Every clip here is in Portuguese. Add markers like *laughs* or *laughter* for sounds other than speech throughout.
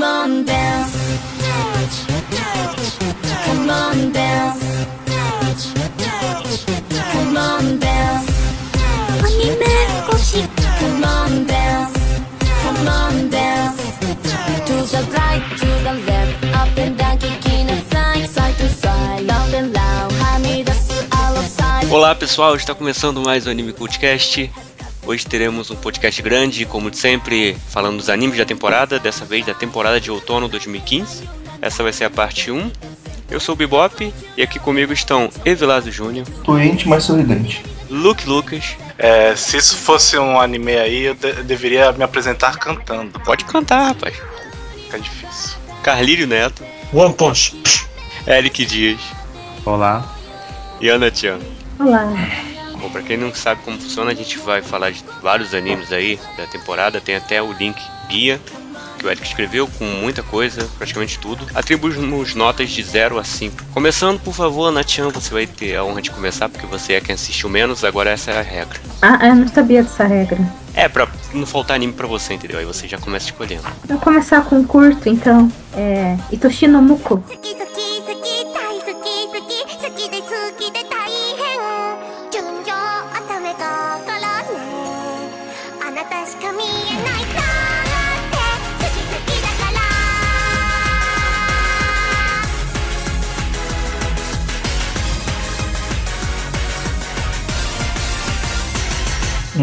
Up and down. Olá pessoal, está começando mais o Anime Cultcast. Hoje teremos um podcast grande, como de sempre, falando dos animes da temporada, dessa vez da temporada de outono 2015. Essa vai ser a parte 1. Eu sou o Bebop e aqui comigo estão Evilásio Júnior, Doente, mas sorridente. Luke Lucas. É, se isso fosse um anime aí, eu de- deveria me apresentar cantando. Pode cantar, rapaz. Fica difícil. Carlírio Neto, One Punch. Eric Dias Olá. e Ana Tian. Olá. Bom, pra quem não sabe como funciona, a gente vai falar de vários animes aí da temporada. Tem até o link guia que o Eric escreveu com muita coisa, praticamente tudo. Atribuímos notas de 0 a 5. Começando, por favor, Natian, você vai ter a honra de começar, porque você é quem assistiu menos, agora essa é a regra. Ah, eu não sabia dessa regra. É, pra não faltar anime pra você, entendeu? Aí você já começa escolhendo. Vou começar com um curto, então. É. Itoshi no Muko.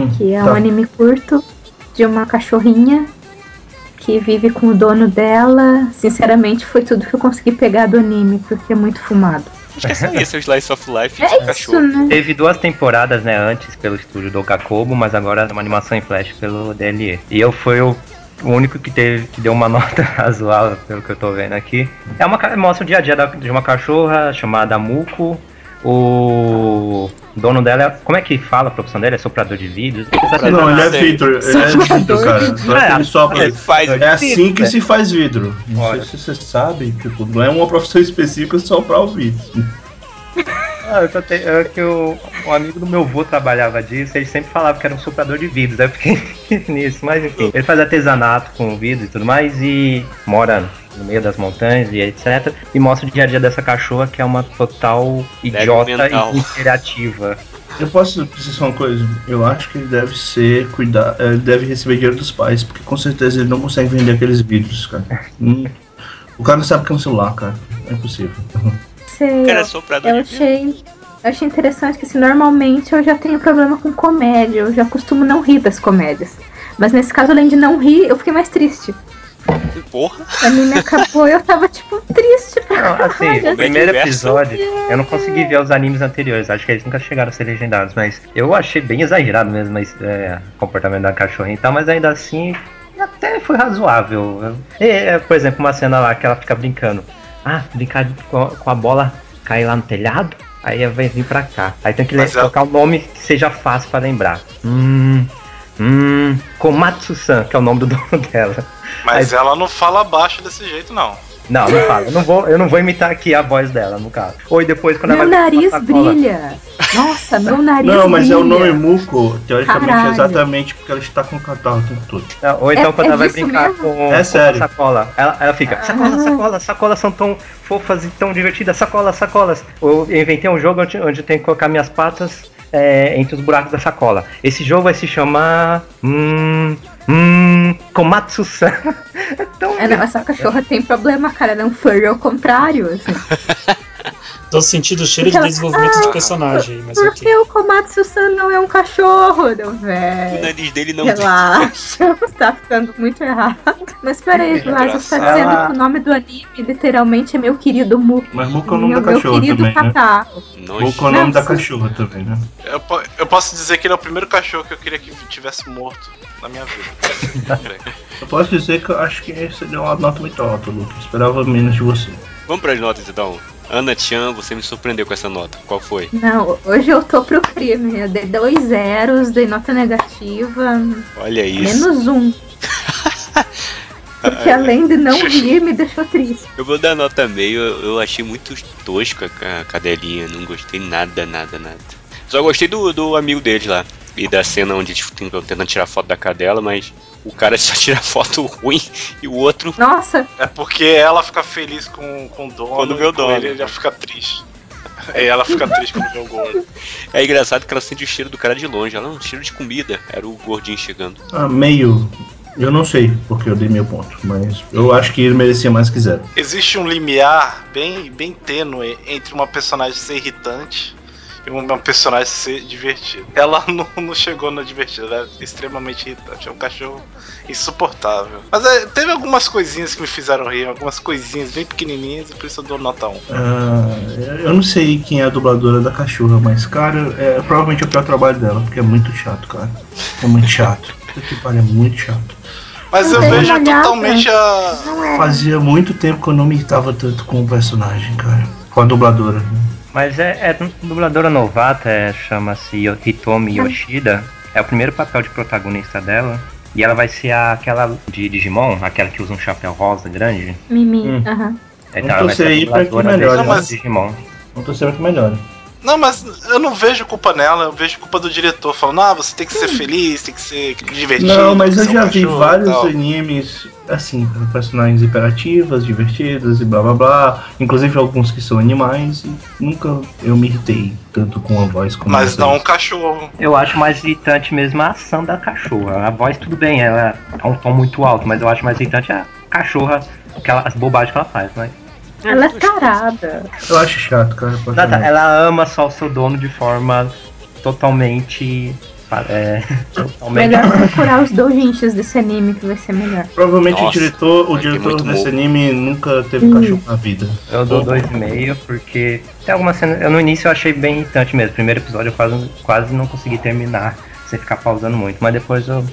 Hum, Que é tá. um anime curto de uma cachorrinha que vive com o dono dela. Sinceramente, foi tudo que eu consegui pegar do anime, porque é muito fumado. Acho que é só *laughs* isso, o Slice of Life É de isso, cachorro. né? Teve duas temporadas, né, antes pelo estúdio do Okakobo, mas agora é uma animação em flash pelo DLE. E eu fui o, o único que teve que deu uma *laughs* nota razoável, pelo que eu tô vendo aqui. É uma mostra o dia a dia da- de uma cachorra chamada Muko. O dono dela, é- como é que fala a profissão dele? É soprador de vidros? Não, ele é vidro. Ele é vidro, cara. Só que ele sopra. Ele faz É assim que se faz vidro. Não Olha. sei se você sabe, tipo, não é uma profissão específica só para o vidro. Ah, eu só te- é que o, um amigo do meu avô trabalhava disso, ele sempre falava que era um soprador de vidros, aí eu fiquei *laughs* nisso, mas enfim. Ele faz artesanato com vidro e tudo mais e mora no meio das montanhas e etc. E mostra o dia a dia dessa cachorra que é uma total idiota e interativa. Eu posso dizer só uma coisa? Eu acho que ele deve ser cuidar, ele deve receber dinheiro dos pais, porque com certeza ele não consegue vender aqueles vidros, cara. Hum. O cara não sabe o que é um celular, cara. É impossível. Sei, Cara, é eu, soprador eu de vidro. achei. Eu achei interessante que assim, normalmente eu já tenho problema com comédia, eu já costumo não rir das comédias. Mas nesse caso, além de não rir, eu fiquei mais triste. Porra. O anime acabou e eu tava, tipo, triste pra Não, assim, o primeiro episódio, eu não consegui ver os animes anteriores, acho que eles nunca chegaram a ser legendados, mas eu achei bem exagerado mesmo mas, é, o comportamento da cachorrinha e tal, mas ainda assim até foi razoável. É, por exemplo, uma cena lá que ela fica brincando. Ah, brincar com a, com a bola cair lá no telhado, aí ela vai vir pra cá. Aí tem que Mas ela- colocar um nome que seja fácil pra lembrar. Hum. Hum. Komatsu-san, que é o nome do dono *laughs* dela. Mas ela não fala baixo desse jeito, não. Não, não fala. Eu não vou, eu não vou imitar aqui a voz dela, no caso. Ou e depois quando Meu ela vai nariz a sacola. brilha. Nossa, meu nariz Não, mas é o brilha. nome Muco, teoricamente, Caralho. exatamente porque ela está com catarro o tempo todo. Não, Ou então É- quando é ela vai brincar mesmo? com, É com sério. a sacola. Ela, ela fica, sacola, Ah. sacola, sacolas são tão fofas e tão divertidas, sacolas, sacolas. Eu inventei um jogo onde, onde eu tenho que colocar minhas patas é, entre os buracos da sacola. Esse jogo vai se chamar. Hum. Hum. Komatsu-san. *laughs* É tão É, não, essa cachorra tem problema, cara. Ela é um furry ao contrário. Assim. *laughs* Tô sentindo cheiro de Porque ela- desenvolvimento de personagem, mas Por que o Komatsu-san não é um cachorro, meu O velho? nariz dele não Relaxa, *laughs* tá ficando muito errado. Mas peraí, Vlad, você tá dizendo que o nome do anime literalmente é meu querido Muco. Mas Muco é o nome meu, da meu cachorra querido também, né? catarro. Nós- Muco é o nome da cachorra também, né? Eu, eu posso dizer que ele é o primeiro cachorro que eu queria que tivesse morto na minha vida. *laughs* Eu posso dizer que eu acho que esse deu uma nota muito alta, Luke. Eu esperava menos de você. Vamos pras notas então. Ana Tian, você me surpreendeu com essa nota. Qual foi? Não, hoje eu tô pro crime. Eu dei dois zeros, dei nota negativa, Olha isso. menos um. *laughs* Porque além de não rir, me deixou triste. Eu vou dar nota meio, eu, achei muito tosca a cadelinha, não gostei nada, nada, nada. Só gostei do, do amigo deles lá. E da cena onde eles ficam tentando tirar foto da cadela, mas o cara *laughs* só tira foto ruim e o outro. Nossa, É porque ela fica feliz com, com o dono. Quando vê o dono. Ele, ele já fica triste. E ela fica triste quando vê o gordo. É engraçado que ela sente o cheiro do cara de longe. Ela não, cheiro de comida. Era o gordinho chegando. Ah, meio. Eu não sei porque eu dei meu ponto, mas eu acho que ele merecia mais que zero. Existe um limiar bem, bem tênue entre uma personagem ser irritante e uma personagem ser divertida. Ela *laughs* não, não chegou na divertida, ela é extremamente irritante. É um cachorro insuportável. Mas é, teve algumas coisinhas que me fizeram rir, algumas coisinhas bem pequenininhas, e por isso eu dou nota 1. Ah, eu não sei quem é a dubladora da cachorra, mas, cara, é provavelmente é o pior trabalho dela, porque é muito chato, cara. É muito chato. *laughs* Puta Que pariu, é muito chato. Mas Eu eu vejo totalmente a. é. Fazia muito tempo que eu não me irritava tanto com o personagem, cara. Com a dubladora. Mas é, é dubladora novata, é, chama-se Hitomi Yoshida. É o primeiro papel de protagonista dela. E ela vai ser a- aquela de Digimon, aquela que usa um chapéu rosa grande. Mimi. Hum. aham. Então, Vamos ela vai ser torcer a dubladora melhore, desse né? Mas- Digimon. Não tô sabendo que melhora. Não, mas eu não vejo culpa nela, eu vejo culpa do diretor falando, ah, você tem que ser feliz, tem que ser divertido. Não, mas eu um já vi cachorro vários tal." animes assim, com personagens imperativas, divertidas e blá blá blá. Inclusive alguns que são animais e nunca eu me irritei tanto com a voz como Mas não um cachorro. Eu acho mais irritante mesmo a ação da cachorra. A voz, tudo bem, ela é um tom muito alto, mas eu acho mais irritante a cachorra, aquela, as bobagens que ela faz, mas. Ela é tarada. Eu acho chato, cara. Nada, ela ama só o seu dono de forma totalmente. É, *laughs* totalmente. Melhor *laughs* procurar os doujinshis desse anime que vai ser melhor. Provavelmente Nossa, o diretor, o diretor desse morro. anime nunca teve Hum. cachorro na vida. Eu dou 2,5 porque tem algumas cenas. Eu no início eu achei bem irritante mesmo. Primeiro episódio eu quase, quase não consegui terminar sem ficar pausando muito, mas depois eu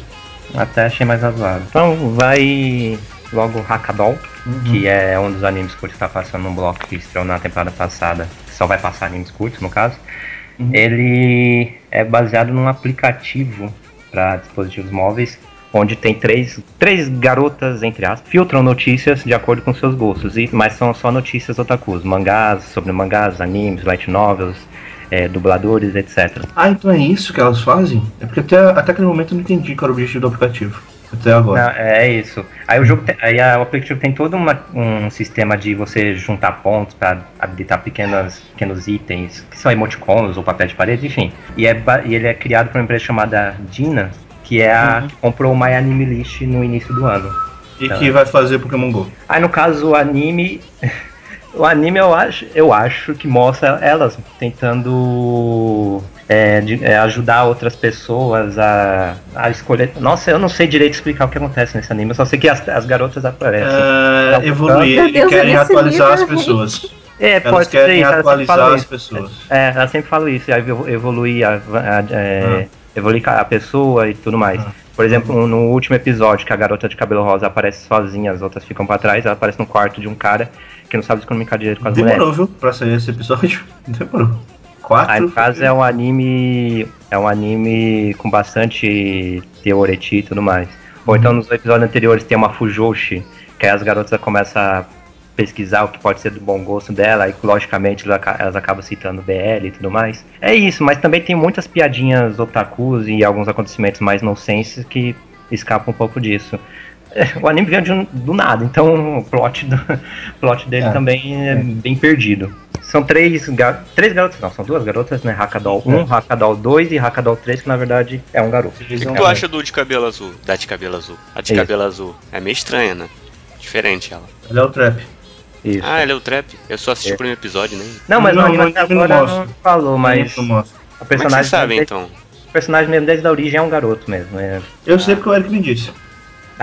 até achei mais razoável. Então vai logo Hakadol, que é um dos animes curtos que tá passando no bloco que estreou na temporada passada. que Só vai passar animes curtos no caso. Ele é baseado num aplicativo para dispositivos móveis, onde tem três, três garotas, entre aspas, filtram notícias de acordo com seus gostos, e, mas são só notícias otakus, mangás, sobre mangás, animes, light novels, é, dubladores, etc. Ah, então é isso que elas fazem? É porque até, até aquele momento eu não entendi qual era o objetivo do aplicativo. Até agora. Não, é isso. Aí o jogo, tem, aí a- o aplicativo tem todo uma- um sistema de você juntar pontos para habilitar pequenas, pequenos itens, que são emoticons ou papel de parede, enfim. E, é, e ele é criado por uma empresa chamada Dina, que é a que comprou o My Anime List no início do ano. E que vai fazer Pokémon GO. Aí no caso o anime. *laughs* O anime eu acho, eu acho que mostra elas tentando é, de- é, ajudar outras pessoas a, a escolher. Nossa, eu não sei direito explicar o que acontece nesse anime, eu só sei que as, as garotas aparecem. É, evoluir e Deus, querem atualizar as pessoas. É, Elas pode ser querem atualizar as pessoas. É, ela sempre fala isso, evoluir a, a- é, evoluir a pessoa e tudo mais. Ah. Por exemplo, no último episódio que a garota de cabelo rosa aparece sozinha, as outras ficam pra trás, ela aparece no quarto de um cara que não sabe se comunicar direito com as mulheres. Demorou, viu? Pra sair esse episódio. *laughs* Demorou. Quatro. Aí no caso é um anime. É um anime com bastante teoreti e tudo mais. Ou então nos episódios anteriores tem uma Fujoshi, que aí as garotas começam a pesquisar o que pode ser do bom gosto dela, e logicamente elas aca- elas acabam citando BL e tudo mais. É isso, mas também tem muitas piadinhas otakus e alguns acontecimentos mais nonsense que escapam um pouco disso. É, O anime veio de um- do nada, então o plot, do, plot dele É. também é bem perdido. São três, ga- três garotas, não, são duas garotas, né? Hakadol 1, É. Hakadol 2 e Hakadol 3, que na verdade é um garoto. O que, que tu acha do de cabelo azul? Da de cabelo azul. A de Isso. cabelo azul. É meio estranha, né? Diferente ela. Ele é o trap. Isso. Ah, ele é o trap? Eu só assisti É. o primeiro episódio, né? não, mas Não, não agora não falou, mas Não mostra. o Como é que personagem, vocês sabem, desde, então? o personagem mesmo desde a origem é um garoto mesmo. é. Eu sei porque o Eric me disse.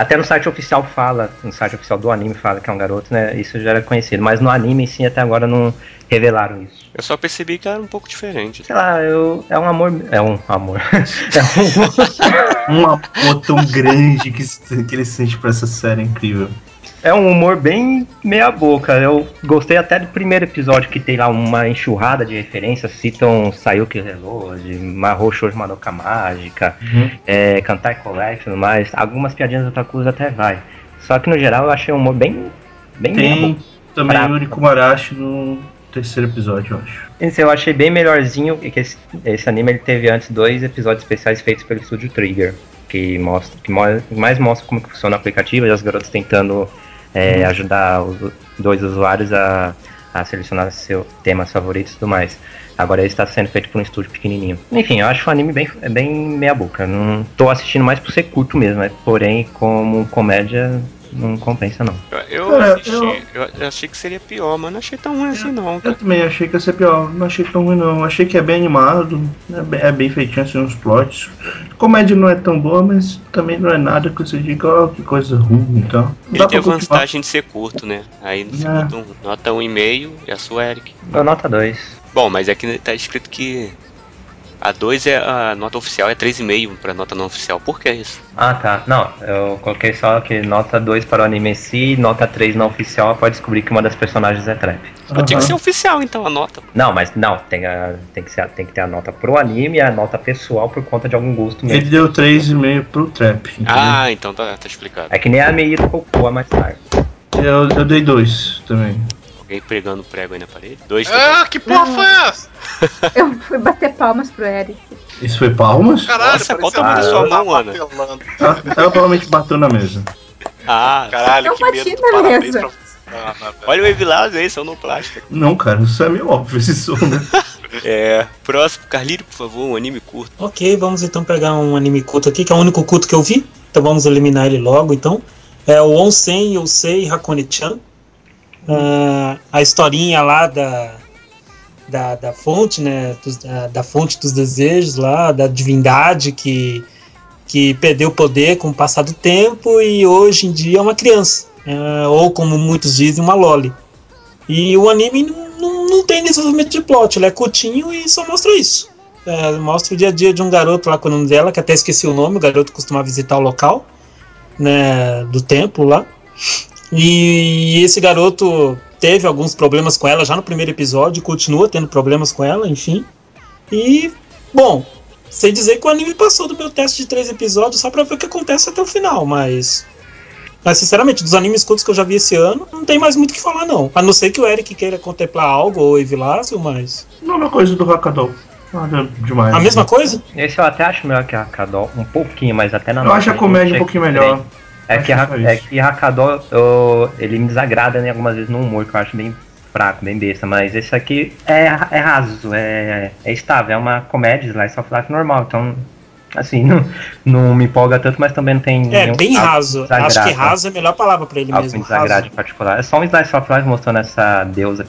Até no site oficial fala, no site oficial do anime fala que é um garoto, né? Isso já era conhecido, mas no anime sim até agora não revelaram isso. Eu só percebi que era um pouco diferente. Sei lá, eu, é um amor. É um amor. *laughs* é, um, *laughs* Um amor tão grande que, se- que ele sente pra essa série incrível. É um humor bem meia boca. Eu gostei até do primeiro episódio que tem lá uma enxurrada de referências. Citam Sayuki Reload, Mahou Shoujo Madoka Mágica, Uhum. é, Kantai Collection e tudo mais. Algumas piadinhas do Otakus até vai. Só que no geral eu achei um humor bem. bem Tem também Fraco. o Yuri Marashi no terceiro episódio, eu acho. Esse eu achei bem melhorzinho, que esse, esse anime ele teve antes dois episódios especiais feitos pelo estúdio Trigger. que mostra, que mais mostra como que funciona o aplicativo e as garotas tentando é, ajudar os dois usuários a, a selecionar seus temas favoritos e tudo mais. Agora ele está sendo feito por um estúdio pequenininho. Enfim, eu acho o anime bem, bem meia boca. Não tô assistindo mais por ser curto mesmo, mas, porém como comédia não compensa não. Eu, eu Cara, assisti, eu... eu achei que seria pior, mas não achei tão ruim assim não, Eu cara. também achei que ia ser pior, não achei tão ruim não. Achei que é bem animado, é bem, é bem feitinho assim os plots. Comédia não é tão boa, mas também não é nada que você diga, ó, que coisa ruim então. Ele dá tem vantagem de ser curto, né? Aí você É. um, nota 1,5 e a sua Eric. Eu nota 2. Bom, mas aqui tá escrito que a 2 é a nota oficial, é 3,5 pra nota não oficial. Por que isso? Ah tá, não, eu coloquei só que nota 2 para o anime em si, nota 3 não oficial, pode descobrir que uma das personagens é trap. Pô, Tinha que ser oficial então a nota. Não, mas não, tem, a, tem, que ser, tem que ter a nota pro anime e a nota pessoal por conta de algum gosto Ele mesmo. deu 3,5 pro trap. entendeu? Ah, então tá, tá explicado. É que nem a Meiro colocou a mais tarde. Eu, eu dei 2 também. Alguém pregando prego aí na parede? Dois Ah, que porra foi essa? Eu fui bater palmas pro Eric. Isso foi palmas? Caralho, Nossa, qual tamanho da sua mão, Ana? Ela, ela provavelmente bateu na mesa. Ah, Caralho, Eu que bati medo. na Parabéns mesa. pra você. Velho. olha o Evilás aí, sonoplástico. Não, cara, isso é meio óbvio esse som, né? *laughs* É, próximo, Carlírio, por favor, um anime curto. Ok, vamos então pegar um anime culto aqui, que é o único culto que eu vi. Então vamos eliminar ele logo, então. É o Onsen Yosei Hakone-chan. Ah, a historinha lá da, da, da fonte, né? dos- da, da fonte dos desejos lá, da divindade que, que perdeu o poder com o passar do tempo e hoje em dia é uma criança. Ah, ou como muitos dizem, uma loli. E o anime não, não, não tem desenvolvimento de plot, ele é curtinho e só mostra isso. É, mostra o dia a dia de um garoto lá com o nome dela, que até esqueci o nome, o garoto costuma visitar o local, né, do templo lá. E esse garoto teve alguns problemas com ela já no primeiro episódio, continua tendo problemas com ela, enfim. E, bom, sei dizer que o anime passou do meu teste de três episódios só pra ver o que acontece até o final, mas. Mas, sinceramente, dos animes curtos que eu já vi esse ano, não tem mais muito o que falar, não. A não ser que o Eric queira contemplar algo, ou o Evilásio, mas. Mesma coisa do Hakadol. Nada demais. A mesma coisa? Esse eu até acho melhor que a Hakadol, um pouquinho, mas até na Eu acho a comédia um pouquinho bem. melhor. É Acho que, é que Hakadol, eu- ele me desagrada né, algumas vezes no humor, que eu acho bem fraco, bem besta, mas esse aqui é, é raso, é, é estável, é uma comédia slice of life normal, então, assim, *laughs* não, não me empolga tanto, mas também não tem É, nenhum- bem raso. Acho que raso é a melhor palavra pra ele algo mesmo. me desagrade Raso. em particular. É só um slice of life mostrando essa deusa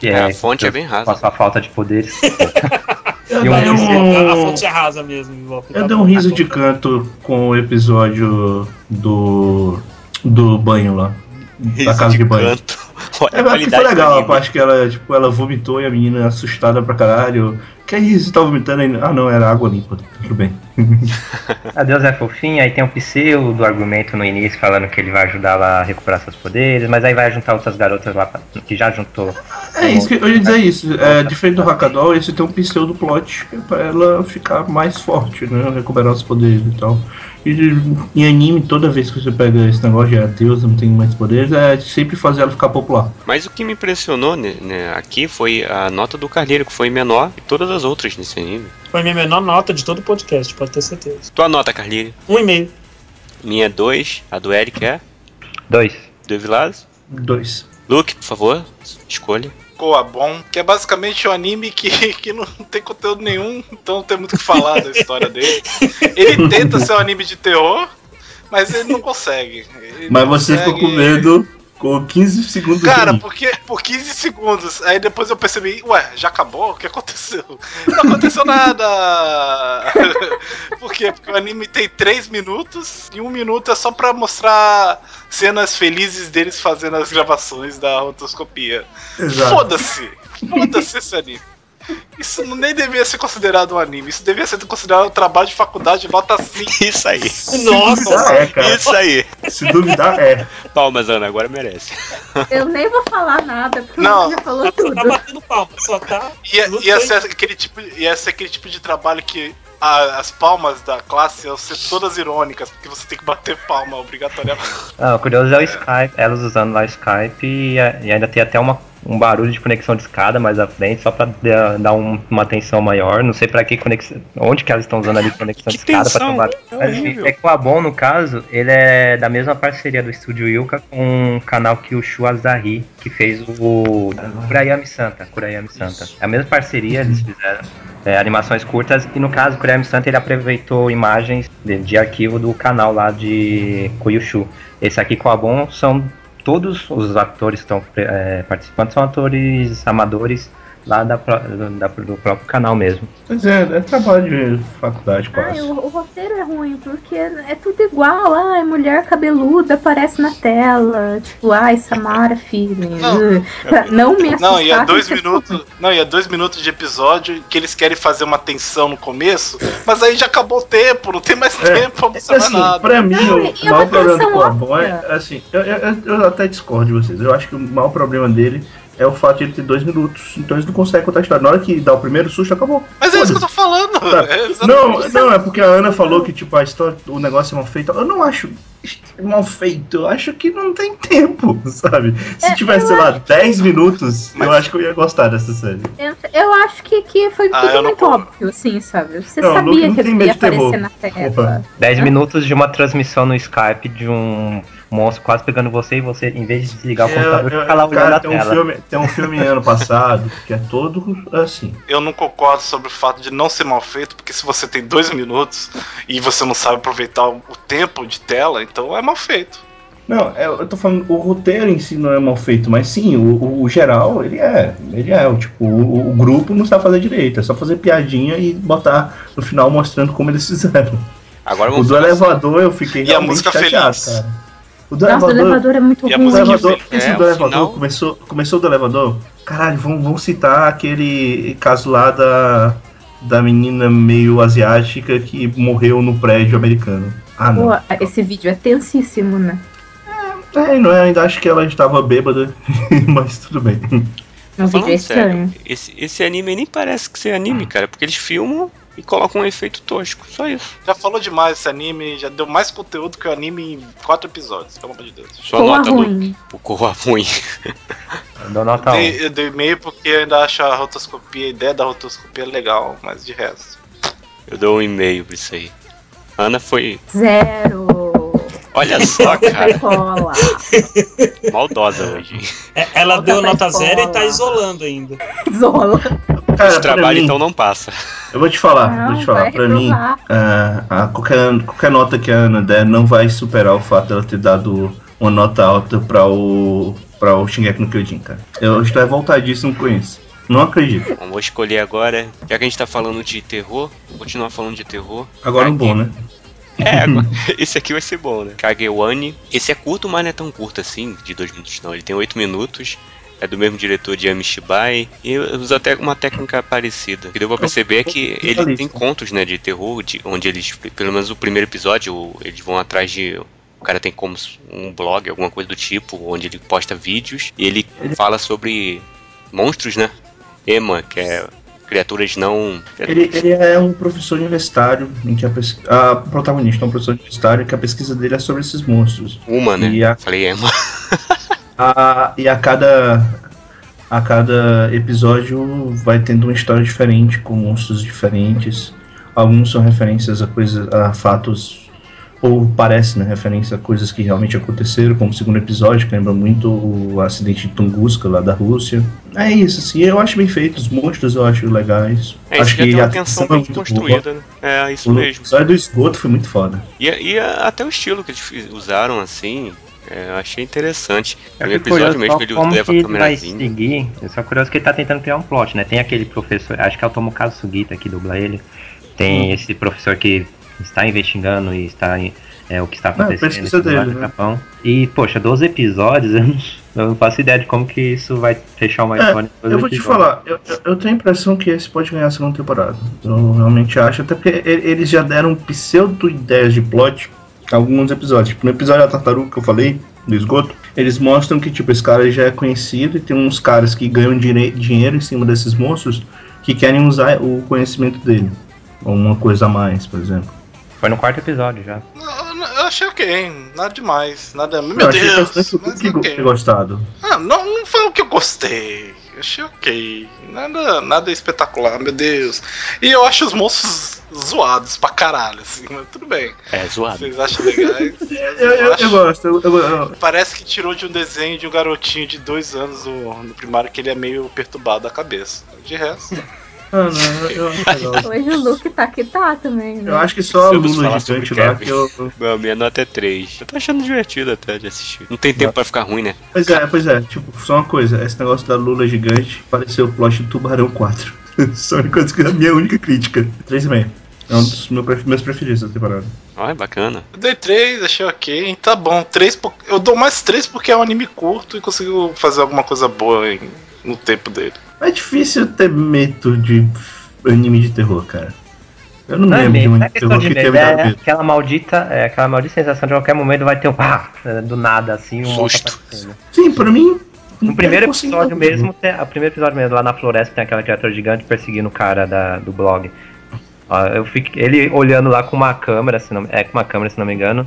que É, é, a fonte é bem rasa. com a sua falta de poderes. *laughs* Eu E um- dei A um, fonte é rasa mesmo. igual que eu dei um riso de canto com o episódio do. do banho lá. Da Riso casa de, banho. canto. É, a foi qualidade do legal a anime. parte que ela, tipo, ela vomitou e a menina assustada pra caralho. Que isso, você tá vomitando ainda? Ah não, era água limpa, tudo bem. *laughs* A deusa é fofinha, aí tem o Psyu do argumento no início falando que ele vai ajudar ela a recuperar seus poderes, mas aí vai juntar outras garotas lá pra- que já juntou. É isso que eu ia dizer isso. É, diferente do Hakadol, esse tem um pseudo plot é pra ela ficar mais forte, né? Recuperar os poderes e tal. E em anime, toda vez que você pega esse negócio de Deus não tem mais poderes, é sempre fazer ela ficar popular. Mas o que me impressionou né, né, aqui foi a nota do Carneiro, que foi menor que todas as outras nesse anime. Foi a minha menor nota de todo o podcast, pode ter certeza. Tua nota, Carneiro? Um e meio. Minha é 2, a do Eric é? Dois. Do Evilásio? Dois. Luke, por favor, escolha. Coa Bom, que é basicamente um anime que, *laughs* que não tem conteúdo nenhum, então não tem muito o que falar da história dele. Ele tenta ser um anime de terror, mas ele não consegue. Ele Mas não você ficou consegue- com medo com 15 segundos Cara, porque por 15 segundos, aí depois eu percebi, ué, já acabou? O que aconteceu? Não aconteceu nada! *laughs* por quê? Porque o anime tem 3 minutos e um minuto é só pra mostrar cenas felizes deles fazendo as gravações da rotoscopia. Foda-se! Foda-se esse anime. Isso nem devia ser considerado um anime, isso devia ser considerado um trabalho de faculdade nota 5. *laughs* Isso aí. Duvidar é, cara. Isso aí. Se duvidar, é. Palmas, Ana, agora merece. *laughs* Eu nem vou falar nada, porque Não. você já falou Tá, tudo. tá batendo palma, só tá. Ia, ia, aí. ser aquele tipo, ia ser aquele tipo de trabalho que a- as palmas da classe iam ser todas irônicas, porque você tem que bater palma obrigatoriamente. Ah, o curioso é o Skype, elas usando lá o Skype e, e ainda tem até uma um barulho de conexão de escada mais à frente, só pra dar um- uma atenção maior. Não sei pra que conexão. Onde que elas estão usando ali *laughs* conexão de escada tensão, tomar. é Mas horrível. é que o Abon, no caso, ele é da mesma parceria do estúdio Yuka com o canal Kyushu Azahi, que fez o Kurayami Santa. Kurayami Santa. É a mesma parceria, eles fizeram. é, animações curtas e no caso o Kurayami Santa ele aproveitou imagens de, de arquivo do canal lá de Kyushu. Esse aqui com o Abon são todos os atores que estão é, participando são atores amadores lá da, da- do próprio canal mesmo. Pois é, é trabalho de faculdade Ai, quase. o, o roteiro é ruim, porque é tudo igual. Ai, mulher cabeluda aparece na tela. Tipo, ai, Samara, filho. Não. uh, não me assustar. Não, e é com dois minutos. Não, e é dois minutos de episódio que eles querem fazer uma tensão no começo, mas aí já acabou o tempo, não tem mais É, tempo pra mostrar Assim, nada. pra mim, Não, o é maior problema do é, óbvia. assim, eu, eu, eu até discordo de vocês. Eu acho que o maior problema dele é o fato de ele ter dois minutos. Então eles não conseguem contar a história. Na hora que dá o primeiro susto, acabou. Mas é isso que eu tô falando. Tá. É Não, não, é porque a Ana falou que tipo, a história, o negócio é mal feito. Eu não acho mal feito, eu acho que não tem tempo, *laughs* sabe? Se É, tivesse, sei lá, 10 minutos, Mas- eu acho que eu ia gostar dessa série. Eu, eu acho que, que foi Ah, tudo não muito como. óbvio, assim, sabe? Você Não, o sabia não que ele ia de terror. aparecer na tela. Opa. 10 Hã? minutos de uma transmissão no Skype de um monstro quase pegando você e você, em vez de desligar o É, computador, eu- fica lá olhando cara, a tem um, tela. filme, tem um filme ano passado *laughs* que é todo assim. Eu não concordo sobre o fato de não ser mal feito, porque se você tem dois minutos e você não sabe aproveitar o o tempo de tela, então é mal feito. Não, é, eu tô falando, o roteiro em si não é mal feito, mas sim, o, o- geral, ele é. Ele é, o, tipo, o, o grupo não sabe fazer direito, é só fazer piadinha e botar no final mostrando como eles *laughs* fizeram. Agora O do falar elevador eu fiquei E a realmente música chateado, feliz? cara. O do Nossa, o elevador. elevador é muito E a O ruim. elevador, feliz. esse É, do elevador final- começou, começou do elevador. Caralho, vamos citar aquele caso lá da, da menina meio asiática que morreu no prédio americano. Ah, não. Pô, esse vídeo é tensíssimo, né? É, não é, ainda acho que ela estava bêbada, *laughs* mas tudo bem. Um vídeo é falando estranho. sério. Esse, esse anime nem parece que ser anime, cara, porque eles filmam e colocam um efeito tosco. Só isso. Já falou demais esse anime, já deu mais conteúdo que o anime em quatro episódios, pelo amor de Deus. Só Boa nota do ruim. o Corra ruim. Eu dou nota 1. Dei, eu dei meio porque eu ainda acho a rotoscopia, a ideia da rotoscopia legal, mas de resto. Eu dou um e-mail pra isso aí. Ana foi. Zero. Olha só, cara. Maldosa hoje. É, Ela Volta deu nota zero e tá isolando ainda. Zola. Cara, Esse trabalho mim, então não passa. eu vou te falar, Não, vou te falar, pra mim, ah, a qualquer, qualquer nota que a Ana der não vai superar o fato dela ter dado uma nota alta pra o, pra o Shingeki no Kyojin, cara. Eu estou revoltadíssimo com isso. Não acredito. Bom, vou escolher agora. Já que a gente tá falando de terror, vou continuar falando de terror. Agora um bom, né? É, agora, *laughs* esse aqui vai ser bom, né? Kagewani. Esse é curto, mas não é tão curto assim, de dois minutos não. Ele tem oito minutos. É do mesmo diretor de Amishibai e usa até uma técnica parecida. O que deu pra perceber é que ele tem contos, né, de terror, de, onde eles, pelo menos o primeiro episódio, eles vão atrás de o cara tem como um blog, alguma coisa do tipo, onde ele posta vídeos e ele fala sobre monstros, né? Ema, que é criaturas não. Ele, ele é um professor universitário em que a, a protagonista é um professor universitário que a pesquisa dele é sobre esses monstros. Uma, né? E a- Falei Ema. *laughs* A, e a cada a cada episódio vai tendo uma história diferente com monstros diferentes. Alguns são referências a coisas a fatos ou parece, né, referência a coisas que realmente aconteceram, como o segundo episódio, que lembra muito o acidente de Tunguska lá da Rússia. É isso, assim, eu acho bem feito, os monstros eu acho legais. É, acho uma a tensão atenção é bem boa. construída, né? É, isso O mesmo. episódio do esgoto foi muito foda. E, e a- até o estilo que eles usaram, assim, é, eu achei interessante. Eu No fico episódio curioso mesmo ele leva que a vai câmerazinha. seguir. Eu sou curioso que ele tá tentando criar um plot, né? Tem aquele professor, acho que é o Tomokazu Sugita que dubla ele. Tem esse professor que está investigando e está em- é, o que está acontecendo pesquisa nesse lugar dele, do né? Japão. E, poxa, 12 episódios, *laughs* eu não, eu não faço ideia de como que isso vai fechar uma É, história. em 12 Eu vou te falar, eu, eu- tenho a impressão que esse pode ganhar a segunda temporada. Eu realmente acho, até porque eles já deram pseudo-ideias de plot alguns episódios. Tipo, no episódio da tartaruga que eu falei, do esgoto, eles mostram que tipo, esse cara já é conhecido e tem uns caras que ganham dinheiro em cima desses monstros que querem usar o conhecimento dele. Ou uma coisa a mais, por exemplo. Foi no quarto episódio já. Eu, eu achei ok, nada demais, nada. Meu eu achei que Deus, bastante mas que ok. ter gostado. Ah, não, não foi o que eu gostei. Eu achei ok. Nada, nada espetacular, meu Deus. E eu acho os monstros zoados pra caralho, assim, mas tudo bem. É zoado. Vocês acham legais? *laughs* Eu, eu, eu gosto, eu, eu- eu- Parece que tirou de um desenho de um garotinho de dois anos no, no primário que ele é meio perturbado da cabeça. De resto. Ah, não, eu. Hoje o Luke tá que tá também, né? Eu acho que só a Lula gigante lá que eu. Meu, minha nota é 3. Eu tô achando divertido até de assistir. Não tem tempo pra ficar ruim, né? Pois é, pois é, tipo, só uma coisa, esse negócio da Lula gigante pareceu o plot do Tubarão 4. *laughs* só uma coisa que é a minha única crítica. 3,5. É um dos meus pref- meus preferidos da temporada. Olha, bacana. Eu dei três, achei ok. Tá bom, três por- eu dou mais três porque é um anime curto e consigo fazer alguma coisa boa em- no tempo dele. É difícil ter medo de anime de terror, cara. Eu não, Não é lembro de um é terror de que medo, teve é medo. aquela maldita, é aquela maldita sensação de qualquer momento vai ter um pá, *laughs* do nada, assim, um Susto. Sim, pra mim. No primeiro episódio mesmo, tem, o primeiro episódio mesmo, lá na floresta, tem aquela criatura gigante perseguindo o cara da, do blog. Ó, eu fico, ele olhando lá com uma câmera, se não, é com uma câmera, se não me engano,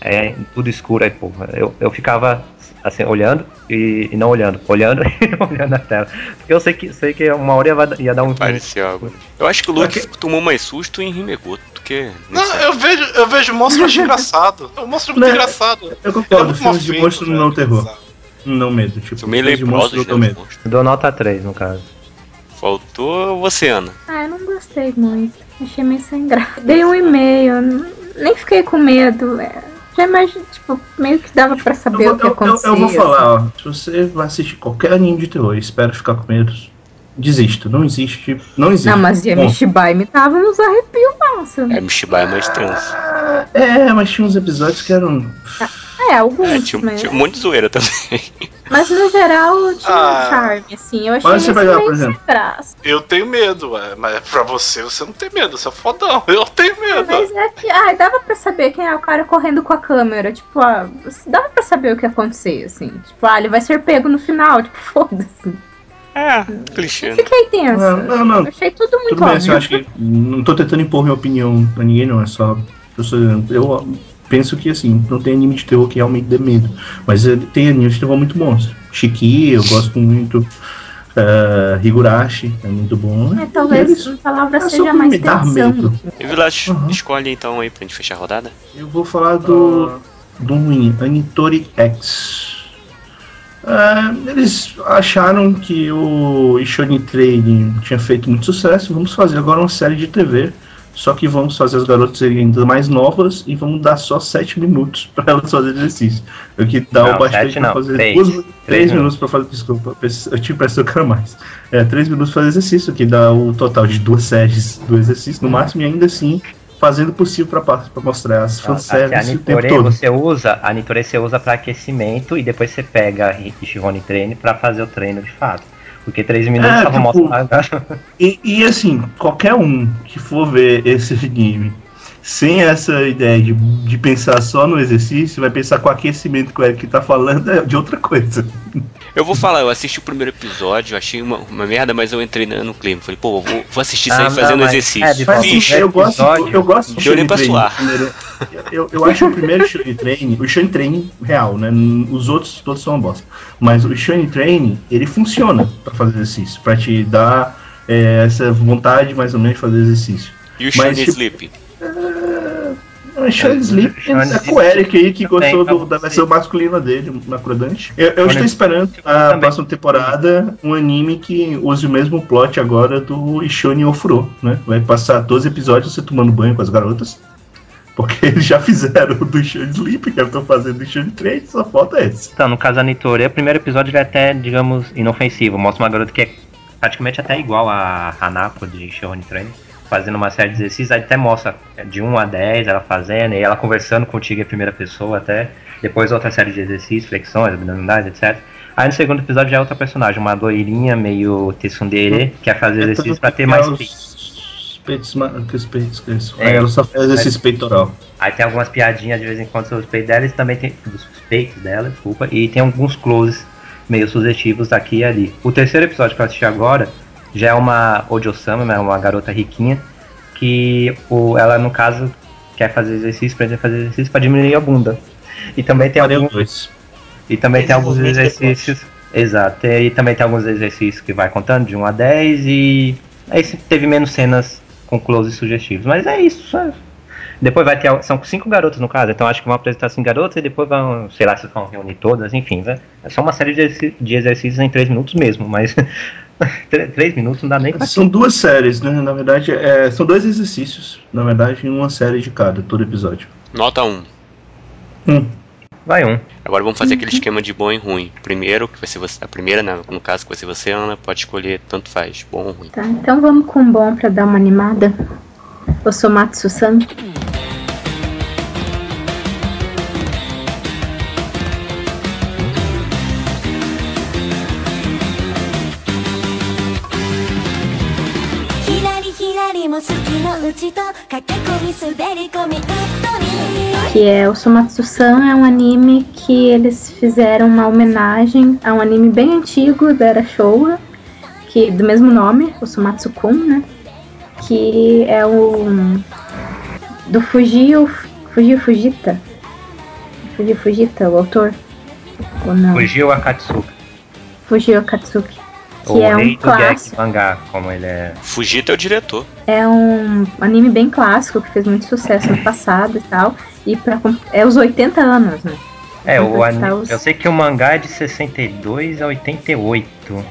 é tudo escuro aí, porra. Eu, eu ficava assim, olhando e, e não olhando, olhando *laughs* e olhando a tela. Porque eu sei que, sei que uma hora ia, ia dar um. Pareceu algo. Eu acho que o Luke tomou mais susto em Rimegoto do que. Não, eu vejo, eu vejo monstro e *laughs* acho engraçado. O monstro é muito Não, engraçado. Eu é concordo, muito filmes de monstro velho, não terror. engraçado. Não medo. Tipo, São meio filmes de monstro né? Eu dou nota 3, no caso. Faltou você, Ana. Ah, eu não gostei muito. Achei meio sem graça. Dei um e-mail, nem fiquei com medo. é, Já imagino, tipo, meio que dava pra Eu, saber vou- o que eu- eu- acontecia. eu vou falar, assim. ó. Se você vai assistir qualquer anime de terror e espera ficar com medo, desista. Não existe. Não existe. Não, mas Bom, Yamishibai me tava nos arrepios, nossa. É, Mishibai é mais trans. É, mas tinha uns episódios que eram. É, alguns, É, tinha, mas, tinha um monte de zoeira também. *laughs* mas no geral tinha Ah. um charme, assim. Eu achei Mas você vai por exemplo. graça. Eu tenho medo, ué, mas pra você, você não tem medo, você é fodão. *laughs* Eu tenho medo. Mas é que, ai, dava pra saber quem é o cara correndo com a câmera. Tipo, ah, dava pra saber o que ia acontecer, assim. Tipo, ah, ele vai ser pego no final. *laughs* Tipo, foda-se. É, clichê. né? Fiquei tensa. Não, não, não. Eu achei tudo muito Tudo bem, assim, óbvio. eu acho que. Não tô tentando impor minha opinião pra ninguém, não. É só. Eu, sou- eu penso que, assim, não tem anime de terror que realmente dê medo. Mas tem anime de terror muito bons. Shiki, eu gosto muito. eh, Higurashi, é muito bom. É, talvez Eles- a palavra é seja mais me dar tensão. medo. E Vilas, Uhum. escolhe então aí pra gente fechar a rodada. Eu vou falar do. do ruim, Anitori X. Ah, eles acharam que o Ishoni Training tinha feito muito sucesso. Vamos fazer agora uma série de TV. Só que vamos fazer as garotas serem ainda mais novas e vamos dar só 7 minutos *laughs* para elas fazerem exercício. O que dá Não, o bastante para fazer três. 3 Três minutos para fazer. Desculpa, eu tinha impressão que mais. É, 3 minutos para fazer exercício, que dá o total de duas séries do exercício no máximo, e ainda assim fazendo o possível para mostrar as Aqui a fanservice o tempo todo. você usa, a Nitore você usa para aquecimento e depois você pega a Shihone Treine para fazer o treino de fato. Porque 3 minutos É, vão tipo. E, e, assim, qualquer um que for ver esse *laughs* anime sem essa ideia de, de pensar só no exercício, vai pensar com o aquecimento que o Eric tá falando é de outra coisa. Eu vou falar, eu assisti o primeiro episódio, achei uma, uma merda, mas eu entrei no clima. Falei, pô, eu vou, vou assistir isso Ah, aí fazendo mas- exercício. é, Fiz. eu gosto, episódio, eu gosto do pra Train. suar. primeiro. Eu, eu acho o primeiro Shone Train, o Shone Train real, né? Os outros todos são uma bosta. Mas o Shone Train, ele funciona pra fazer exercício, pra te dar é, essa vontade mais ou menos de fazer exercício. E o Mas, Shiny tipo, Sleep. O Shone Sleep Shone é com o Eric aí que gostou pra do- da versão masculina dele, na Crudante. Eu, eu Shone estou esperando a também. próxima temporada um anime que use o mesmo plot agora do Ishoni Ofuro, né? Vai passar 12 episódios você tomando banho com as garotas. Porque *laughs* eles já fizeram o do Shone Sleep, que eu tô fazendo do Shone 3, só falta esse. Então, no caso da Nitore, o primeiro episódio ele é até, digamos, inofensivo. Mostra uma garota que é praticamente até igual a Hanako de Shihone Train, fazendo uma série de exercícios. Aí até mostra de 1 a 10 ela fazendo, e ela conversando contigo em primeira pessoa até. Depois outra série de exercícios, flexões, abdominais, etc. Aí no segundo episódio já é outra personagem, uma loirinha meio tsundere, que quer fazer exercício pra ter mais peito. os peitos, os peitos, que isso. É. Aí ela só faz exercício peitoral. Aí tem algumas piadinhas de vez em quando sobre os peitos dela e também tem dos peitos dela, desculpa, e tem alguns closes meio sugestivos aqui e ali. O terceiro episódio que eu assisti agora já é uma Ojo-sama, né, uma garota riquinha, que o, ela no caso quer fazer exercício, aprender a fazer exercício pra diminuir a bunda. E também tem Parei alguns, dois. e também tem alguns Desenvolvimento exercícios. Exato, e também tem alguns exercícios que vai contando de 1 a 10 e aí teve menos cenas com close sugestivos. Mas é isso. é- Depois vai ter. São cinco garotas no caso, então acho que vão apresentar cinco garotas e depois vão, sei lá, se vão reunir todas, enfim. Né? É só uma série de, exercícios em três minutos mesmo, mas *laughs* três minutos não dá nem pra. São duas séries, né? Na verdade, é, são dois exercícios. Na verdade, em uma série de cada, todo episódio. Nota 1. Hum. Vai um. Agora vamos fazer aquele esquema de bom e ruim. Primeiro, que vai ser você. A primeira, né, no caso, que vai ser você, Ana, pode escolher tanto faz, bom ou ruim. Tá, então vamos com um bom pra dar uma animada. Eu sou Matsu-san.「ひ Que é o Somatsu-san, é um anime que eles fizeram uma homenagem a um anime bem antigo da era Showa, que do mesmo nome, o Somatsu-kun, né? Que é o do Fujio, Fujio Fujita. Fujio Fujita, o autor? Ou não? Fujio Akatsuka. Fujio Akatsuki. Que O é rei um clássico. mangá, como ele é. Fugita é o diretor. É um anime bem clássico que fez muito sucesso no passado e tal. E pra, é os 80 anos, né? É, o Completar anime. os- Eu sei que o mangá é de 62 a 88.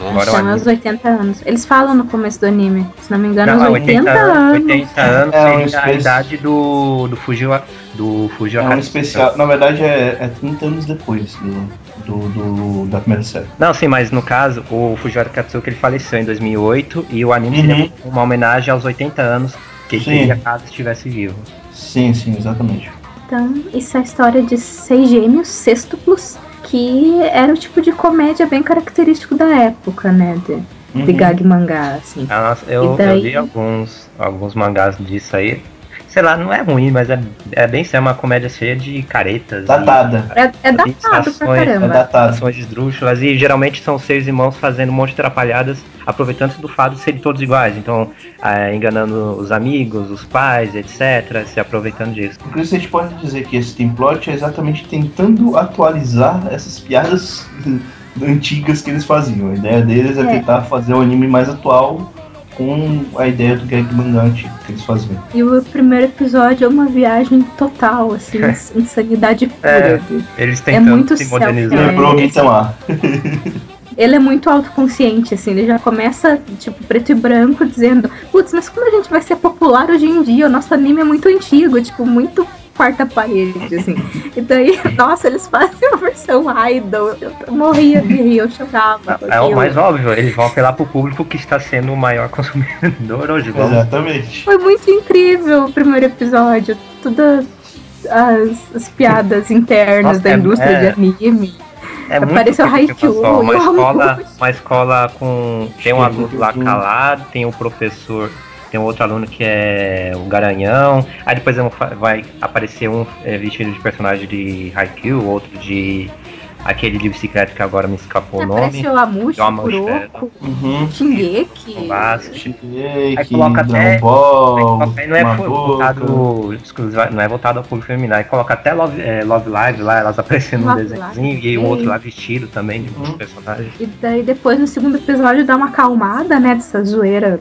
Agora São os anime. 80 anos. Eles falam no começo do anime, se não me engano, Não, os 80, anos. 80 anos É, um a idade do, do Fujio. Do Fujio É um especial. Na verdade, é, é 30 anos depois do, do, do- da primeira série. Não, sim, mas no caso, o Fujiwara Katsuki ele faleceu em 2008 e o anime Uhum. seria uma homenagem aos 80 anos que ele Sim. teria caso estivesse vivo. Sim, sim, exatamente. Então, isso é a história de seis gêmeos sextuplos, que era o tipo de comédia bem característico da época, né? De, de Uhum. gag mangá, assim. Ah, nossa, eu, daí? eu li alguns, alguns mangás disso aí. Sei lá, não é ruim, mas é, é bem ser uma comédia cheia de caretas. e- Datada. É, é datado pra É caramba. datada. ações esdrúxulas e geralmente são seis irmãos fazendo um monte de atrapalhadas, aproveitando do fato de serem todos iguais. Então, ah, enganando os amigos, os pais, etc., se aproveitando disso. Isso a gente pode dizer que esse template é exatamente tentando atualizar essas piadas *laughs* antigas que eles faziam. A ideia deles é, É. tentar fazer um anime mais atual com a ideia do gag mangá antigo que eles faziam. E o primeiro episódio é uma viagem total, assim, *laughs* ins- insanidade pura. É. Eles tentando muito se modernizar. É, Lembrou tá lá. *laughs* Ele é muito autoconsciente, assim, ele já começa, tipo, preto e branco, dizendo, putz, mas como a gente vai ser popular hoje em dia? O nosso anime é muito antigo, tipo, muito quarta parede, assim. E daí, *laughs* nossa, eles fazem uma versão idol. Eu morria de rir, eu chorava. com É o mais óbvio, eles vão apelar pro público que está sendo o maior *laughs* consumidor hoje. Vamos Exatamente. Foi muito incrível o primeiro episódio. Todas as, as piadas internas Nossa, da é- indústria é- de anime. É muito Apareceu difícil Haikyuu, Uma *laughs* escola, uma escola com. Tem um aluno lá calado, tem o professor, tem um outro aluno que é o Garanhão. Aí depois vai aparecer um é, vestido de personagem de Haikyuu, outro de aquele de bicicleta que agora me escapou o nome. Apareceu a Mushi, Yamamushi, Kuroko, Uhum. Shingeki. Shingeki, Aí coloca até- Dragon Ball, Aí não é voltado não é voltado ao público feminino. Aí coloca até Love, é, Love Live lá, elas aparecendo no Love desenhozinho Live, e o outro lá vestido também de um Uhum. personagem. E daí depois no segundo episódio dá uma acalmada, né, dessa zoeira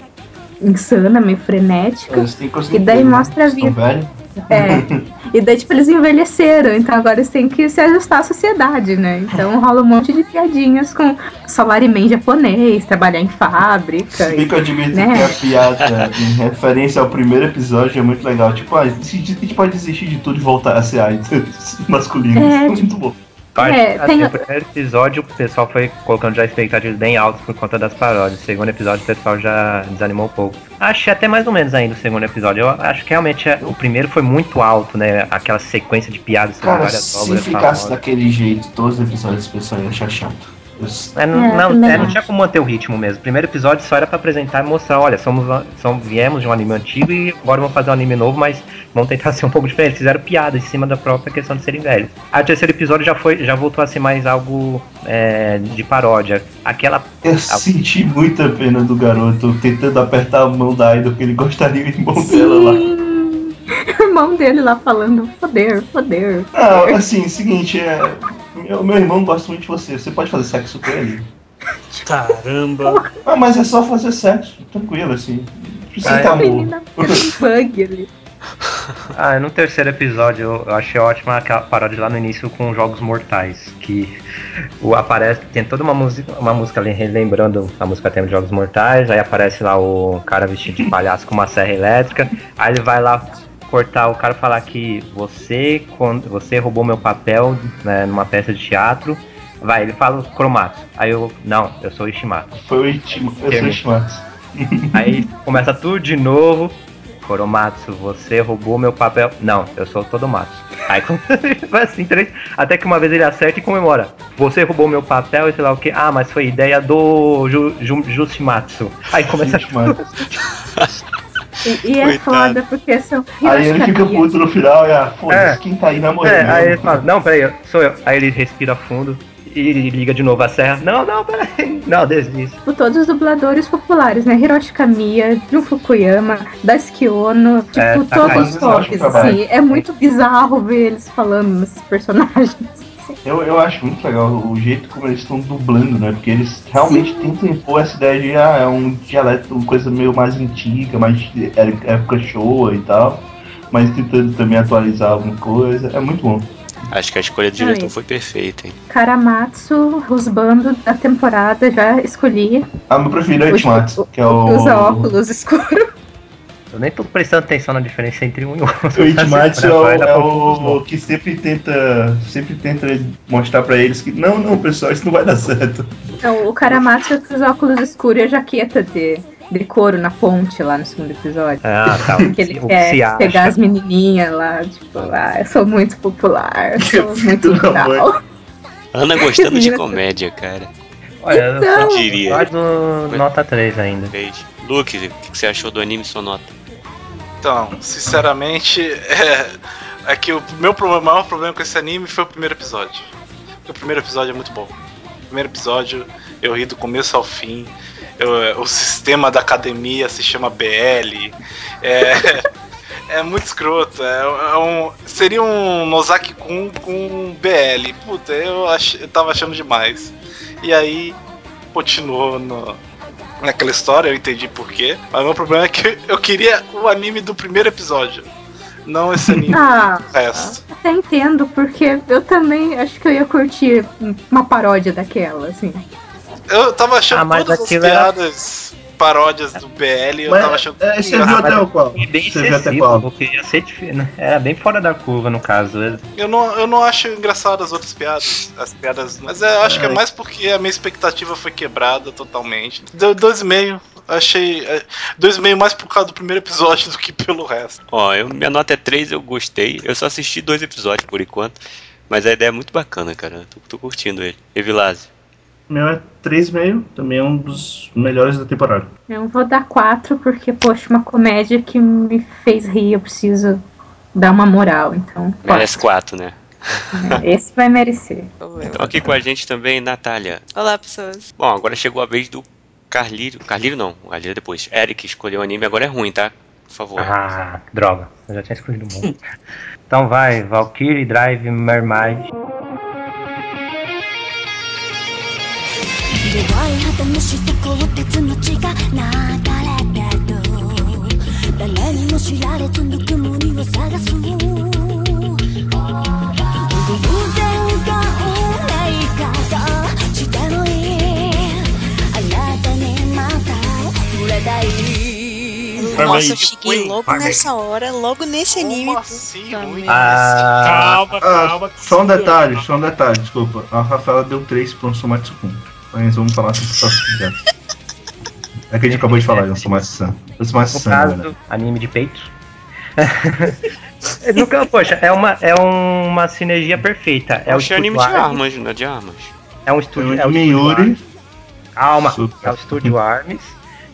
insana, meio frenética. Eles têm E daí né? mostra a vida. É. *laughs* E daí, tipo, eles envelheceram, então agora eles têm que se ajustar à sociedade, né? Então rola um monte de piadinhas com salaryman japonês, trabalhar em fábrica. Se bem que eu admito né? que a piada em referência ao primeiro episódio é muito legal. Tipo, ah, a gente pode desistir de tudo e voltar a ser idols *laughs* masculinos. É, muito bom. Eu acho É, assim, O primeiro episódio o pessoal foi colocando já expectativas bem altas por conta das paródias. O segundo episódio o pessoal já desanimou um pouco. Acho até mais ou menos ainda o segundo episódio. Eu acho que realmente é- o primeiro foi muito alto, né? Aquela sequência de piadas Cara, várias se obras ficasse famosas. daquele jeito, todos os episódios o pessoal ia achar chato. É, não, É, não, é, não tinha como manter o ritmo mesmo. O primeiro episódio só era pra apresentar e mostrar, olha, somos, somos viemos de um anime antigo e agora vamos fazer um anime novo, mas vamos tentar *laughs* ser um pouco diferente. Fizeram piada em cima da própria questão de serem velhos. O terceiro episódio já foi, já voltou a ser mais algo é, de paródia. Aquela Eu senti muita pena do garoto tentando apertar a mão da Idol que ele gostaria de mão dela lá. *laughs* Irmão dele lá falando poder, poder. Não, assim, seguinte, é. Meu, meu irmão gosta muito de você. Você pode fazer sexo com ele? Caramba. Ah, mas é só fazer sexo, tranquilo, assim. Ah, ter A amor. um bug ali. *laughs* Ah, no terceiro episódio eu, eu achei ótima aquela paródia lá no início com Jogos Mortais. Que o, aparece, tem toda uma música, uma música ali relembrando a música tema de Jogos Mortais, aí aparece lá o cara vestido de palhaço com uma serra elétrica, aí ele vai lá cortar o cara falar que você, quando, você roubou meu papel né, numa peça de teatro. Vai, ele fala os cromatos. Aí eu. Não, eu sou o Ishimato. Foi o Itima, eu sou o. Ishimatsu. *laughs* Aí começa tudo de novo. Koromatsu, você roubou meu papel. Não, eu sou o Todomatsu. Aí *laughs* vai assim, três. Até que uma vez ele acerta e comemora. Você roubou meu papel e sei lá o que. Ah, mas foi ideia do Ju, Ju, Jushimatsu. Aí começa Ishimatsu. *laughs* E, e é foda porque são. Aí ele fica puto no final e ah, foda-se, É. quem tá aí namorando? É, aí ele fala, não, peraí, sou eu. Aí ele respira fundo e liga de novo a serra. Não, não, peraí. *laughs* Não, desiste. Tipo, todos os dubladores populares, né? Hiroshi Kamiya, Jun Fukuyama, Daisuke Ono, tipo, É, todos os toques, trabalho. assim. É muito bizarro ver eles falando nesses personagens. Eu, eu acho muito legal o jeito como eles estão dublando, né? Porque eles realmente tentam impor essa ideia de ah, é um dialeto, uma coisa meio mais antiga, mais época show e tal. Mas tentando também atualizar alguma coisa. É muito bom. Acho que a escolha do diretor foi perfeita, hein? Karamatsu, os bandos da temporada, já escolhi. Ah, meu preferido é o Ichimatsu, que é o. Usa óculos escuros. Eu nem tô prestando atenção na diferença entre um e outro. O Ichimatsu é, o, Vai dar é o que sempre tenta, sempre tenta mostrar pra eles que não, não, pessoal, isso não vai dar certo. Então, o Karamatsu com os óculos escuros e a jaqueta de, de couro na ponte lá no segundo episódio. Ah, tá. *laughs* Que ele o quer se acha. pegar as menininhas lá, tipo, ah, eu sou muito popular, eu sou *laughs* muito legal. Ana gostando de *laughs* comédia, cara. Olha, eu Então. só Diria. do nota 3 ainda. Fez. Luke, o que você achou do anime Sonota? Então, sinceramente, *laughs* é, é que o meu problema, o maior problema com esse anime foi o primeiro episódio. O primeiro episódio é muito bom. O primeiro episódio eu ri do começo ao fim. Eu- o sistema da academia se chama BL. É, *laughs* é muito escroto. É, é um, seria um Nozaki Kun com BL. Puta, eu, ach, eu tava achando demais. E aí continuou no, naquela história, eu entendi porquê. Mas o meu problema é que eu queria o anime do primeiro episódio. Não esse anime Ah, resto. até entendo, porque eu também acho que eu ia curtir uma paródia daquela, assim. Eu tava achando Ah, mas todas as piadas, paródias do BL, eu Mas, tava achando é, você viu engraçado. até o qual? Bem Você viu até qual? porque ia ser difícil, né? Era bem fora da curva no caso. Eu não, eu não acho engraçado as outras piadas. As piadas. Mas é, eu acho que é É. mais porque a minha expectativa foi quebrada totalmente. Deu dois e meio. Achei. é, Dois e meio mais por causa do primeiro episódio *laughs* do que pelo resto. Ó, eu, minha nota é 3, eu gostei. Eu só assisti dois episódios por enquanto. Mas a ideia é muito bacana, cara. Tô, tô curtindo ele. Evilásio. Meu é 3,5, também é um dos melhores da temporada. Eu vou dar quatro, porque, poxa, uma comédia que me fez rir, eu preciso dar uma moral, então. Merece 4, né? quatro, né? Esse vai merecer. *laughs* Então aqui com a gente também, Natália. Olá, pessoas. Bom, agora chegou a vez do Carlírio. Carlírio não, o Carlírio é depois. Eric escolheu o anime, agora é ruim, tá? Por favor. Ah, droga. Eu já tinha escolhido um monte. então vai, Valkyrie Drive Mermaid. 弱い旗にして鋼鉄の血が流れてる誰にも知られずぬくもりを探す偶然が運命かとしてもいいあなたにまた触れたい Nossa, eu cheguei logo nessa hora, logo nesse anime. Como assim? Puta Muito merda. Ah, Calma, Ah, calma. só um detalhe, só um detalhe, desculpa. A Rafaela deu 3 pro Somatsu-kun. Mas vamos falar sobre o próximo já. É que a gente acabou de falar, eu sou mais Sam. Eu sou mais no Sam, né? anime de peito. *laughs* no caso, poxa, é uma, é uma sinergia perfeita. É o achei estúdio anime de Arms, armas, não é de armas. É um estúdio. É o estúdio Yuri. Calma, é o estúdio Arms,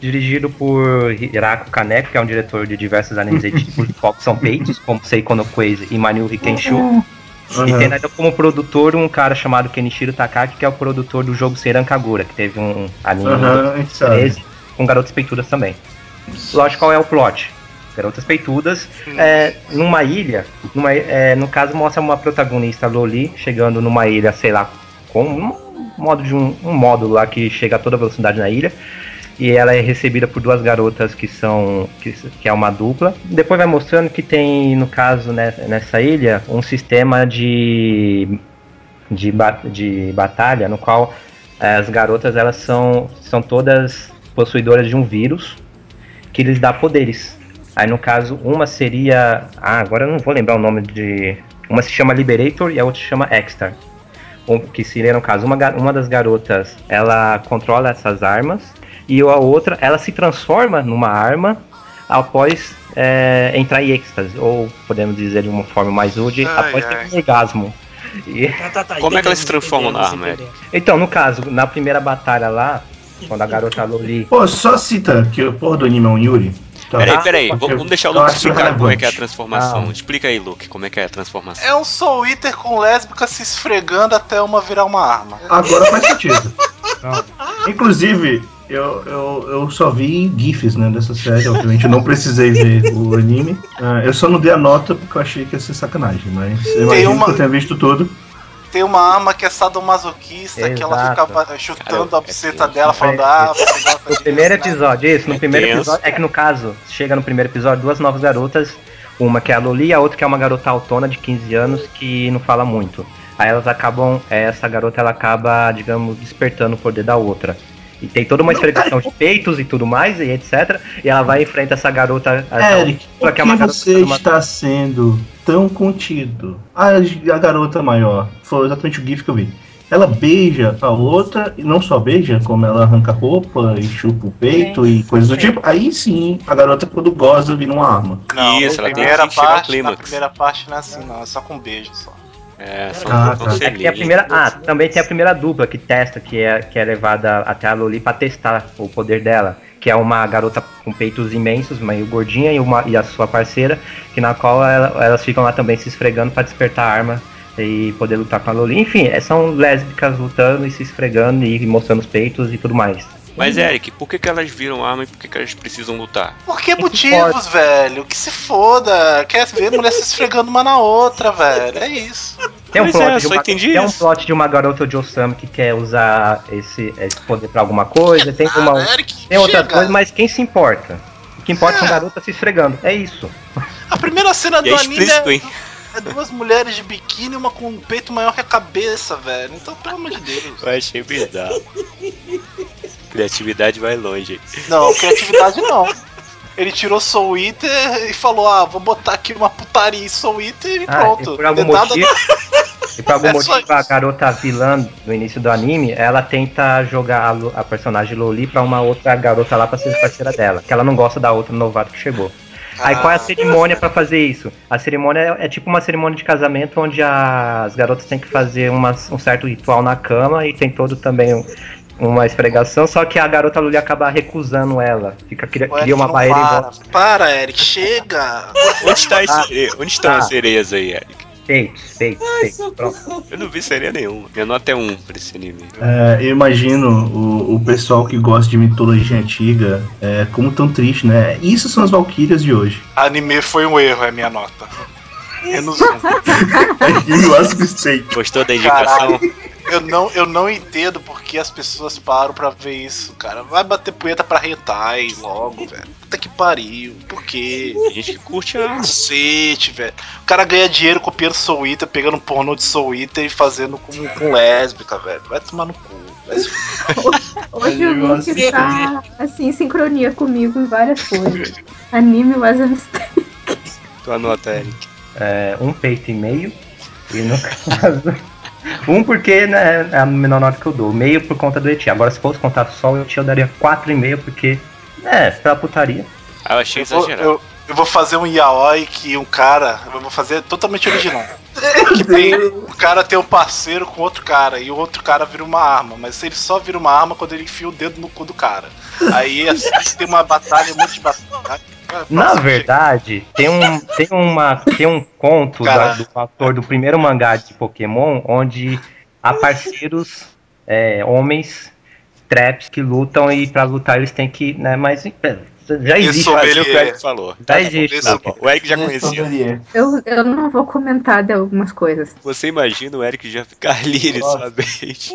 dirigido por Hirako Kaneko, que é um diretor de diversos animes tipo, foco são peitos, como Seiko no Quase e Manu Rikenshu. E tem ainda como produtor um cara chamado Kenichiro Takaki, que é o produtor do jogo Seran Kagura, que teve um anime. 13 com garotas peitudas também. Lógico, qual é o plot? garotas peitudas, é, numa ilha, numa, é, no caso mostra uma protagonista Loli chegando numa ilha, sei lá, com um modo de um, um módulo lá que chega a toda velocidade na ilha. E ela é recebida por duas garotas que são. que, que é uma dupla. Depois vai mostrando que tem, no caso, né, nessa ilha, um sistema de. de, de batalha no qual eh, as garotas elas são, são todas possuidoras de um vírus que lhes dá poderes. Aí no caso, uma seria. Ah, agora eu não vou lembrar o nome de. Uma se chama Liberator e a outra se chama Extar. Que seria, no caso, uma, uma das garotas ela controla essas armas e a outra ela se transforma numa arma após é, entrar em êxtase, ou podemos dizer de uma forma mais útil, Ai, após ai. ter um orgasmo. E- Tá, tá, tá, Como é que ela se transforma na arma, então, no caso, na primeira batalha lá, quando a garota Loli. Pô, só cita que o porra do anime é um Yuri. Tá. Peraí, peraí, porque vamos deixar o Luke explicar como é que é a transformação. Ah. Explica aí, Luke, como é que é a transformação. É um Soul Eater com lésbica se esfregando até uma virar uma arma. Agora faz sentido. *laughs* Inclusive, eu, eu, eu só vi GIFs né, dessa série, obviamente eu não precisei ver o *laughs* anime. Ah, eu só não dei a nota porque eu achei que ia ser sacanagem, mas eu imagino uma- que eu tenha visto tudo. Tem uma arma que é sadomasoquista, que ela Exato. fica chutando Cara, a buceta é dela, falando, ah, você gosta No primeiro né? episódio, isso, no É primeiro tenso. episódio, é que no caso, chega no primeiro episódio duas novas garotas, uma que é a Loli e a outra que é uma garota autona de 15 anos que não fala muito. Aí elas acabam, essa garota ela acaba, digamos, despertando o poder da outra. E tem toda uma esfregação de peitos e tudo mais, e etc. E ela vai e enfrenta essa garota. essa Eric, outra por que é uma você está sendo tão contido? A, a garota maior, foi exatamente o GIF que eu vi. Ela beija a outra, e não só beija, como ela arranca a roupa e chupa o peito e coisas do tipo. Aí sim, a garota quando goza vira uma arma. Não, Isso, na ela tem primeira parte, na primeira parte não é assim, não, é só com beijo só. É, só Ah, um tá. É que tem a primeira, ah, também tem a primeira dupla que testa, que é, que é levada até a Loli pra testar o poder dela. Que é uma garota com peitos imensos, meio gordinha, e, uma, e a sua parceira, que na qual ela- elas ficam lá também se esfregando pra despertar a arma e poder lutar com a Loli. Enfim, é, são lésbicas lutando e se esfregando e mostrando os peitos e tudo mais. Mas, Eric, por que, que elas viram arma e por que, que elas precisam lutar? Por que que motivos, velho? Que se foda. Quer ver mulher se esfregando uma na outra, velho. É isso. Tem um, Pois plot é, de uma, tem um plot de uma garota de Osama que quer usar esse, esse poder pra alguma coisa. Tem uma, Ah, Eric, Tem outra chega. coisa, mas quem se importa? O que importa são É. garotas se esfregando. É isso. *laughs* A primeira cena do é anime é, é duas mulheres de biquíni, uma com um peito maior que a cabeça, velho. Então, pelo amor de Deus. Eu achei bizarro. Criatividade vai longe. Não, criatividade não. Ele tirou Soul Eater e falou: Ah, vou botar aqui uma putaria em Soul Eater e Ah, pronto. e por algum Nada- motivo. E por algum *laughs* É motivo, a garota vilã no início do anime, ela tenta jogar a, a personagem Loli pra uma outra garota lá pra ser parceira dela. Que ela não gosta da outra novato que chegou. Aí qual é a Ah, cerimônia pra fazer isso? A cerimônia é, é tipo uma cerimônia de casamento onde as garotas têm que fazer uma- um certo ritual na cama e tem todo também um- uma esfregação, só que a garota Luli acaba recusando ela. Fica, cria, cria uma não barreira em para. volta. Para, Eric, chega! Onde, está Ah. Onde estão Ah. as sereias aí, Eric? Peitos, peitos, peitos. Pronto. Eu não vi sereia nenhuma. Minha nota é 1 pra esse anime. É, eu imagino o, o pessoal que gosta de mitologia antiga é, como tão triste, né? Isso são as Valkyrias de hoje. Anime foi um erro, é minha nota. Menos *laughs* um. you ask mistake. Gostou da indicação? Eu não, eu não entendo porque as pessoas param pra ver isso, cara. Vai bater punheta pra hentai logo, velho. Puta que pariu. Por quê? Tem gente que curte a. Cacete, velho. O cara ganha dinheiro copiando Soul Eater, pegando pornô de Soul Eater e fazendo com, com lésbica, velho. Vai tomar no cu. *laughs* Hoje o Luke tá assim, em sincronia comigo em várias coisas. Anime was a mistake. Tua nota, Eric. É, um peito e meio. E no *laughs* caso. Um porque né, é a menor nota que eu dou. Meio por conta do Eti. Agora, se fosse contar só o Eti, eu daria 4,5, porque. É, pela putaria. Ah, eu achei Eu vou, exagerado. eu, eu vou fazer um yaoi que um cara. Eu vou fazer totalmente original. *laughs* Que tem, o cara tem um parceiro com outro cara e o outro cara vira uma arma, mas ele só vira uma arma quando ele enfia o dedo no cu do cara. Aí assim, tem uma batalha, um monte de batalha. Na verdade, tem um, tem uma, tem um conto da- do autor do primeiro mangá de Pokémon, onde há parceiros é, homens traps que lutam e pra lutar eles têm que, né, mas é, Já existe. Isso, faz- Olha o que o. Eric falou. Já existe. Isso. O Eric já conhecia. Eu, eu não vou comentar de algumas coisas. Você imagina o Eric já ficar livre sua vez.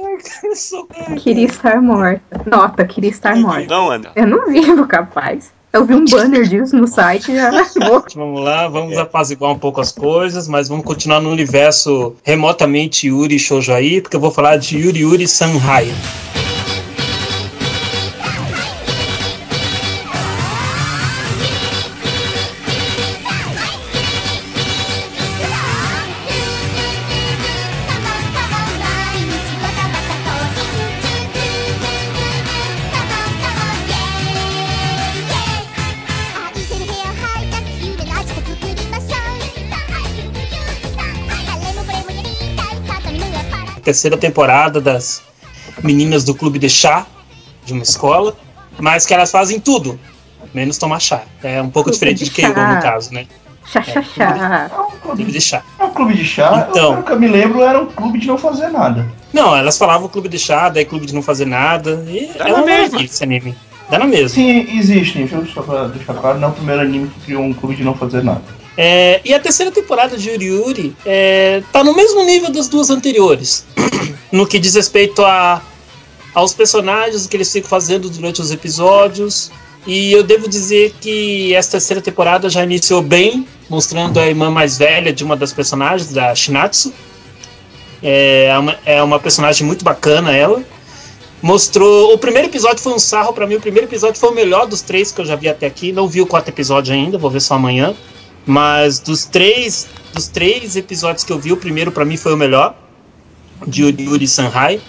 Queria estar morta. Nota, queria estar morta. Não, Ana. Eu não vivo, capaz. Eu vi um banner disso no site já. *laughs* Vamos lá, vamos apaziguar um pouco as coisas, mas vamos continuar no universo remotamente Yuri Shoujo aí, porque eu vou falar de Yuri Yuri Sanhai. Terceira temporada das meninas do clube de chá de uma escola, mas que elas fazem tudo, menos tomar chá. É um pouco Clube diferente de de no caso, né? Chá, chá, chá. É um clube, Clube de chá. é um clube de chá, Então. eu, que eu me lembro era um clube de não fazer nada. Não, elas falavam clube de chá, daí clube de não fazer nada. E Dá é na uma mesma. maravilha esse anime. Dá na mesma. Sim, existem, viu? Só pra deixar claro, não é o primeiro anime que criou um clube de não fazer nada. É, e a terceira temporada de Yuri Yuri é, tá no mesmo nível das duas anteriores. *clears throat* no que diz respeito a, aos personagens que eles ficam fazendo durante os episódios. E eu devo dizer que essa terceira temporada já iniciou bem, mostrando a irmã mais velha de uma das personagens, da Shinatsu. É uma, é uma personagem muito bacana ela. Mostrou. O primeiro episódio foi um sarro pra mim. O primeiro episódio foi o melhor dos três que eu já vi até aqui. Não vi o quarto episódio ainda, vou ver só amanhã. Mas dos três, dos três episódios que eu vi, o primeiro pra mim foi o melhor, de Yuri Sanhai,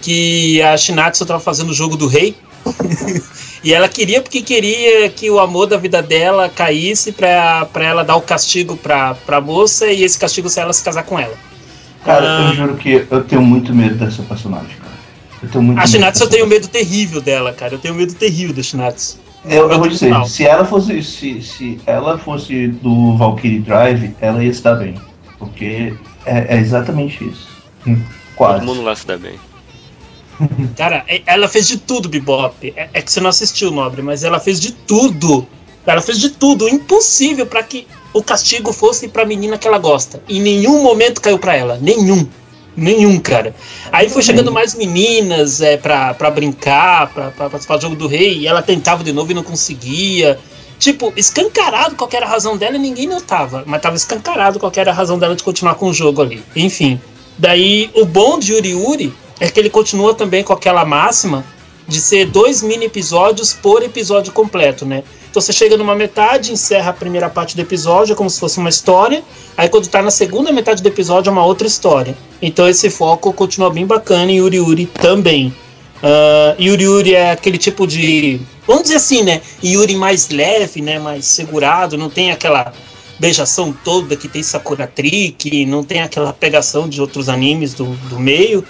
que a Shinatsu tava fazendo o jogo do rei. *laughs* e ela queria porque queria que o amor da vida dela caísse pra, pra ela dar o castigo pra, pra moça e esse castigo se ela se casar com ela. Cara, Ah. eu juro que eu tenho muito medo dessa personagem, cara. Eu tenho muito A Shinatsu eu tenho medo terrível dela, cara. Eu tenho medo terrível da Shinatsu. Eu, eu vou dizer, Não. se ela fosse. Se, se ela fosse do Valkyrie Drive, ela ia se dar bem. Porque é, é exatamente isso. Hum, Quase. Todo mundo lá se dá bem. *laughs* Cara, é- ela fez de tudo, Bebop. É, é que você não assistiu, Nobre, mas ela fez de tudo. Ela fez de tudo. Impossível pra que o castigo fosse pra menina que ela gosta. Em nenhum momento caiu pra ela. Nenhum. Nenhum, cara. Aí foi chegando mais meninas é, pra, pra brincar, pra, pra participar do jogo do rei, e ela tentava de novo e não conseguia. Tipo, escancarado qual que era a razão dela e ninguém notava. Mas tava escancarado qual que era a razão dela de continuar com o jogo ali. Enfim. Daí, o bom de Yuri Yuri é que ele continua também com aquela máxima de ser dois mini episódios por episódio completo, né? Então você chega numa metade, encerra a primeira parte do episódio, é como se fosse uma história. Aí quando tá na segunda metade do episódio é uma outra história. Então esse foco continua bem bacana em Yuri Yuri também. Ah, Yuri Yuri é aquele tipo de. Vamos dizer assim, né? Yuri mais leve, né? Mais segurado, não tem aquela beijação toda que tem Sakura Trick, não tem aquela pegação de outros animes do, do meio.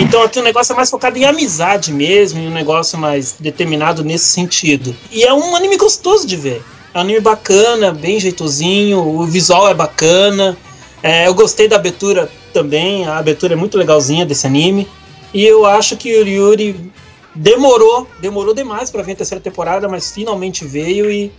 Então aqui o negócio é mais focado em amizade mesmo, e um negócio mais determinado nesse sentido. E é um anime gostoso de ver. É um anime bacana, bem jeitosinho, o visual é bacana. É, eu gostei da abertura também, a abertura é muito legalzinha desse anime. E eu acho que Yuri Yuri demorou, demorou demais para vir a terceira temporada, mas finalmente veio e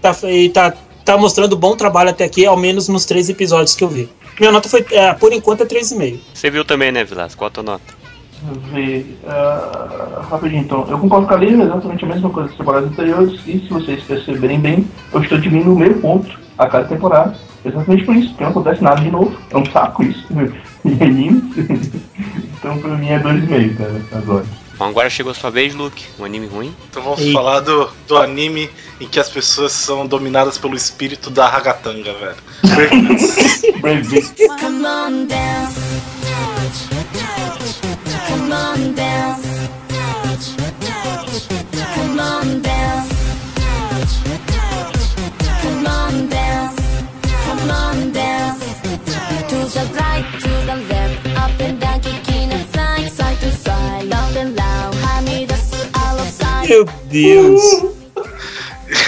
tá, e tá, tá mostrando bom trabalho até aqui, ao menos nos três episódios que eu vi. Minha nota foi, é, por enquanto, é 3,5. Você viu também, né, Vilas? Qual a tua nota? Deixa eu ver. ah, rapidinho então. Eu concordo com a Lívia, exatamente a mesma coisa das temporadas anteriores. E se vocês perceberem bem, eu estou diminuindo meio ponto a cada temporada. Exatamente por isso, porque não acontece nada de novo. É um saco isso. *laughs* Anime. *laughs* então pra mim é 2,5, cara, agora. Bom, agora chegou a sua vez, Luke. Um anime ruim. Então vamos Eita. falar do, do anime em que as pessoas são dominadas pelo espírito da ragatanga, velho. Beast. Come on, dance. Come on, dance. Meu Deus! *laughs*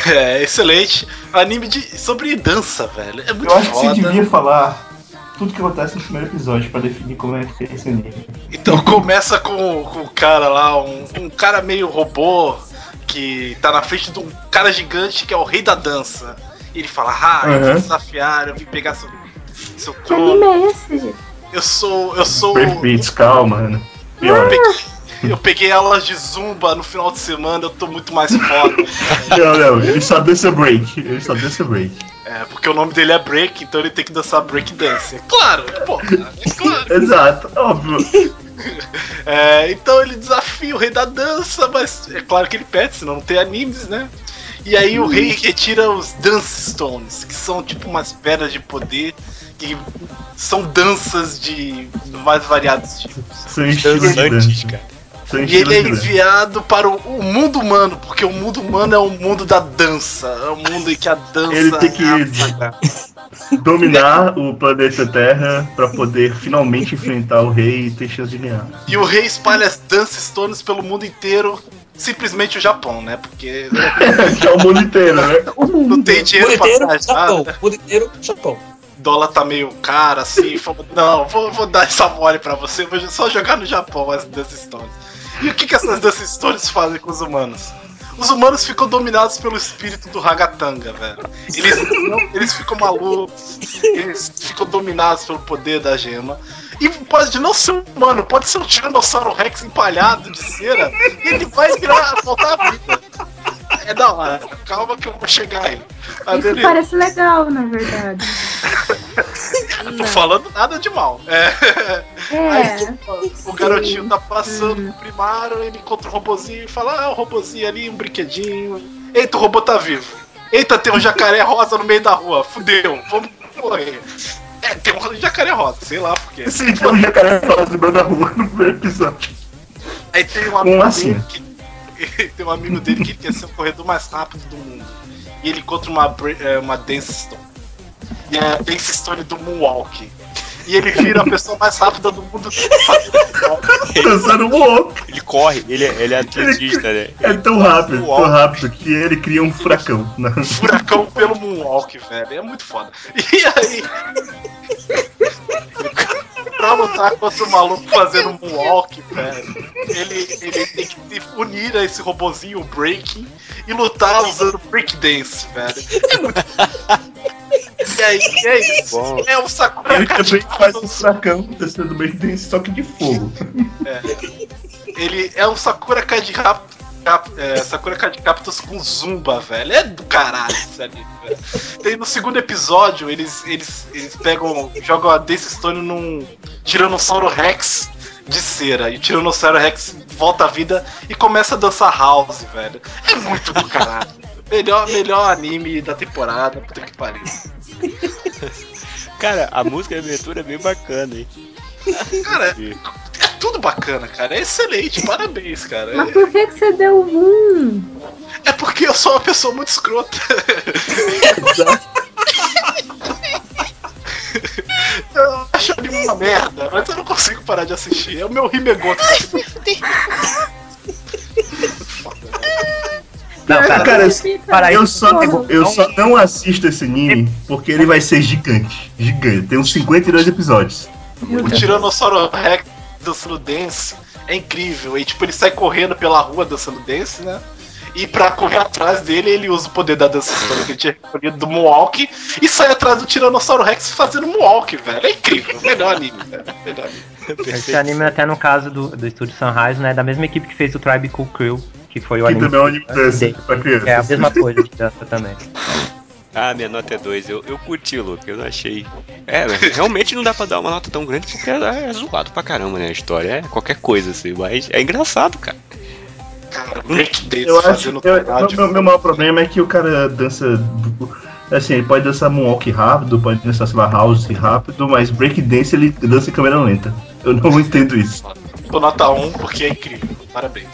É, excelente. Anime de, sobre dança, velho. É muito Eu acho que você foda. devia falar tudo que acontece no primeiro episódio pra definir como é que é esse anime. Então começa com, com o cara lá, um, um cara meio robô, que tá na frente de um cara gigante que é o rei da dança. E ele fala, ah, eu vim Uhum. desafiar, eu vim pegar seu, seu Que anime é esse, gente? Eu sou. Eu sou. Breakbeats, calma, né? Pior. Eu peguei, eu peguei aulas de zumba no final de semana, eu tô muito mais foda. *laughs* Não, não, ele só dança break. Ele só dança break. É, porque o nome dele é Break, então ele tem que dançar break dance. É claro, pô, é *laughs* claro. Exato, óbvio. *laughs* É, então ele desafia o rei da dança, mas é claro que ele perde, senão não tem animes, né? E aí o rei retira os Dance Stones, que são tipo umas pedras de poder, que são danças de mais variados tipos. São estilos de Dançantes, dança. cara. E ele é enviado para o, o mundo humano, porque o mundo humano é o mundo da dança, é o mundo em que a dança Ele tem que- é a sagrada. *laughs* Dominar o planeta Terra pra poder finalmente enfrentar o rei e ter chance de ganhar. E o rei espalha as Dance Stones pelo mundo inteiro, simplesmente o Japão, né? Porque *laughs* Que é o mundo inteiro, né? O não mundo. tem Mundo dinheiro pra inteiro, viajar, Japão. né? Mundo inteiro, Japão. O dólar tá meio caro assim, *laughs* falou, não, vou, vou dar essa mole pra você, vou só jogar no Japão as Dance Stones. E o que, que essas Dance Stones fazem com os humanos? Os humanos ficam dominados pelo espírito do Ragatanga, velho. Eles, eles ficam malucos, eles ficam dominados pelo poder da gema. E pode não ser um humano, pode ser um Tiranossauro Rex empalhado de cera, e ele vai virar, voltar à vida. É da hora, calma que eu vou chegar aí. Ah, Isso beleza. parece legal, na verdade. Não *laughs* tô falando nada de mal. É. Aí, É. tipo, o garotinho tá passando no primário, ele encontra o robozinho e fala: Ah, o robozinho ali, um brinquedinho. Eita, o robô tá vivo. Eita, tem um jacaré rosa no meio da rua. Fudeu, vamos morrer. É, tem um jacaré rosa, sei lá por quê. Esse então, jacaré fala no meio da rua no primeiro episódio. Aí tem um Como amigo assim? que. *laughs* tem um amigo dele que quer ser o corredor mais rápido do mundo. E ele encontra uma, é, uma Dance Stone. E é a Dance Stone do Moonwalk. E ele vira a pessoa mais rápida do mundo Moonwalk. Dançando um louco. Ele corre, ele, é- ele é atletista, né? É tão rápido, tão rápido que ele cria um furacão. né? furacão pelo Moonwalk, velho. É muito foda. E aí. *laughs* pra lutar contra o maluco fazendo Moonwalk, velho, ele, ele tem que se unir a esse robozinho, o Breaking, e lutar usando Breakdance, velho. É muito. E aí, é isso. Bom. É o Sakura Ele também faz um dançando bem tem só que de fogo. Ele é um Sakura Card Captors. Cap- é, Sakura Card Captors com Zumba, velho. É do caralho isso ali, velho. Tem no segundo episódio, eles, eles, eles pegam, jogam a Dance Stone num Tiranossauro Rex de cera. E o Tiranossauro Rex volta à vida e começa a dançar house, velho. É muito do caralho. *laughs* Melhor, melhor anime da temporada, puta que pariu. Cara, a música de abertura é bem bacana, hein? Cara, tudo bacana, cara. É excelente, parabéns, cara. Mas por que, que você deu um? É porque eu sou uma pessoa muito escrota. *laughs* eu acho ele uma merda, mas eu não consigo parar de assistir. É o meu Rimegoto. Não, cara, Cara, para eu só, eu só não assisto esse anime porque ele vai ser gigante. Gigante. Tem uns 52 episódios. O Tiranossauro Rex dançando dance é incrível. E tipo, ele sai correndo pela rua dançando dance, né? E pra correr atrás dele, ele usa o poder da dança *laughs* que ele tinha recolhido do Moonwalk e sai atrás do Tiranossauro Rex fazendo Moonwalk, velho. É incrível. Melhor anime, velho. Melhor anime. esse anime, até no caso do, do estúdio Sunrise, né? Da mesma equipe que fez o Tribe Cool Crew, que foi o Que anime. também é um anime pra criança. É a mesma coisa de dança também. *laughs* Ah, minha nota é 2. Eu, eu curti, Luke, eu não achei. É, *laughs* realmente não dá pra dar uma nota tão grande porque é, é zoado pra caramba, né? A história é qualquer coisa, assim, mas é engraçado, cara. Cara, breakdance Eu acho fazendo eu- rádio. meu, meu maior problema é que o cara dança. Assim, ele pode dançar moonwalk rápido, pode dançar, sei lá, house rápido, mas breakdance ele dança em câmera lenta. Eu não *laughs* entendo isso. Tô nota 1 porque é incrível. Parabéns.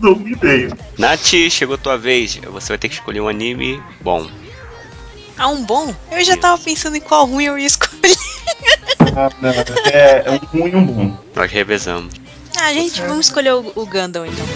Não me ideia. Nath, chegou tua vez. Você vai ter que escolher um anime bom. Ah, um bom? Eu já tava pensando em qual ruim eu ia escolher. Ah, não, é, é um ruim e um bom. Nós revezamos. Ah, gente, vamos escolher o, o Gundam então.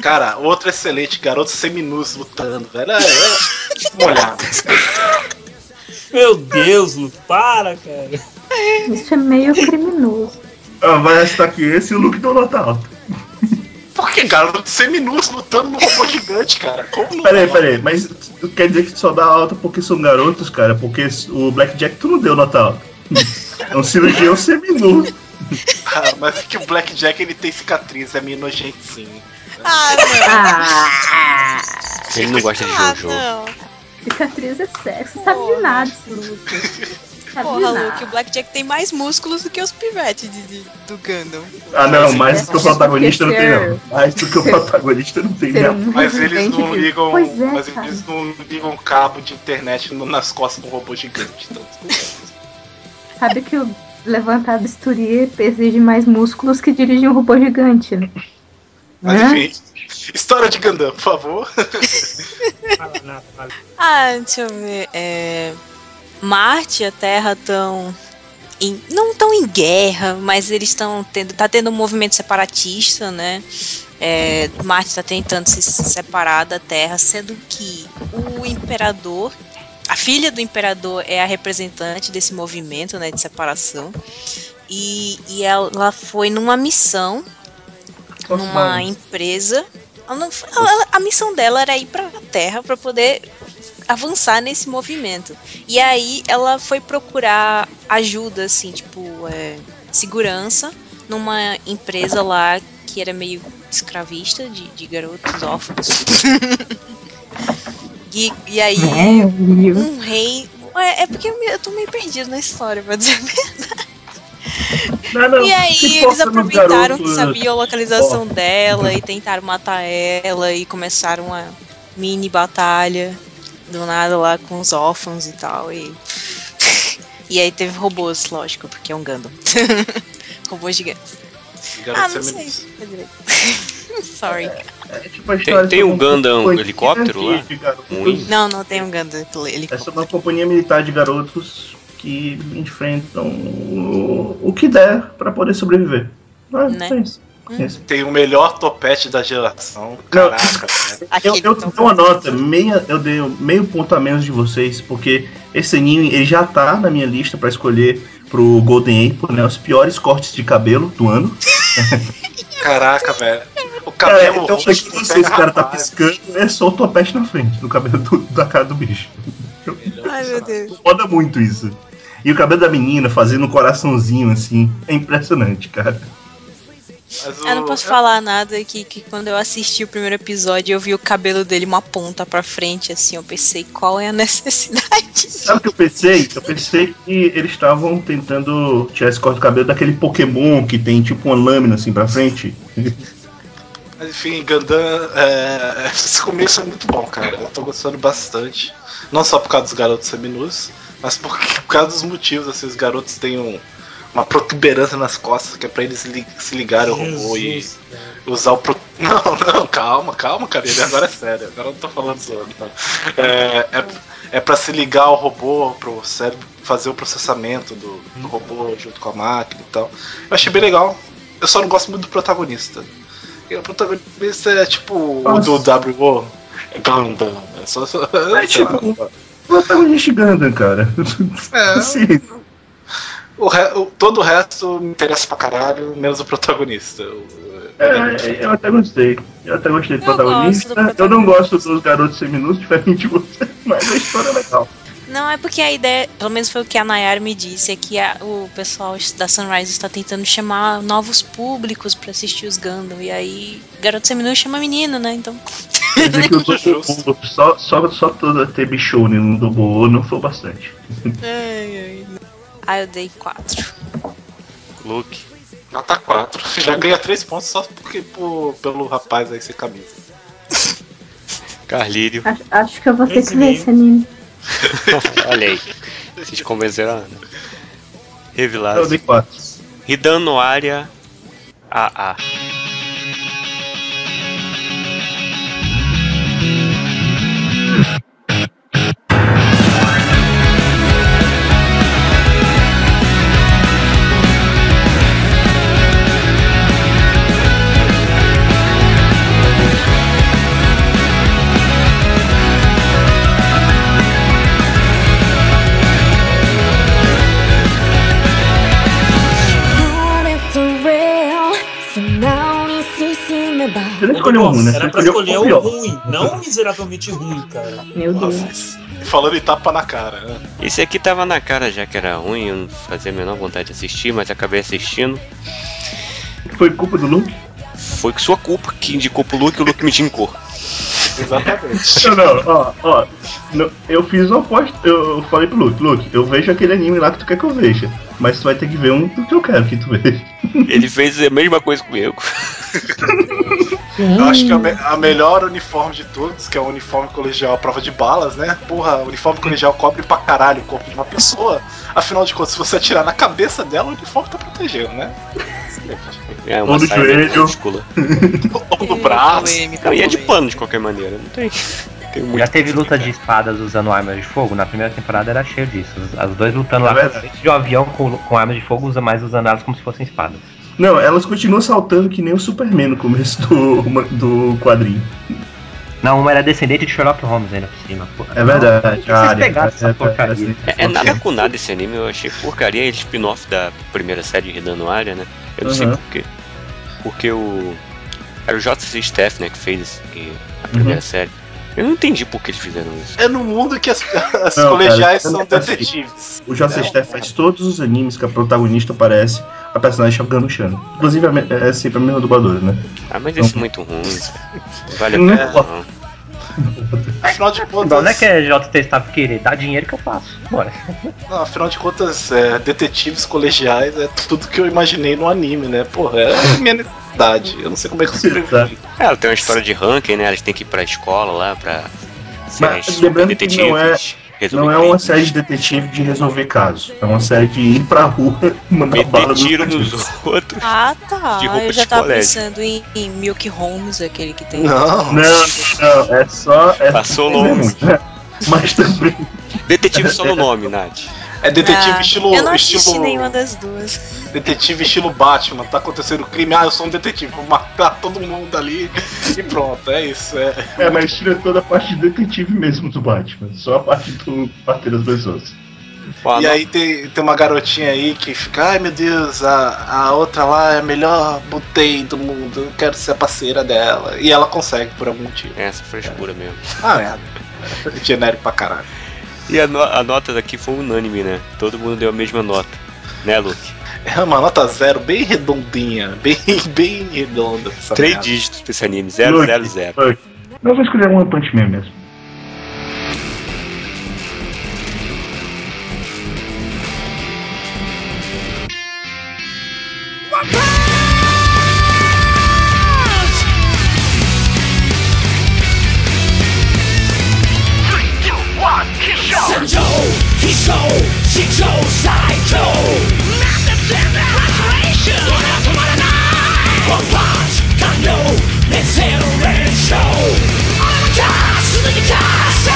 Cara, outro excelente, garoto seminus lutando, velho. É, é tipo molhado. Meu Deus, Lu, para, cara. Isso é meio criminoso. Ah, vai estar aqui esse e o Luke do nota alta. Por que garoto seminus lutando no robô gigante, cara? Como não? Peraí, peraí, mas tu quer dizer que só dá alta porque são garotos, cara? Porque o Blackjack tu não deu nota alta. É um cirurgião seminu. Ah, mas é que o Blackjack ele tem cicatriz, é meio nojentinho. Ah, não. Ah, Ele não gosta de Ah, Jojo. não. cicatriz é sexo, sabe de nada, esse Luke. Sabe de Porra, nada. Luke, o Blackjack tem mais músculos do que os pivetes de, de- do Gundam. Ah, não, mais do que o é protagonista não tem, porque não. Mais do que o protagonista não tem, não. Mas eles não ligam. É, mas cara. eles não ligam cabo de internet nas costas do robô gigante. Então, Sabe que o levantar bisturi exige mais músculos que dirigir um robô gigante, né? Mas Hã? enfim. História de Gundam, por favor. *laughs* Ah, deixa eu ver. É... Marte e a Terra estão. Em... Não estão em guerra, mas eles estão tendo. Tá tendo um movimento separatista, né? É, Marte está tentando se separar da Terra, sendo que o imperador. A filha do imperador é a representante desse movimento né, de separação. E, e ela foi numa missão numa empresa. Ela ela- a missão dela era ir para a Terra para poder avançar nesse movimento. E aí ela foi procurar ajuda, assim, tipo, é, segurança numa empresa lá que era meio escravista de, de garotos órfãos. *laughs* e, e aí É, um rei. É, é porque eu, me- eu tô meio perdido na história, pra dizer a verdade. Não, não, E aí eles aproveitaram garoto, que sabiam a localização dela e tentaram matar ela e começaram uma mini batalha do nada lá com os órfãos e tal. E, *laughs* e aí teve robôs, lógico, porque é um Gundam. *laughs* robôs gigantes. Garoto Ah, não sei. *laughs* Sorry. É tipo a história tem de um Gundam helicóptero lá? Não, não tem um Gundam. Ele É sobre uma companhia militar de garotos que enfrentam o, o que der pra poder sobreviver. Ah, Né? é isso. É isso. Tem o melhor topete da geração. Caraca, velho. Eu, eu dou uma nota, meia, eu dei meio ponto a menos de vocês, porque esse anime ele já tá na minha lista pra escolher pro Golden Apple, né? Os piores cortes de cabelo do ano. *laughs* Caraca, velho. O cabelo então roxo aqui se o cara tá piscando, é só o topete na frente do cabelo do- da cara do bicho. Ai, meu Deus. Foda muito isso. E o cabelo da menina fazendo um coraçãozinho assim, é impressionante, cara. O- Eu não posso falar nada que, que quando eu assisti o primeiro episódio eu vi o cabelo dele uma ponta pra frente, assim, eu pensei, qual é a *laughs* necessidade? Sabe o que eu pensei? Eu pensei que eles estavam tentando tirar esse corte do cabelo daquele Pokémon que tem tipo uma lâmina assim pra frente. Mas enfim, Gundam, é, *laughs* esse começo é muito bom, cara. Eu tô gostando bastante. Não só por causa dos garotos seminus, mas por, *laughs* por causa dos motivos, assim, os garotos têm um- uma protuberância nas costas, que é pra eles li- se ligarem ao robô e cara. usar o pro... *laughs* Não, não, calma, calma, cara. Ele agora é sério. Agora eu não tô falando zoando. É, é, é pra se ligar ao robô, pro cérebro fazer o processamento do, do robô junto com a máquina e tal. Eu achei bem legal. Eu só não gosto muito do protagonista. E o protagonista é tipo o Nossa. do WO. É Gundam. É só. só *laughs* É sei lá. Protagonista Gundam, cara. É, *laughs* Assim, o re- o- todo o resto me interessa pra caralho, menos o protagonista. É, eu até gostei. Eu até gostei do Eu protagonista. do Eu não gosto dos garotos seminus, diferente de você, *laughs* mas a história é legal. Não, é porque a ideia, pelo menos foi o que a Nayara me disse, é que a- o pessoal da Sunrise está tentando chamar novos públicos pra assistir os Gundam. E aí, Garoto Seminu chama menino, né? Então. Só, só, só toda ter bichone no Dobo não foi bastante. *laughs* Ai, ai. Ah, eu dei quatro. Luke. Nota *laughs* 4. Já ganha 3 pontos só porque, por, pelo rapaz aí sem camisa. Carlírio. Acho, acho que eu vou ter que ver esse anime. *laughs* Olha aí. Vocês convenceram a Ana. Eu Revilado. dei 4. Ridan área. AA. escolher um né? Era pra escolheu escolher o um ruim, não miseravelmente ruim, cara. Meu Deus. Nossa, falando em tapa na cara, né? Esse aqui tava na cara já que era ruim, eu não fazia a menor vontade de assistir, mas acabei assistindo. Foi culpa do Luke? Foi sua culpa que indicou pro Luke e o Luke me indicou. Exatamente. Não, não, ó, ó. não, eu fiz uma aposta. Eu falei pro Luke, Luke, eu vejo aquele anime lá que tu quer que eu veja. Mas tu vai ter que ver um que eu quero que tu veja. Ele fez a mesma coisa comigo. *laughs* Eu acho que a, me- a melhor uniforme de todos, que é o uniforme colegial à prova de balas, né? Porra, o uniforme colegial cobre pra caralho o corpo de uma pessoa. Afinal de contas, se você atirar na cabeça dela, o uniforme tá protegendo, né? É Ou uma no saia joelho. *laughs* Ou no braço. Não, e é de pano de qualquer maneira, não tem. tem Já teve luta de espadas usando armas de fogo? Na primeira temporada era cheio disso. Os, as dois lutando lá É dentro de um avião com, com armas de fogo, usa mais usando elas como se fossem espadas. Não, elas continuam saltando que nem o Superman no começo do, do quadrinho. Não, uma era descendente de Sherlock Holmes ainda por cima. Pô. É verdade, Não, vocês cara. pegaram essa porcaria. É, é nada com nada esse anime, eu achei porcaria, ele spin-off da primeira série de Redando Área, né? Eu não sei Uhum. porquê. Porque o. Era o JC Staff, né, que fez esse- que- a primeira série. Eu não entendi por que eles fizeram isso. É no mundo que as, *laughs* as Não, colegiais cara, são é assim. detetives. O Joseph Steph faz todos os animes que a protagonista aparece, a personagem jogando Chan. Inclusive é é sempre a mesma dubladora, né? Ah, mas esse é muito ruim. Vale a Não pena, não. *laughs* Afinal de contas, Não, é que é JT Staff querer, dá dinheiro que eu faço. Bora. não, afinal de contas, é, detetives colegiais é tudo que eu imaginei no anime, né? Porra, é a minha necessidade. Eu não sei como é que eu escrevi. É, ela tem uma história de ranking, né? Eles têm que ir pra escola lá pra ser Mas as lembrando que não é- detetives, resolver Não é uma série de detetive de resolver casos. É uma série de ir pra rua *laughs* mandar bala meter nos tiro bandidos. nos outros. Ah, tá. De roupa Eu já de tava colégio. pensando em, em Milk Holmes, aquele que tem. Não, Não, não, é só. É Passou longe. né? Mas também. Detetive só no *laughs* nome, Nath. É detetive Ah, estilo. eu não assisti estilo nenhuma das duas. Detetive estilo Batman, tá acontecendo crime, ah, eu sou um detetive, vou matar todo mundo ali e pronto, é isso. É. É, mas tira toda a parte de detetive mesmo do Batman. Só a parte do bater das pessoas. Ó, E aí tem, tem uma garotinha aí que fica, ai meu Deus, a, a outra lá é a melhor botei do mundo, eu quero ser a parceira dela. E ela consegue por algum motivo. É essa frescura mesmo. Ah, merda. Genérico pra caralho. E a, no- a nota daqui foi unânime, né? Todo mundo deu a mesma nota. Né, Luke? É uma nota zero, bem redondinha, *laughs* bem, bem redonda. Três merda. dígitos pra esse anime. 000. Luke, Eu vou escolher One Punch Man mesmo. 戦場飛翔地上最強西、州止まらないンパンチ完了俺ー鈴木カ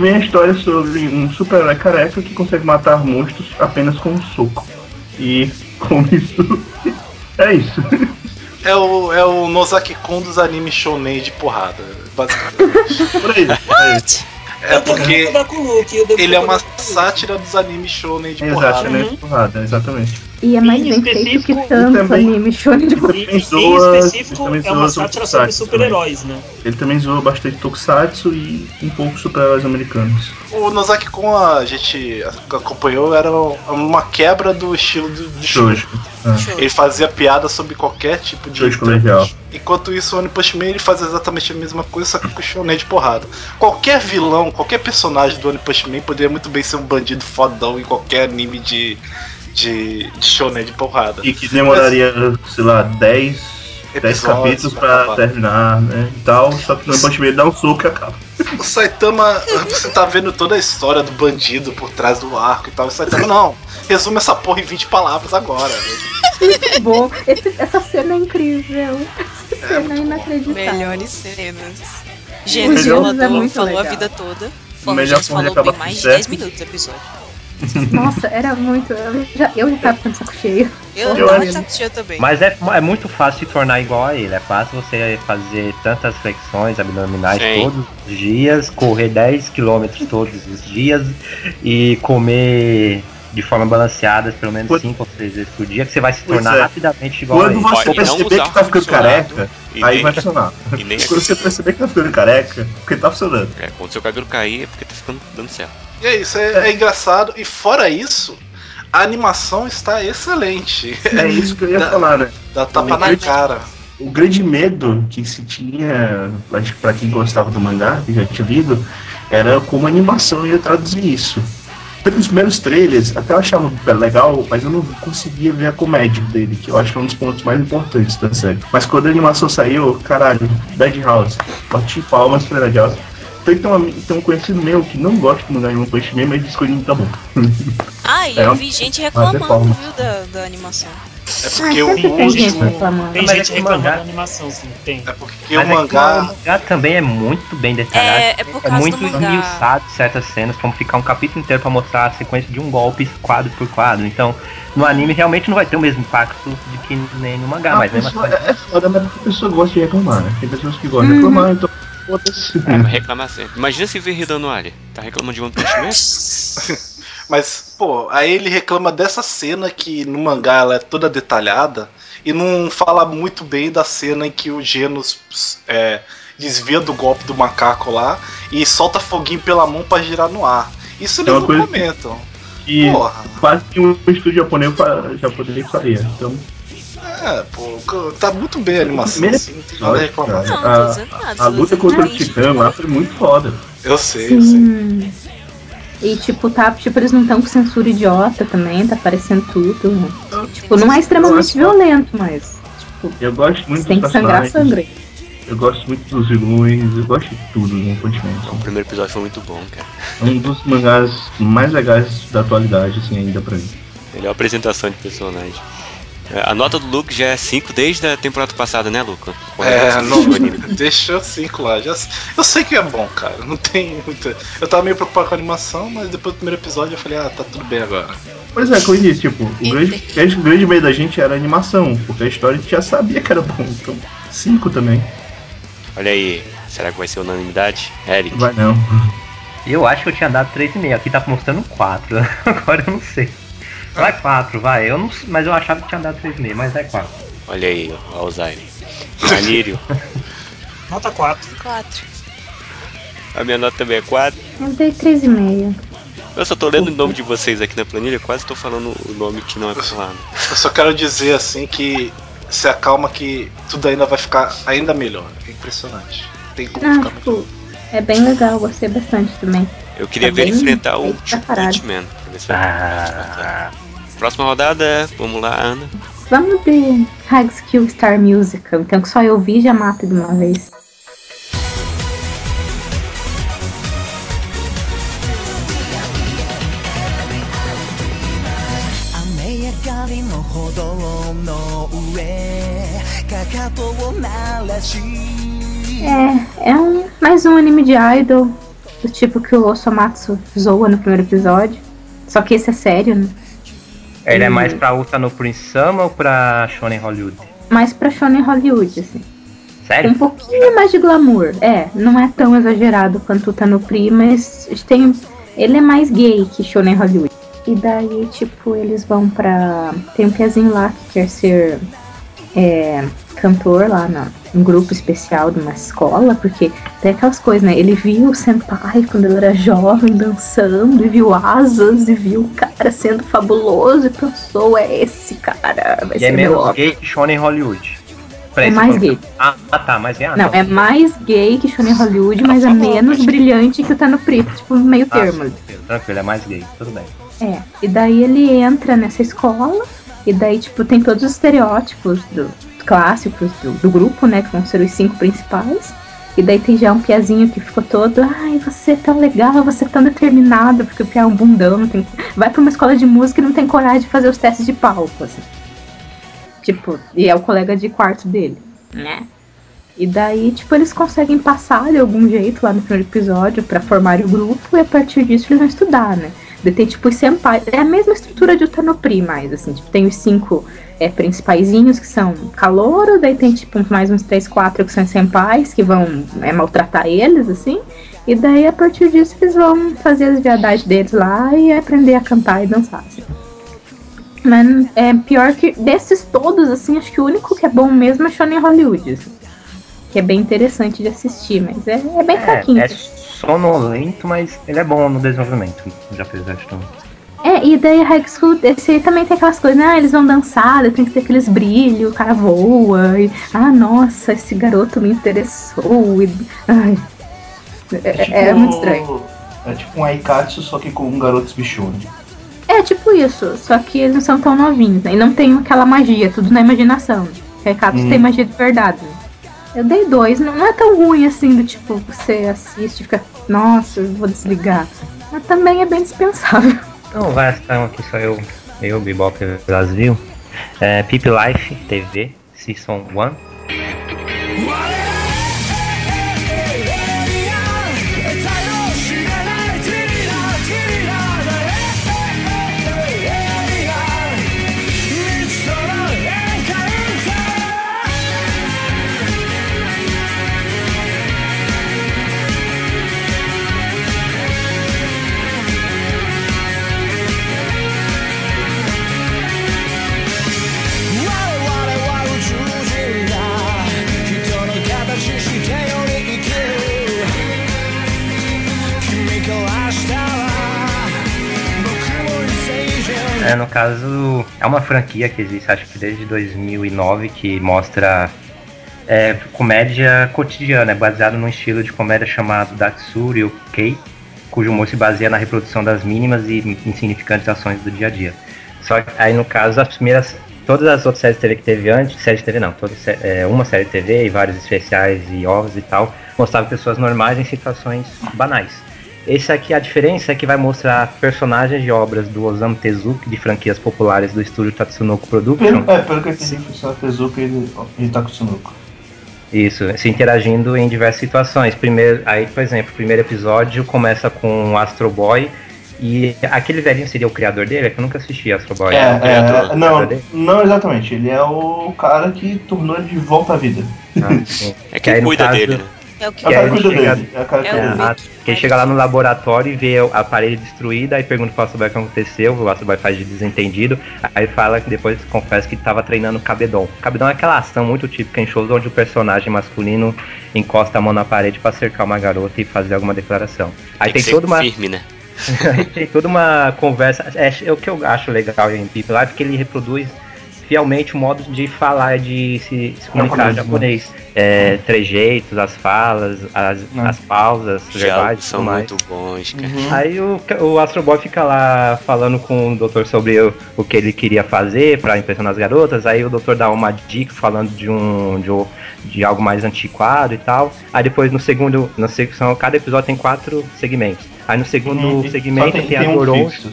Vem a história sobre um super-herói careca que consegue matar monstros apenas com um soco. E *laughs* com isso. É isso. É o, é o Nozaki Kun dos animes shonen de porrada, basicamente. *laughs* Por aí. É isso. É Eu porque concordar com o Luke. ele é uma sátira dos animes shonen de Exato, porrada. né? Porrada, exatamente. E é mais Em bem feito que tanto também- anime shonen de E, e, em zoa- específico, também é uma zoa sátira sobre super-heróis, né? Ele também zoa bastante Tokusatsu e um pouco super-heróis americanos. O Nozaki Kun a gente acompanhou era uma quebra do estilo do, Shoujo. Ah. Ele fazia piada sobre qualquer tipo de. Shoujo colegial. Enquanto isso, o One Punch Man ele faz exatamente a mesma coisa, só que com shonen de porrada. Qualquer vilão, qualquer personagem do One Punch Man poderia muito bem ser um bandido fodão em qualquer anime de, de, de shonen de porrada. E que demoraria, sei lá, 10, 10 Episódios capítulos pra terminar, né? E tal, só que no Punch Man dá um soco e acaba. O Saitama, você tá vendo toda a história do bandido por trás do arco e tal. O Saitama, não, resume essa porra em 20 palavras agora. Muito bom. Esse- essa cena é incrível. Essa cena é muito bom. inacreditável. Melhores cenas. Gênesis é Volador muito falou a legal. vida toda. Forma Melhor falou bem acabar mais de com 10 certo. minutos o episódio. Nossa, era muito. Eu já, eu já tava ficando saco cheio. Eu, acho- saco cheio também. Mas é, é muito fácil se tornar igual a ele. É fácil você fazer tantas flexões abdominais Sim. todos os dias, correr 10 km todos os dias e comer de forma balanceada pelo menos Quando- 5 ou 6 vezes por dia, que você vai se tornar é. rapidamente igual a Quando ele. você perceber que tá ficando careca, aí nem- vai funcionar. E nem Quando você perceber que tá ficando careca, porque tá funcionando. É, quando seu cabelo cair é porque tá ficando dando certo. E é isso, é, é engraçado. E fora isso, a animação está excelente. É isso que eu ia Dá- falar, né? Dá tapa na cara. O grande medo que se tinha, acho que pra quem gostava do mangá, que já tinha lido, era como a animação ia traduzir isso. Pelos primeiros trailers, até eu achava legal, mas eu não conseguia ver a comédia dele, que eu acho que é um dos pontos mais importantes da série. Mas quando a animação saiu, caralho, Dead House, bati palmas pra Dead House. Tem, tem, um, tem um conhecido meu que não gosta de não conhece mesmo, mas diz que ele não tá bom. Ah, *laughs* e É, eu vi gente reclamando, viu, da, da animação. É Ah, porque o sempre tem gente último. reclamando. Tem Mas é gente que reclamando da animação, sim, tem. É porque Mas o é que mangá. o mangá também é muito bem detalhado. É, é por causa muito do esmiuçado certas cenas, como ficar um capítulo inteiro pra mostrar a sequência de um golpe quadro por quadro. Então, no anime realmente não vai ter o mesmo impacto de que nem no mangá, A mas mesmo pessoa- assim. é, é foda, mas a pessoa gosta de reclamar, né? Tem pessoas que gostam de reclamar, então. É, reclamar sempre. Imagina se ver Ridano Ali. Tá reclamando de One Punch Man? *laughs* Mas, pô, aí ele reclama dessa cena que no mangá ela é toda detalhada e não fala muito bem da cena em que o Genos é, desvia do golpe do macaco lá e solta foguinho pela mão pra girar no ar. Isso É eles uma não comentam. E Porra. quase que um estúdio japonês, fa- japonês faria. Então, É, pô, tá muito bem a animação, assim, não tem nada a reclamar. Não, nada. a tô luta contra o Titã lá foi muito foda. Eu sei, eu sei. E tipo, tá, tipo, eles não estão com censura idiota também, tá aparecendo tudo. né? Tipo, não é extremamente violento, mas tipo, Eu gosto muito tem que sangrar, sangra. Eu gosto muito dos vilões, eu gosto de tudo no Punch Man. O primeiro episódio foi muito bom, cara. É um dos mangás mais legais da atualidade, assim, ainda pra mim. Melhor apresentação de personagem. É, A nota do Luke já é 5 desde a temporada passada, né, Luca? É, Correto? não, *laughs* deixa cinco lá. Já, eu sei que é bom, cara. Não tem muita. Eu tava meio preocupado com a animação, mas depois do primeiro episódio eu falei, ah, tá tudo bem agora. Pois é, como eu disse, tipo, o grande, o grande medo da gente era a animação, porque a história a gente já sabia que era bom, então. Cinco também. Olha aí, será que vai ser unanimidade? Eric, Vai não. Eu acho que eu tinha dado 3,5. Aqui tá mostrando 4. *laughs* Agora eu não sei. Vai 4, vai. Eu não, mas eu achava que tinha dado 3,5, mas é 4. olha aí, o Alzheimer. Anírio, *laughs* Nota 4. Quatro. a minha nota também é 4. Eu dei 3,5. Eu só tô lendo o nome de vocês aqui na planilha, quase tô falando o nome que não é falado. Eu só quero dizer assim que se acalma que tudo ainda vai ficar ainda melhor. É impressionante. Tem como Ah, ficar tipo, é bem legal, gostei bastante também. Eu queria Tá ver ele bem enfrentar o ver se vai- Ah, Próxima rodada, vamos lá, Ana. Vamos de High Kill Star Musical, então que só eu vi já mata de uma vez. É, é um, mais um anime de idol, do tipo que o Osomatsu zoa no primeiro episódio. Só que esse é sério, né? Ele é Hum. mais pra Uta no Prince Sama ou pra Shonen Hollywood? Mais pra Shonen Hollywood, assim. Um Sério? pouquinho mais de glamour. É, não é tão exagerado quanto o Tanupri, mas tem. Ele é mais gay que Shonen Hollywood. E daí, tipo, eles vão pra. Tem um pezinho lá que quer ser é, cantor lá na, um grupo especial de uma escola, porque tem aquelas coisas, né? Ele viu o Senpai quando ele era jovem dançando, e viu asas, e viu o cara sendo fabuloso, e pensou, é esse cara, vai E é ser menos óbvio. gay que Shonen Hollywood. Pra É mais gay. Ah, ah, tá, mais gay. Ah, Não, tá. é mais gay que Shonen Hollywood, mas é falou, menos brilhante que o Tano Preto, tipo, meio Ah, termo. sim, tranquilo, é mais gay, tudo bem. É. E daí ele entra nessa escola, e daí, tipo, tem todos os estereótipos do, clássicos do, do grupo, né? Que vão ser os cinco principais. E daí tem já um piazinho que ficou todo, ai, você é tão legal, você é tão determinado, porque o Pia é um bundão, não tem... vai pra uma escola de música e não tem coragem de fazer os testes de palco, assim. Tipo, e é o colega de quarto dele, né? E daí, tipo, eles conseguem passar de algum jeito lá no primeiro episódio pra formar o grupo e a partir disso eles vão estudar, né? Daí tem tipo os senpai. É a mesma estrutura de Utanopri, mais, assim, tipo, tem os cinco é, principaizinhos que são calouro, daí tem tipo mais uns três, quatro que são senpais que vão é, maltratar eles, assim. E daí a partir disso eles vão fazer as viadagens deles lá e aprender a cantar e dançar. Assim. Mas é pior que desses todos, assim, acho que o único que é bom mesmo é Shonen Hollywood. Assim, que é bem interessante de assistir, mas é, é bem fraquinho. É, é sonolento, mas ele é bom no desenvolvimento. Já fez o também. É, e daí High School, esse aí também tem aquelas coisas, né? Ah, eles vão dançar, tem que ter aqueles brilhos, o cara voa, e ah, nossa, esse garoto me interessou. E, ai, é, tipo, é muito estranho. É tipo um Aikatsu, só que com um garoto bichona. É tipo isso, só que eles não são tão novinhos, né? E não tem aquela magia, tudo na imaginação. Recatos Hum. tem magia de verdade. Eu dei dois, não, não é tão ruim assim, do tipo, você assiste e fica, nossa, eu vou desligar. Mas também é bem dispensável. Então vai então aqui só eu, eu, Bebop Brasil. É, Pip Life TV, Season 1. É, no caso, é uma franquia que existe, acho que desde 2009, que mostra é, comédia cotidiana, é baseado num estilo de comédia chamado Datsuri Kei, cujo humor se baseia na reprodução das mínimas e insignificantes ações do dia a dia. Só que aí, no caso, as primeiras. Todas as outras séries de TV que teve antes, série de TV não, todas, é, uma série de TV e vários especiais e ovos e tal, mostravam pessoas normais em situações banais. Esse aqui, a diferença é que vai mostrar personagens de obras do Osamu Tezuki, de franquias populares do estúdio Tatsunoko Production. Pelo, é, pelo que eu entendi, foi só Tezuka e, e Takutsunuko. Isso, se interagindo em diversas situações. Primeiro, aí, por exemplo, o primeiro episódio começa com o Astro Boy e aquele velhinho seria o criador dele? É que eu nunca assisti Astro Boy. É, o criador- é, não, criador não exatamente. Ele é o cara que tornou ele de volta à vida. Ah. *laughs* É quem cuida caso, dele, né? É o que É E cara aí chega- dele. É É cuida o dele. Ah, que ele chega lá no laboratório e vê a parede destruída, aí pergunta pro Astro Boy o que aconteceu, o Astro Boy faz de desentendido, aí fala que depois confessa que estava treinando Cabedon. Cabedon é aquela ação muito típica em shows onde o personagem masculino encosta a mão na parede para cercar uma garota e fazer alguma declaração. Aí tem, ser toda uma firme, né? *laughs* Aí tem toda uma conversa. É, é o que eu acho legal em People Life, que ele reproduz fielmente o modo de falar, de se, se comunicar Japonês, né? japonês. É, trejeitos, as falas, as, Hum. as pausas, Os verbais são muito bons, cara. Uhum. Aí o, o Astro Boy fica lá falando com o doutor sobre o, o que ele queria fazer pra impressionar as garotas. Aí o doutor dá uma dica falando de um de, um- de algo mais antiquado e tal. Aí depois no segundo, na secção, cada episódio tem quatro segmentos. Aí no segundo Uhum. Segmento tem, a um fixo,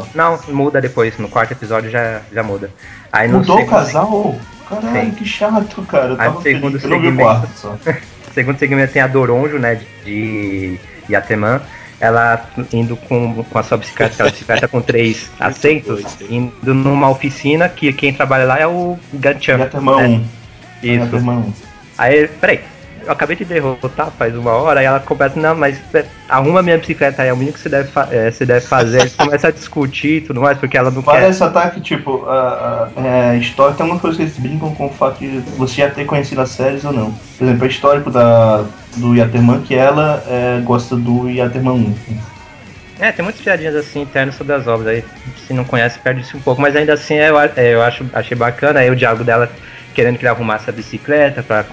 só. Não, muda depois. No quarto episódio já, já muda. Aí Mudou o segundo- casal? Caralho, Sim. que chato, cara. Eu Aí no segundo feliz. O segmento- quarto só. *laughs* segundo segmento tem a Doronjo, né, de Yateman. Ela indo com, com a sua bicicleta, aquela bicicleta com três assentos, indo numa oficina que quem trabalha lá é o Ganchan. Yaterman né? 1. Isso. Yaterman 1. Aí, peraí, eu acabei de derrotar faz uma hora, aí ela começa, não, mas é, arruma minha bicicleta aí, é o mínimo que você deve, é, você deve fazer. Eles começam a discutir e tudo mais, porque ela não quer. Parece até que, tipo, a, a, é, a história tem uma coisa que eles brincam com o fato de você já ter conhecido as séries ou não. Por exemplo, é histórico da, do Yaterman que ela é, gosta do Yaterman 1. É, tem muitas piadinhas assim internas sobre as obras, aí se não conhece perde-se um pouco, mas ainda assim eu, a- é, eu acho, achei bacana aí o diálogo dela querendo que ele arrumasse a bicicleta pra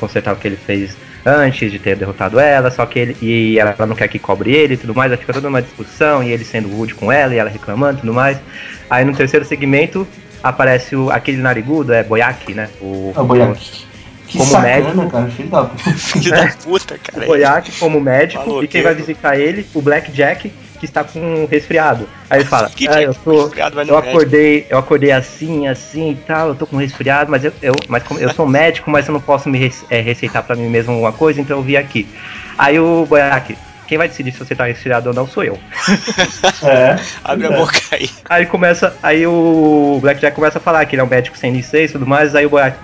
consertar o que ele fez antes de ter derrotado ela, só que ele e ela não quer que cobre ele e tudo mais, aí fica toda uma discussão e ele sendo rude com ela e ela reclamando e tudo mais. Aí no terceiro segmento aparece o, aquele narigudo, é Boyaki, né? O, Ah, Boyaki. Que Como sacana, médico. cara. Filho da puta. *laughs* Filho da puta, cara. o Boyaki como médico Falou e quem que- vai visitar ele, o Blackjack, que está com resfriado. Aí ele fala, *laughs* Que ah, eu tô, eu médico." acordei, eu acordei assim, assim e tal, eu tô com resfriado, mas eu, eu, mas eu sou *laughs* médico, mas eu não posso me é, receitar pra mim mesmo alguma coisa, então eu vim aqui. Aí o Boiaque, quem vai decidir se você tá resfriado ou não sou eu. *laughs* É. Abre a boca aí. Aí começa, aí o Blackjack começa a falar que ele é um médico sem licença e tudo mais, aí o Boiaque,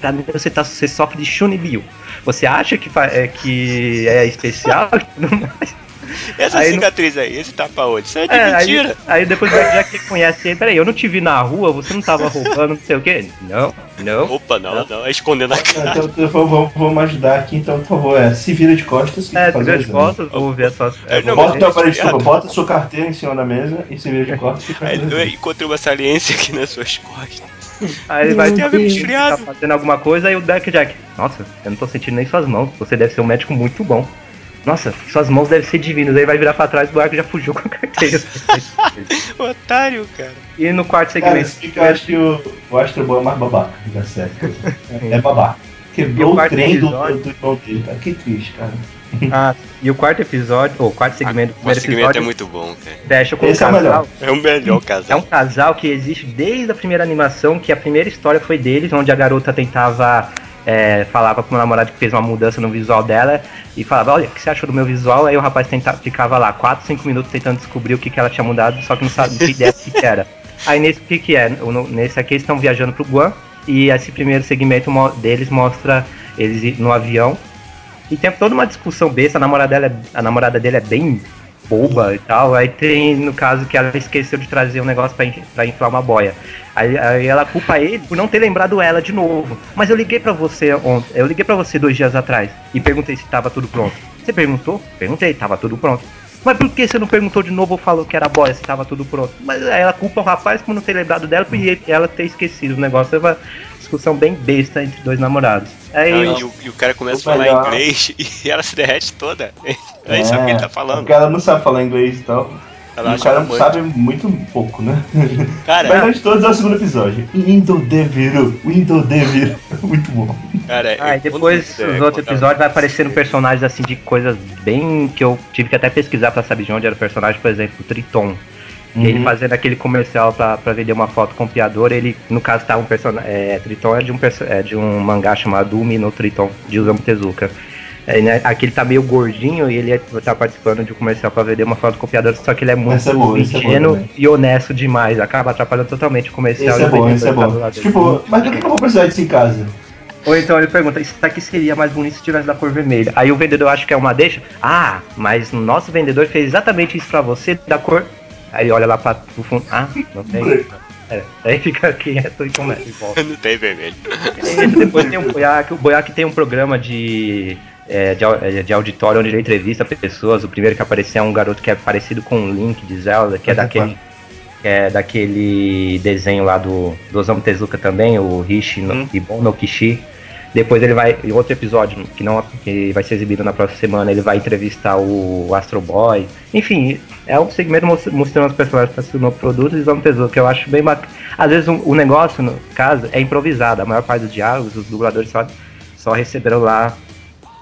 pra mim você, tá, você sofre de Shunibio. Você acha que, é, que é especial e tudo mais? *laughs* Essa Aí não- cicatriz aí, esse tapa-olho, isso é de É, aí, mentira. aí depois o Blackjack reconhece ele, peraí, eu não te vi na rua, você não tava roubando, não sei o quê. Não, não. Opa, não, não, é escondendo a cara. Então, vou- vou- vamos ajudar aqui, então, por favor. É, se vira de costas. que É, fazer tirou o as exame. fotos, vou ver as. É, É, não, vou Bota, então, peraí, desculpa, bota sua carteira em cima da mesa e se vira de costas. e Aí eu encontrei uma saliência aqui nas suas costas. Aí ele vai resfriado. tá fazendo alguma coisa, aí o Blackjack, nossa, eu não tô sentindo nem suas mãos, você deve ser um médico muito bom. Nossa, suas mãos devem ser divinas. Aí vai virar pra trás e o Black já fugiu com a carteira. *laughs* Otário, cara. e no quarto Cara, segmento. isso fica, eu acho que o, o Astro Boy é mais babaca da série. É, *laughs* é babaca. Quebrou o o trem do, episódio? do irmão dele, cara. Que triste, cara. Ah, e o quarto episódio, ou quarto segmento, do O primeiro segmento é episódio, muito bom, cara. fecha com um Esse é o casal. melhor. É o melhor É casal. um casal que existe desde a primeira animação, que a primeira história foi deles, onde a garota tentava é, falava pro namorado que fez uma mudança no visual dela e falava, olha, o que você achou do meu visual? Aí o rapaz tentava, ficava lá 4, 5 minutos tentando descobrir o que, que ela tinha mudado, só que não sabia ideia que era. Aí nesse o que, que é? Nesse aqui eles estão viajando pro Guam e esse primeiro segmento deles mostra eles no avião. E tem toda uma discussão besta, a namorada, dela é- a namorada dele é bem boba e tal. Aí tem, no caso, que ela esqueceu de trazer um negócio pra inflar uma boia. Aí, aí ela culpa ele por não ter lembrado ela de novo. Mas eu liguei pra você ontem, eu liguei pra você dois dias atrás e perguntei se tava tudo pronto. Você perguntou? Perguntei, tava tudo pronto. Mas por que você não perguntou de novo ou falou que era boia se tava tudo pronto? Mas aí ela culpa o rapaz por não ter lembrado dela ele- ela ter esquecido o negócio. Uma discussão bem besta entre dois namorados. Aí Não, e, o, e o cara começa a O falar melhor. inglês *laughs* e ela se derrete toda. *laughs* É isso que ele tá falando. Porque ela não sabe falar inglês e tal. Ela e o cara romântico. sabe muito pouco, né? Cara, *laughs* Melhor de todos é o segundo episódio. Indo Devil, Indo Devil. Muito bom. cara. Ah, e depois os é, outros episódios vai aparecendo personagens assim de coisas bem que eu tive que até pesquisar pra saber de onde era o personagem, por exemplo, o Que ele Uhum. fazendo aquele comercial pra, pra vender uma foto com o piador, ele, no caso, tá um personagem. É, Triton é de um, é de um mangá chamado Umi no Triton, de Osamu Tezuka. É, né, aqui ele tá meio gordinho e ele é- tá participando de um comercial pra vender uma foto com o piador, só que ele é muito é é ingênuo também. e honesto demais, acaba atrapalhando totalmente o comercial. E é bom, esse é bom. Tipo, mas por que que eu vou precisar disso em casa? Ou então ele pergunta, isso aqui seria mais bonito se tivesse da cor vermelha. Aí o vendedor acha que é uma deixa. Ah, mas o nosso vendedor fez exatamente isso pra você da cor. Aí olha lá pra, pro fundo. Ah, não tem. É, aí fica quieto e começa e volta. Não tem vermelho. Depois tem o Boiac, o Boiac tem um programa de, é, de, é, de auditório onde ele entrevista pessoas. O primeiro que apareceu é um garoto que é parecido com o Link de Zelda, que é daquele. Que é daquele desenho lá do, do Osamu Tezuka também, o Rishi no, Hum. Ibon no Kishi. Depois ele vai, em outro episódio, que não que vai ser exibido na próxima semana, ele vai entrevistar o Astro Boy. Enfim, é um segmento mos- mostrando os personagens participando do produto e Osamu Tezuka, que eu acho bem bacana. Às vezes o, o negócio, no caso, é improvisado. A maior parte dos diálogos, os dubladores só, só receberam lá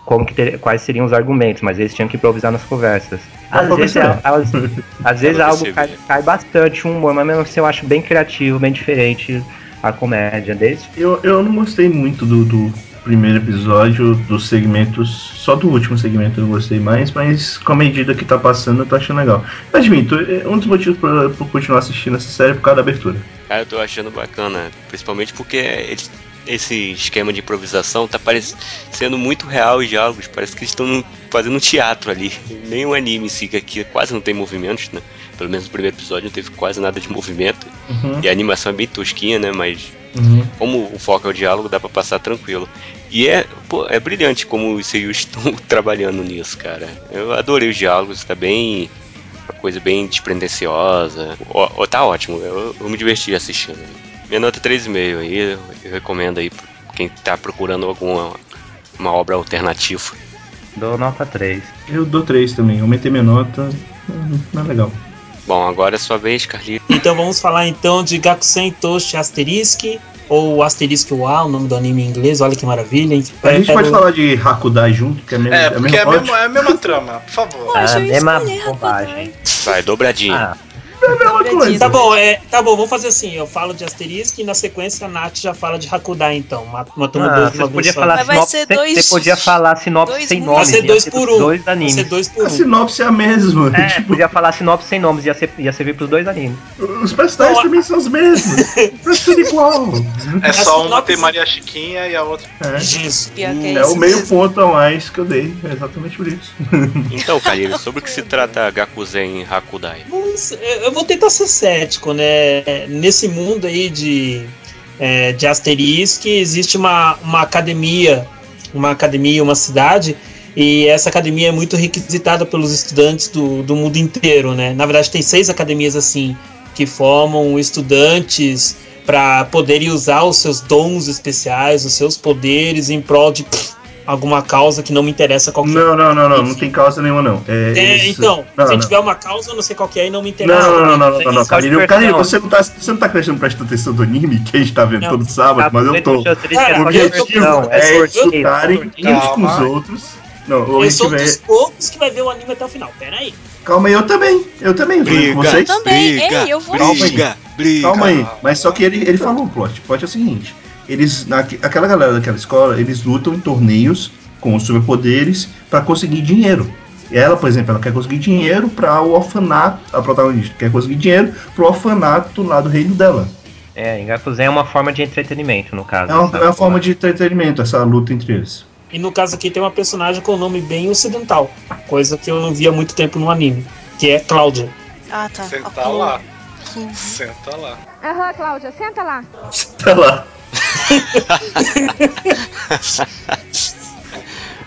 como que ter- quais seriam os argumentos, mas eles tinham que improvisar nas conversas. Às *laughs* vezes, é, perceber. às, às vezes pra algo cai, cai bastante um humor, mas mesmo assim eu acho bem criativo, bem diferente a comédia deles. Eu, eu não gostei muito do, do primeiro episódio, dos segmentos. Só do último segmento eu gostei mais, mas com a medida que tá passando eu tô achando legal. Admito, é um dos motivos pra, pra continuar assistindo essa série é por causa da abertura. Cara, eu tô achando bacana, principalmente porque eles- esse esquema de improvisação tá parecendo muito real os diálogos, parece que eles estão fazendo um teatro ali. Nem o anime em si, que aqui quase não tem movimentos, né? Pelo menos no primeiro episódio não teve quase nada de movimento. Uhum, E a animação é bem tosquinha, né? Mas uhum. como o foco é o diálogo, dá pra passar tranquilo. E é, pô, é brilhante como os seiyus *laughs* estão trabalhando nisso, cara. Eu adorei os diálogos, tá bem. Uma coisa bem despretensiosa. Tá ótimo, eu, eu me diverti assistindo. Minha nota é 3,5 aí, eu, recomendo aí pra quem tá procurando alguma uma obra alternativa. Dou nota 3. Eu dou 3 também, aumentei minha nota. Não é legal. Bom, agora é sua vez, Carlito. Então vamos falar então de Gakusen Toshi Asterisk, ou Asterisk Wa, o nome do anime em inglês, olha que maravilha. A gente É, pode o- falar de Hakudai junto, que é, mesmo, É, é, porque é a mesma, é a mesma trama, por favor. Poxa, a eu mesma bobagem. Vai, dobradinha. Ah, coisa. Tá bom, é, tá bom, vamos fazer assim. Eu falo de Asterisk e na sequência a Nath já fala de Hakudai, então. ma- Matando ah, dois uma podia falar Mas vai sinopse, ser dois- você podia falar sinopse dois sem nomes. Vai ser dois por um. Dois Vai animes. ser dois por A um. sinopse é a mesma. É, tipo, podia falar sinopse sem nomes, ia, ser, ia servir pros dois animes. os personagens também são os mesmos. *laughs* é tudo igual. É só uma tem Maria Chiquinha e a outra. É. Jesus. É isso o meio ponto a mais que eu dei, é exatamente por isso. Então, Kalili, sobre o que se trata Gakuzen Hakudai? É, Eu vou tentar ser cético, né? Nesse mundo aí de, é, de Asterisk existe uma, uma academia, uma academia, uma cidade, e essa academia é muito requisitada pelos estudantes do, do mundo inteiro, né? Na verdade, tem seis academias assim que formam estudantes para poderem usar os seus dons especiais, os seus poderes em prol de pff, alguma causa que não me interessa qual que Não, não, não, não, não tem causa nenhuma, não. É, é, então, não, se não. tiver uma causa, eu não sei qual que é e não me Não, interessa. não, não, não, não, É Carlinhos, diversão. você não, tá, você não tá prestando prestando atenção do anime que a gente tá vendo Não. todo sábado, mas eu tô. O eu objetivo é escutarem sorteio. uns com os outros. Não, Eu sou um dos é. poucos que vai ver o anime até o final. Pera aí. Calma aí, eu também. Eu também, eu com vocês. Também, ei, eu vou. Calma aí. briga. Calma aí, mas só que ele, ele falou o plot. O plot é o seguinte: eles, na, aquela galera daquela escola, eles lutam em torneios com superpoderes pra conseguir dinheiro. Ela, por exemplo, ela quer conseguir dinheiro para o orfanato, a protagonista quer conseguir dinheiro pro orfanato lá do reino dela. É, Engakuzen é uma forma de entretenimento, no caso. É uma, é uma forma de entretenimento essa luta entre eles. E no caso aqui tem uma personagem com nome bem ocidental, coisa que eu não vi há muito tempo no anime, que é Cláudia. Ah, tá. Senta A Chloe. lá. Senta lá. Aham, Cláudia, senta lá. Tá lá. *laughs*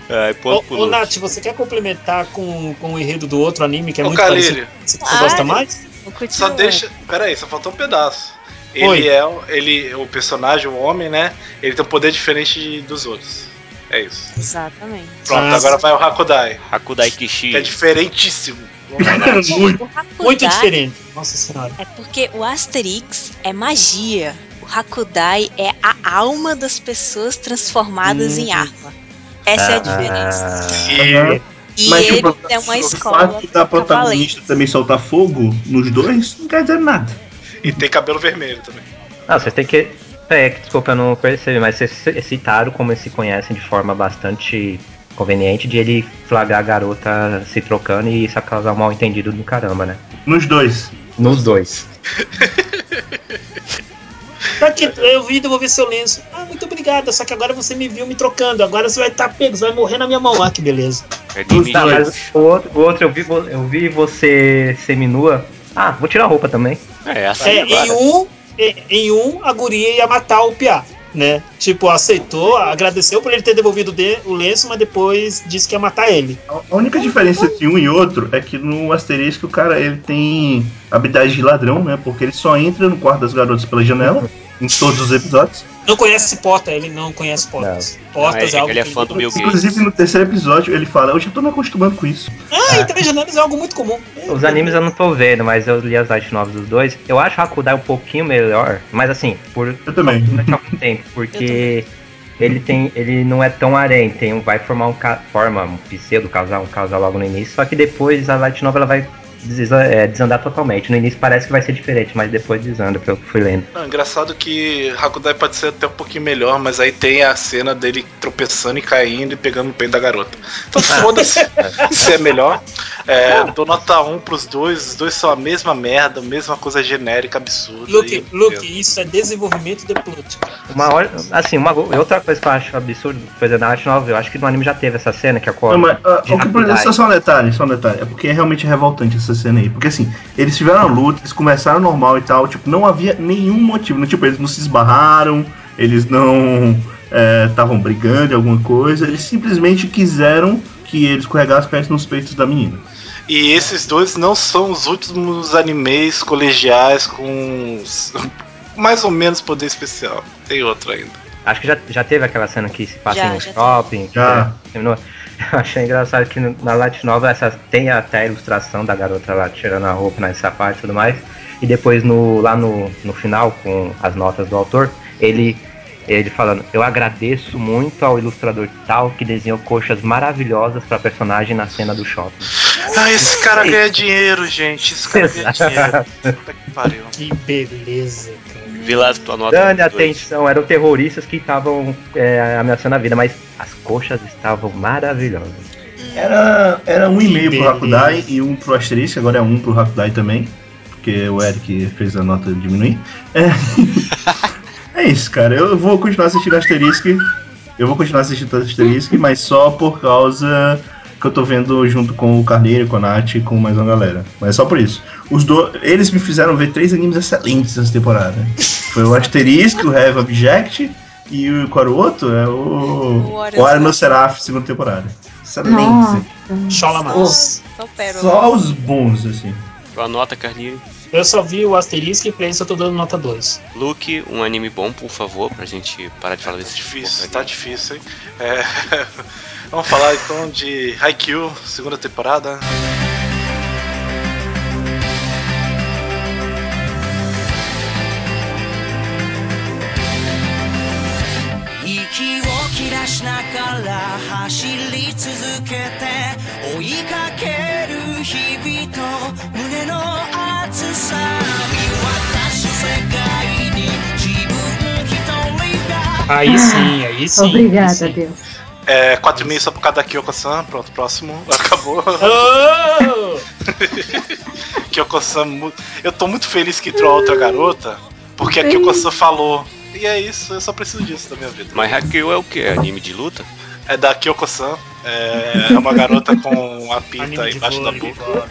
Ai, Ô, ponto ô. Nath, você quer complementar com, com o enredo do outro anime que é Ô, muito Kalili. parecido? Você, você gosta mais? Só deixa. Pera aí, só faltou um pedaço. Oi. Ele é o- ele, o personagem, o homem, né? Ele tem um poder diferente de- dos outros. É isso. Exatamente. Pronto, Ah, agora vai o Hakudai. Hakudai Kishi. Que é diferentíssimo. Muito. *laughs* Muito diferente. Nossa senhora. É porque o Asterix é magia. O Hakudai é a alma das pessoas transformadas em arma. Essa é a diferença. Aham. E Mas, ele tipo, é uma o escola. fato da protagonista também soltar fogo nos dois não quer dizer nada. E tem cabelo vermelho também. Não, vocês têm que. É, desculpa, eu não percebi, mas vocês citaram como eles se conhecem de forma bastante conveniente de ele flagrar a garota se trocando e isso causar um mal entendido do caramba, né? Nos dois. Nos dois. *laughs* Tá aqui, eu vi devolver seu lenço. Ah, muito obrigada. Só que agora você me viu me trocando. Agora você vai estar pego, você vai morrer na minha mão. Ah, que beleza. É Tá, o outro, o outro eu, vi, eu vi você seminua. Ah, vou tirar a roupa também. É, assim É, em um, em, em um, a guria ia matar o Piá, né? Tipo, aceitou, agradeceu por ele ter devolvido de- o lenço, mas depois disse que ia matar ele. A a única diferença entre um e outro é que no Asterisco o cara ele tem habilidade de ladrão, né? Porque ele só entra no quarto das garotas pela janela, em todos os episódios. Não conhece Porta, ele não conhece Portas. Portas Ah, é algo ele é que fã do Bill Gates. Inclusive no terceiro episódio ele fala, eu já tô me acostumando com isso. Ah, então janelas é algo muito comum. Os animes eu não tô vendo, mas eu li as light novels dos dois. Eu acho Hakudai um pouquinho melhor, mas assim, por Eu também. *laughs* durante algum tempo, porque ele tem, ele não é tão harém, tem um, vai formar um ca- forma um pseudo casal, um casal logo no início, só que depois a light novel ela vai é, desandar totalmente. No início parece que vai ser diferente, mas depois desanda, pelo que eu fui lendo. Não, engraçado que Hakudai pode ser até um pouquinho melhor, mas aí tem a cena dele tropeçando e caindo e pegando o peito da garota. Então *laughs* foda-se se é melhor. É, dou nota 1 pros dois, os dois são a mesma merda, a mesma coisa genérica, absurda. Luke, e- Luke, isso é desenvolvimento de plot. Uma hora, assim, uma outra coisa que eu acho absurdo, coisa da light novel, eu acho que no anime já teve essa cena que a Não, mas, ah, de o que, só um detalhe, só um detalhe. É porque é realmente revoltante essa cena aí. Porque assim, eles tiveram a luta, eles começaram normal e tal, tipo, não havia nenhum motivo. Não, tipo, eles não se esbarraram, eles não estavam brigando em alguma coisa, eles simplesmente quiseram que ele escorregasse caísse nos peitos da menina. E esses dois não são os últimos animes colegiais com *laughs* mais ou menos poder especial. Tem outro ainda. Acho que já, já teve aquela cena que se passa Já, em já shopping. Já. terminou. *laughs* Eu achei engraçado que na Light Nova essa, tem até a ilustração da garota lá tirando a roupa nessa parte e tudo mais. E depois no, lá no, no final, com as notas do autor, Ele, ele falando, eu agradeço muito ao ilustrador tal que desenhou coxas maravilhosas pra personagem na cena do shopping. Ah, esse cara ganha dinheiro, gente. Esse cara ganha *laughs* dinheiro. Puta que pariu. Que beleza, cara. Vê lá tua nota. Dane atenção, eram terroristas que estavam é, ameaçando a vida, mas as coxas estavam maravilhosas. Era, era um e-mail pro Beleza. Hakudai e um pro Asterisco, agora é um pro Hakudai também, porque o Eric fez a nota diminuir. É, *laughs* é isso, cara. Eu vou continuar assistindo Asterisco. Eu vou continuar assistindo Asterisco, mas só por causa que eu tô vendo junto com o Carneiro, com a Nath e com mais uma galera. Mas é só por isso. Os do... Eles me fizeram ver três animes excelentes nessa temporada. *laughs* Foi o Asterisco, o Have Object e o qual era o outro? É o. O O Ara no Seraph, segunda temporada. Excelente. Chola mais. Só os bons, assim. Tua nota, Carlinhos. Eu só vi o asterisco e pra isso eu tô dando nota 2. Luke, um anime bom, por favor, pra gente parar de falar desse Difícil, tá difícil, hein? É, *laughs* Vamos falar então de Haikyuu, segunda temporada. 走り続けて追いかける日々と胸の熱さ見渡す世界に自分一人が Aí sim, aí sim. Obrigada, aí sim. Deus. É, 4,5 só por causa da Kyoko-san. Pronto, próximo. *laughs* Acabou. Oh! *laughs* Kyoko-san. mu- Eu tô muito feliz que entrou a outra garota, porque a Kyoko-san falou. E é isso, eu só preciso disso da minha vida. Mas Haikyuu é o que? Anime de luta? É da Kyoko-san. É uma garota com a pinta embaixo da boca.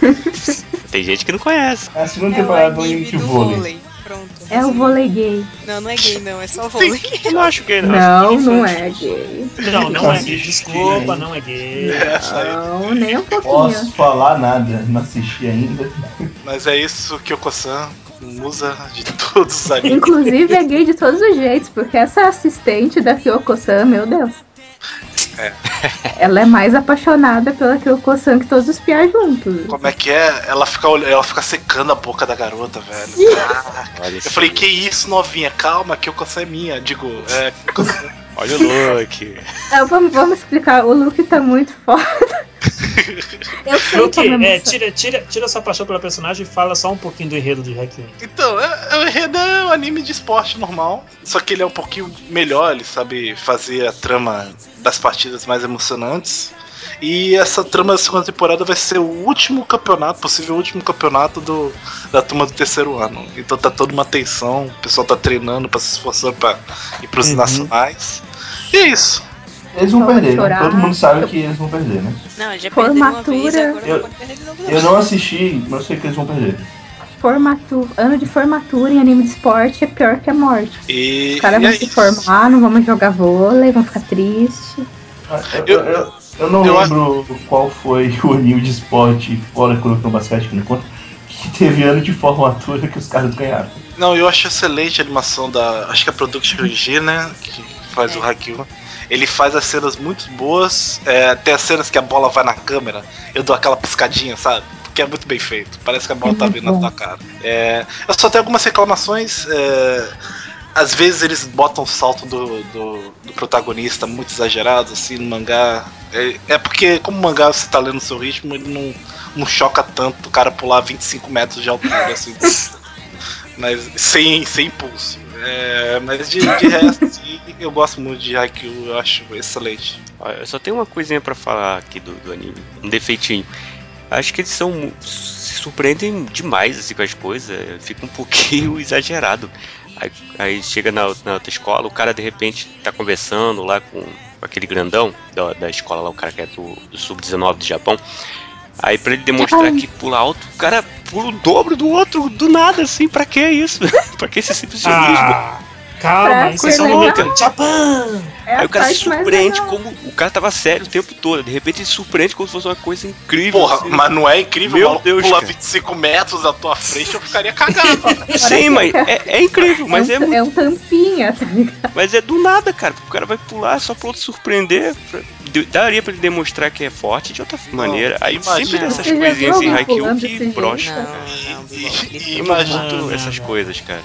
*laughs* Tem gente que não conhece. É a segunda É o temporada do anime de vôlei. vôlei. Pronto. É o vôlei gay. Não, não é gay, não, é só vôlei. *laughs* Eu não acho que não. Não, não é gay. Não, não é gay. Desculpa, não é gay. Não, nem um pouquinho. Posso falar nada, não assisti ainda. Mas é isso, Kyoko-san, musa de todos os animes. Inclusive é gay de todos os jeitos, porque essa assistente da Kyoko-san, meu Deus. É. Ela é mais apaixonada pela Kyoko-san que todos os piás juntos. Como é que é? Ela fica, ela fica secando a boca da garota, velho. Caraca. Eu falei, que isso, novinha? Calma, que Kyoko-san é minha. Digo, é. *laughs* Kyoko-san. Olha o Luke. Vamos, vamos explicar, o Luke tá muito foda. Eu sei como é, é, tira, tira, tira sua paixão pela personagem e fala só um pouquinho do enredo de Haikyuu. Então, é, é, o enredo é um anime de esporte normal. Só que ele é um pouquinho melhor, ele sabe fazer a trama das partidas mais emocionantes. E essa trama da segunda temporada vai ser o último campeonato, possível último campeonato do, da turma do terceiro ano. Então tá toda uma tensão, o pessoal tá treinando pra se esforçando pra ir pros Uhum. nacionais. E é isso. Eles vão perder, né? Todo mundo sabe que eles vão perder, né? Não, já perderam uma vez, Formatura. agora Eu- não pode perder de novo. Eu não assisti, mas eu sei que eles vão perder. Formatura, ano de formatura em anime de esporte é pior que a morte. E, Os caras vão é se isso. formar, não vão jogar vôlei, vão ficar tristes. Ah, Eu, Eu- eu, eu- não eu lembro qual foi *laughs* o anime de esporte fora Kuroko no basquete que me conta, que teve ano de formatura que os caras ganharam. Não, eu acho excelente a animação da. Acho que é a Production G, né? Que faz o Haikyuu. Ele faz as cenas muito boas. É, tem as cenas que a bola vai na câmera. Eu dou aquela piscadinha, sabe? Porque é muito bem feito. Parece que a bola É tá vindo na tua cara. É, eu só tenho algumas reclamações. é, às vezes eles botam o salto do, do, do protagonista muito exagerado, assim, no mangá. É, é porque, como o mangá você tá lendo no seu ritmo, ele não, não choca tanto o cara pular 25 metros de altura, assim. *laughs* mas sem, sem impulso. É, mas de, de resto, assim, eu gosto muito de Haikyuu, eu acho excelente. Eu só tenho uma coisinha pra falar aqui do, do anime. Um defeitinho. Acho que eles são. se surpreendem demais assim, com as coisas. Fica um pouquinho *laughs* exagerado. Aí, aí chega na, na outra escola, o cara de repente tá conversando lá com, com aquele grandão da, da escola lá, o cara que é do, do Sub-19 do Japão. Aí pra ele demonstrar Ai. que pula alto, o cara pula o dobro do outro, do nada, assim, pra que isso? *laughs* pra que esse exibicionismo? Ah, calma, isso é só outro. Japão! É Aí o cara se surpreende como o cara tava sério o tempo todo. De repente ele se surpreende como se fosse uma coisa incrível. Porra, assim. mas não é incrível Meu Deus, pula cara. 25 metros da tua frente, eu ficaria cagado. *laughs* Sim, mas é, é incrível, mas é, é, um, muito- é um tampinha, tá ligado? mas é do nada, cara. O cara vai pular só pra outro surpreender. pra- Daria pra ele demonstrar que é forte de outra maneira. Aí imagina. sempre essas Você já coisinhas assim, Haikyuu que brocha. Não, cara. não, E- e- imagina- essas coisas, cara.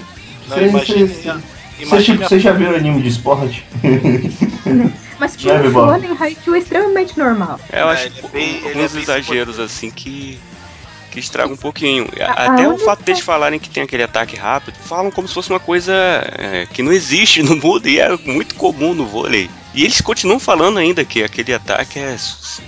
Não, imagina, Imagina tipo, vocês já viram anime de esporte? *laughs* Mas filme Bebop. shonen, Haikyuu é extremamente normal. É, eu É, acho é que bem- é alguns bem exageros assim que que estragam um pouquinho. A- Até a o fato deles falarem que tem aquele ataque rápido, falam como se fosse uma coisa é, que não existe *laughs* no mundo e é muito comum no vôlei. E eles continuam falando ainda que aquele ataque é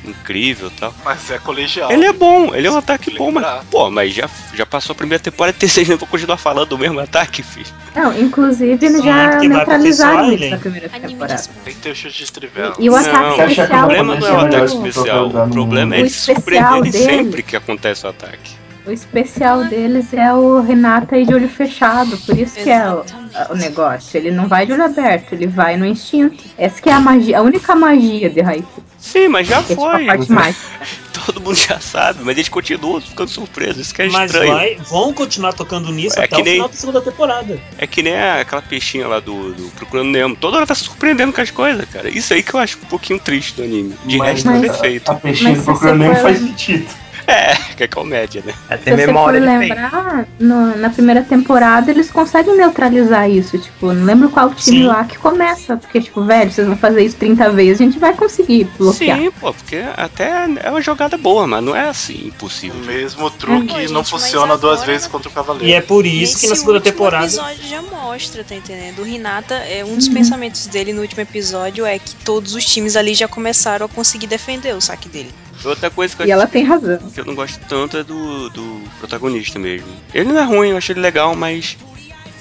incrível e tal. Mas é colegial. Ele é bom, ele é um ataque bom, mas. Pô, mas já, já passou a primeira temporada e terceira, eu vou continuar falando do mesmo ataque, filho. Não, inclusive eles já neutralizaram isso ele. na primeira temporada. Tem que ter o chute de trivela. E o Não, ataque especial o problema não é o ataque especial. O problema é O eles se especial surpreenderem dele- sempre que acontece o ataque. O especial deles é o Renata aí de olho fechado, por isso que é o, o negócio. Ele não vai de olho aberto, ele vai no instinto. Essa que é a magia, a única magia de Haikyuu. Sim, mas já é tipo a foi. parte mágica. *laughs* Todo mundo já sabe, mas eles continuam ficando surpresos. Isso que é Mas estranho. vai, vão continuar tocando nisso É até que o nem- final da segunda temporada. É que nem a- aquela peixinha lá do, do Procurando Nemo. Toda hora tá se surpreendendo com as coisas, cara. Isso aí que eu acho um pouquinho triste do anime. De Mas resto, é Mas- perfeito. A peixinha Mas do procurando você nem for- faz sentido. *laughs* É, que é comédia, né? É Se ter você for memória lembrar, no- na primeira temporada eles conseguem neutralizar isso. Tipo, não lembro qual time Sim. lá que começa. Porque, tipo, velho, vocês vão fazer isso 30 vezes, a gente vai conseguir bloquear. Sim, pô, porque até é uma jogada boa, mas não é assim impossível. O mesmo truque Pô, gente, não mas funciona duas vezes contra o Cavaleiro. E é por isso que na segunda último temporada. episódio já mostra, tá entendendo? O Hinata, é, um Uhum. dos pensamentos dele no último episódio é que todos os times ali já começaram a conseguir defender o saque dele. Outra coisa que eu, E ela tem razão. que eu não gosto tanto é do, do protagonista mesmo. Ele não é ruim, eu acho ele legal, mas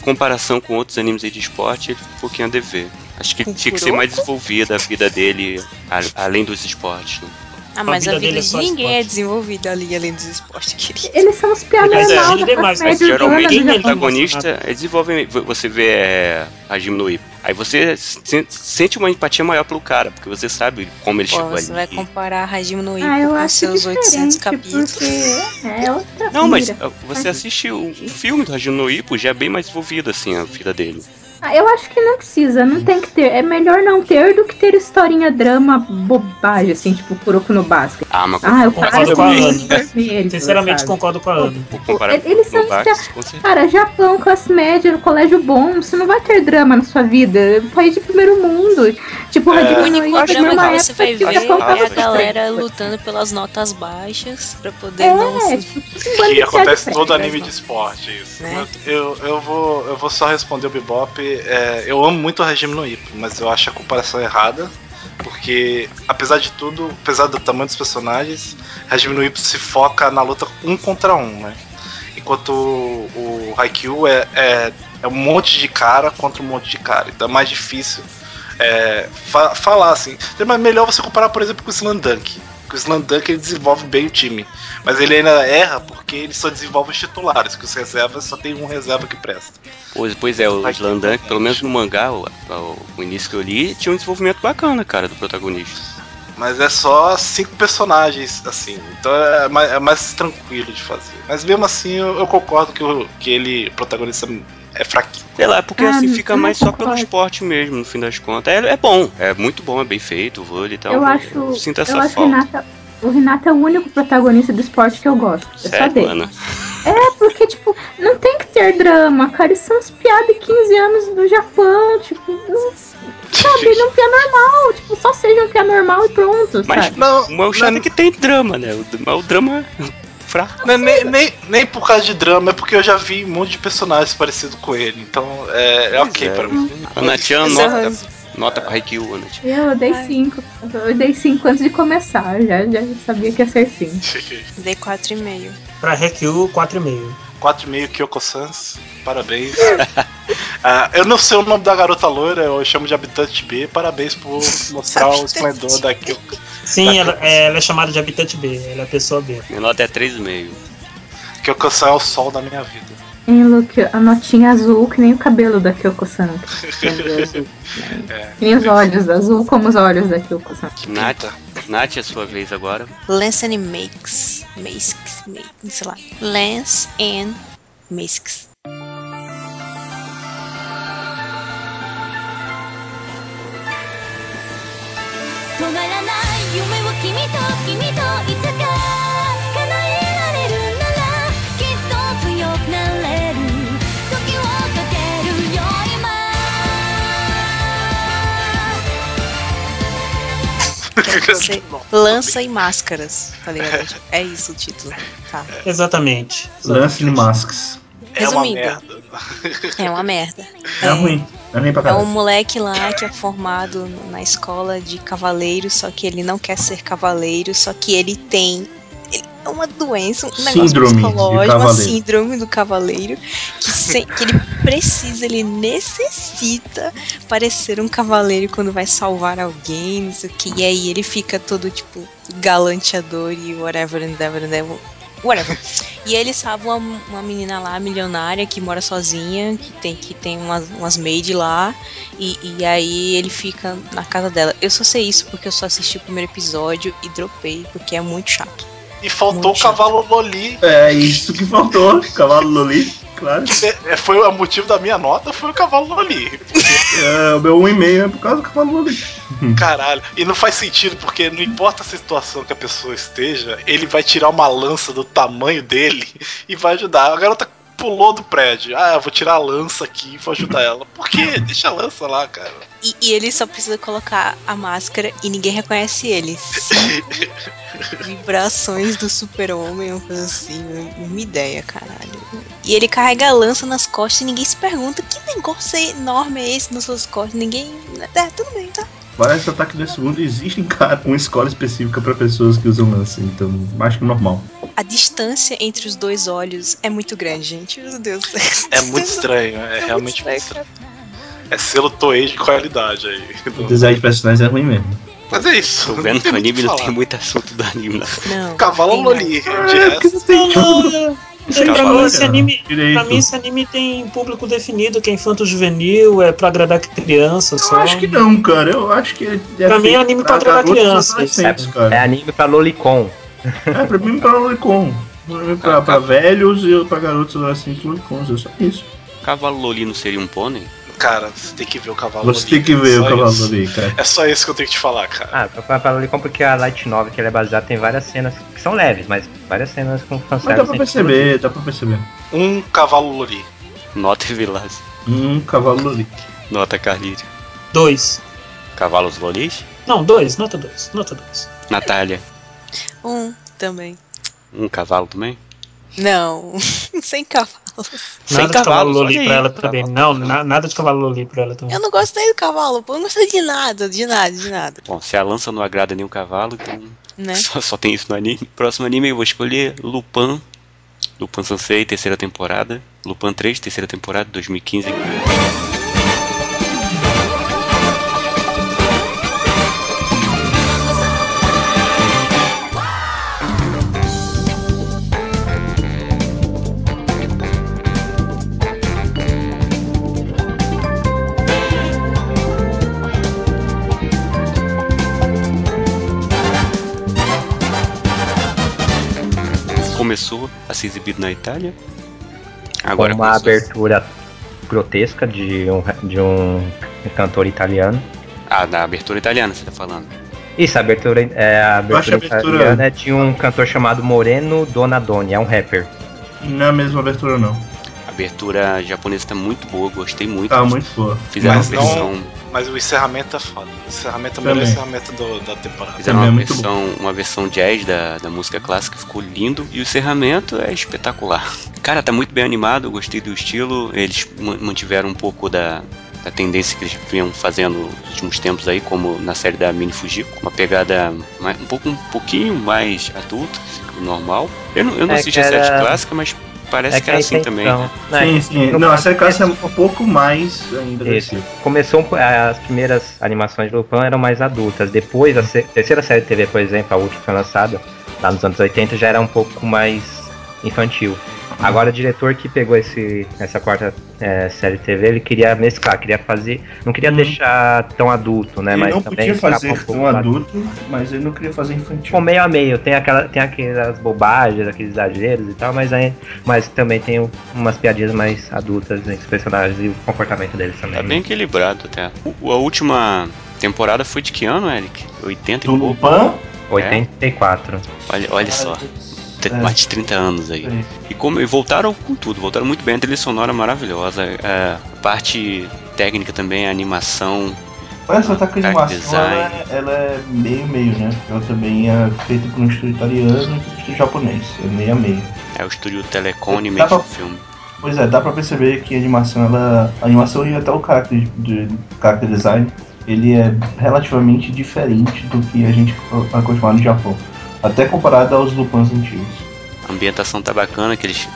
em comparação com outros animes aí de esporte, ele fica um pouquinho a dever. Acho que tinha que ser mais desenvolvida a vida dele, a- além dos esportes. né? Ah, mas vida a vida é de só ninguém é esporte. desenvolvida ali além dos esportes, *laughs* querido. Eles são os piadas Mas é, da demais, mas Geralmente o protagonista eles desenvolvem. Você vê é, a Ippo. Aí você se- sente uma empatia maior pelo cara, porque você sabe como ele Pô, chegou você vai ali. comparar Hajime no Ippo Ah, eu com acho seus 800 diferente, capítulos. porque é outra Não, mas você assiste o, um filme do Hajime no Ippo, já é bem mais desenvolvido assim a vida dele. Ah, eu acho que não precisa, não tem que ter. É melhor não ter do que ter historinha, drama, bobagem, assim, tipo Kuroko no Basket. Ah, mas Ah, o Concordo com a é Ana. vermelho. Sinceramente, sabe? concordo com a Ana. Eles são certeza. Cara, Japão, classe média, no colégio bom, você não vai ter drama na sua vida. País de primeiro mundo. Tipo, É, O único drama que você vai ver é a galera lutando pelas notas baixas pra poder É, não se tipo, um bando Que acontece todo anime de esporte, isso. Né? Eu, eu, vou, eu vou só responder o Bebop. É, eu amo muito o regime no Ippo, mas eu acho a comparação errada. Porque, apesar de tudo, apesar do tamanho dos personagens, regime no Ippo se foca na luta um contra um, né? Enquanto o, o Haikyuu é, é, é um monte de cara contra um monte de cara. Então é mais difícil é, fa- falar assim. Mas melhor você comparar, por exemplo, com o Slandunk. Que o Slandunk ele desenvolve bem o time. Mas ele ainda erra porque ele só desenvolve os titulares, que os reservas só tem um reserva que presta. Pois, pois é, o Slandank, pelo menos no mangá, o, o- o início que eu li, tinha um desenvolvimento bacana, cara, do protagonista. Mas é só cinco personagens, assim. Então é mais, é mais tranquilo de fazer. Mas mesmo assim eu, eu concordo que, o, que ele, o protagonista, é fraquinho. Sei lá, é porque Ah, assim fica mais só pelo esporte mesmo, no fim das contas. É, é bom, é muito bom, é bem feito o vôlei e tal. Eu acho, sinto essa eu acho que falta. Renata, o Renato é o único protagonista do esporte que eu gosto. É só dele. É, porque, tipo, não tem que ter drama, cara. Isso são as piadas de 15 anos do Japão, tipo, não, *laughs* sabe, não pia normal. Tipo, só seja um pia normal e pronto, Mas sabe? Não, o é que tem drama, né? O, mas o drama é *laughs* fraco. Não é nem, nem, nem por causa de drama, é porque eu já vi um monte de personagens parecidos com ele. Então é, é ok é. pra mim. Ana-chan, Mas nota, nota pra Haikyuu, Ana-chan. Eu dei Ai. 5. Eu dei 5 antes de começar. Já, já sabia que ia ser 5. Dei 4,5. Pra Haikyuu, 4,5. 4,5 Kyoko-sans, parabéns. *laughs* Ah, eu não sei o nome da garota loira, eu chamo de habitante B. Parabéns por mostrar o esplendor da Kyoko. Sim, Da ela, Kyoko. é, ela é chamada de habitante B, ela é a pessoa B. Minha nota é 3,5. Kyoko-san é o sol da minha vida. Hein, Luke, a notinha azul, que nem o cabelo da Kyoko-san. *laughs* É. Que nem os olhos, azul como os olhos da Kyoko-san. Nath, Nath, é sua vez agora. Lance and Makes. Makes. Makes. Sei lá. Lance and Makes. 止まらない夢を君と君といつか Você lança e máscaras, tá ligado? É isso o título. Tá. Exatamente. Lance de masks. É uma Resumindo. merda. É uma merda. É ruim. É ruim pra É um moleque lá que é formado na escola de cavaleiro, só que ele não quer ser cavaleiro, só que ele tem é uma doença, um negócio Síndrome psicológico, uma síndrome do cavaleiro, que, se- que ele precisa, ele necessita parecer um cavaleiro quando vai salvar alguém, não sei o que, e aí ele fica todo tipo galanteador e whatever, endeavor, endeavor, whatever. E ele salva uma, uma menina lá, milionária, que mora sozinha, que tem, que tem umas, umas maid lá, e, e aí ele fica na casa dela. Eu só sei isso porque eu só assisti o primeiro episódio e dropei, porque é muito chato. E faltou o cavalo Loli. É isso que faltou. Cavalo Loli, claro. É, é, foi o motivo da minha nota, foi o cavalo Loli. É, o meu 1,5 é por causa do Cavalo Loli. Caralho. E não faz sentido, porque não importa a situação que a pessoa esteja, ele vai tirar uma lança do tamanho dele e vai ajudar. A garota pulou do prédio. Ah, eu vou tirar a lança aqui e vou ajudar ela. Por quê? *laughs* Deixa a lança lá, cara. E, e ele só precisa colocar a máscara e ninguém reconhece ele. *laughs* Vibrações do super-homem, uma coisa assim, uma ideia, caralho. E ele carrega a lança nas costas e ninguém se pergunta que negócio enorme é esse nas suas costas. Ninguém. É, tudo bem, tá? Parece ataque desse mundo existe, cara, uma escola específica pra pessoas que usam lance, então acho que é normal. A distância entre os dois olhos é muito grande, gente. Meu Deus. É muito estranho, é, *laughs* realmente muito estranho. É selo Toei de qualidade aí. O design de personagens é ruim mesmo. Mas é isso. Tô vendo que o anime não tem muito assunto do anime, não. Não. Cavalo Loli. De É, porque resto, Pra mim, esse anime, direito. pra mim, esse anime tem público definido, que é infanto-juvenil, é pra agradar criança Eu só. acho que não, cara. Eu acho que é. é Pra mim é anime pra agradar garotos e criança. É cara. anime pra Lolicon. É, pra mim, pra Lolicon. Pra, pra velhos e pra garotos adolescentes Lolicons, é só isso. Cavalo Loli não seria um pônei? Cara, você tem que ver o cavalo Você tem que ver É o só cavalo isso. ali, cara. É só isso que eu tenho que te falar, cara. Ah, pra, pra, pra Lolicon porque a Light Novel que ela é baseada tem várias cenas que são leves, mas várias cenas com Mas dá fanservice. pra perceber, dá pra perceber. Um cavalo Loli. Nota Velasco. Um cavalo ali. Nota Carlírio. Dois. Cavalos Lolis? Não, dois, nota dois, nota dois. Natália. Um também. Um cavalo também? Não, *laughs* sem cavalo. *laughs* Sem Nada de cavalo loli pra ela também. Não, na- nada de cavalo loli pra ela também. Eu não gosto nem do cavalo, pô. Eu não gosto de nada, de nada, de nada. Bom, se a lança não agrada nenhum cavalo, então Né? *laughs* só, só tem isso no anime. Próximo anime eu vou escolher Lupin. Lupin Sansei, terceira temporada. Lupin 3, terceira temporada, 2015. Começou a ser exibido na Itália. Agora com uma a- abertura grotesca de um, de um cantor italiano. Ah, na abertura italiana você tá falando. Isso, a abertura, é, a abertura abertura- italiana é de um cantor chamado Moreno Donadoni, é um rapper. Não é a mesma abertura, não. A abertura japonesa tá muito boa, gostei muito. Tá muito boa. Fizeram Mas uma não- versão. Mas o encerramento é foda. O encerramento é o melhor encerramento do- da temporada. Fizeram Também uma é versão, uma versão jazz da, da música clássica, ficou lindo. E o encerramento é espetacular. *laughs* Cara, tá muito bem animado, eu gostei do estilo. Eles ma- mantiveram um pouco da, da tendência que eles vinham fazendo nos últimos tempos aí, como na série da Mini Fujiko. Uma pegada mais- um, pouco, um pouquinho mais adulta que o normal. Eu não, eu não É assisti a série era- clássica, mas parece que, a era assim também. intenção- Não, é sim, que sim. no Não, a caso, série clássica é um pouco mais ainda Isso. Começou um as primeiras animações de Lupin eram mais adultas. Depois, a terceira série de TV, por exemplo, a última que foi lançada, lá nos anos 80, já era um pouco mais infantil. Agora o diretor que pegou esse, essa quarta é, série TV, ele queria mesclar, queria fazer. Não queria Uhum. deixar tão adulto, né? ele mas não também podia fazer um tão adulto, mas ele não queria fazer infantil. Ficou meio a meio, tem, aquela, tem aquelas bobagens, aqueles exageros e tal, mas, aí, mas também tem um- umas piadinhas mais adultas entre os personagens e o comportamento deles também. Tá bem equilibrado até. O- a última temporada foi de que ano, Eric? 80 e Do pouco. Lupin, 84. Olha, olha só. É. Mais de 30 anos aí. É. E, como, e voltaram com tudo, voltaram muito bem. A trilha sonora maravilhosa. é, a parte técnica também, a animação. Olha só, tá que a animação ela, é- ela é meio-meio, né? Ela também é feita por um estúdio italiano e um estúdio japonês. É meio a meio. É o estúdio Telecom Dá Animation pra- Film. Pois é, dá pra perceber que a animação, ela. A animação e até o character, de, character design, ele é relativamente diferente do que a gente acostumado no Japão. Até comparado aos Lupins antigos. A ambientação tá bacana, que eles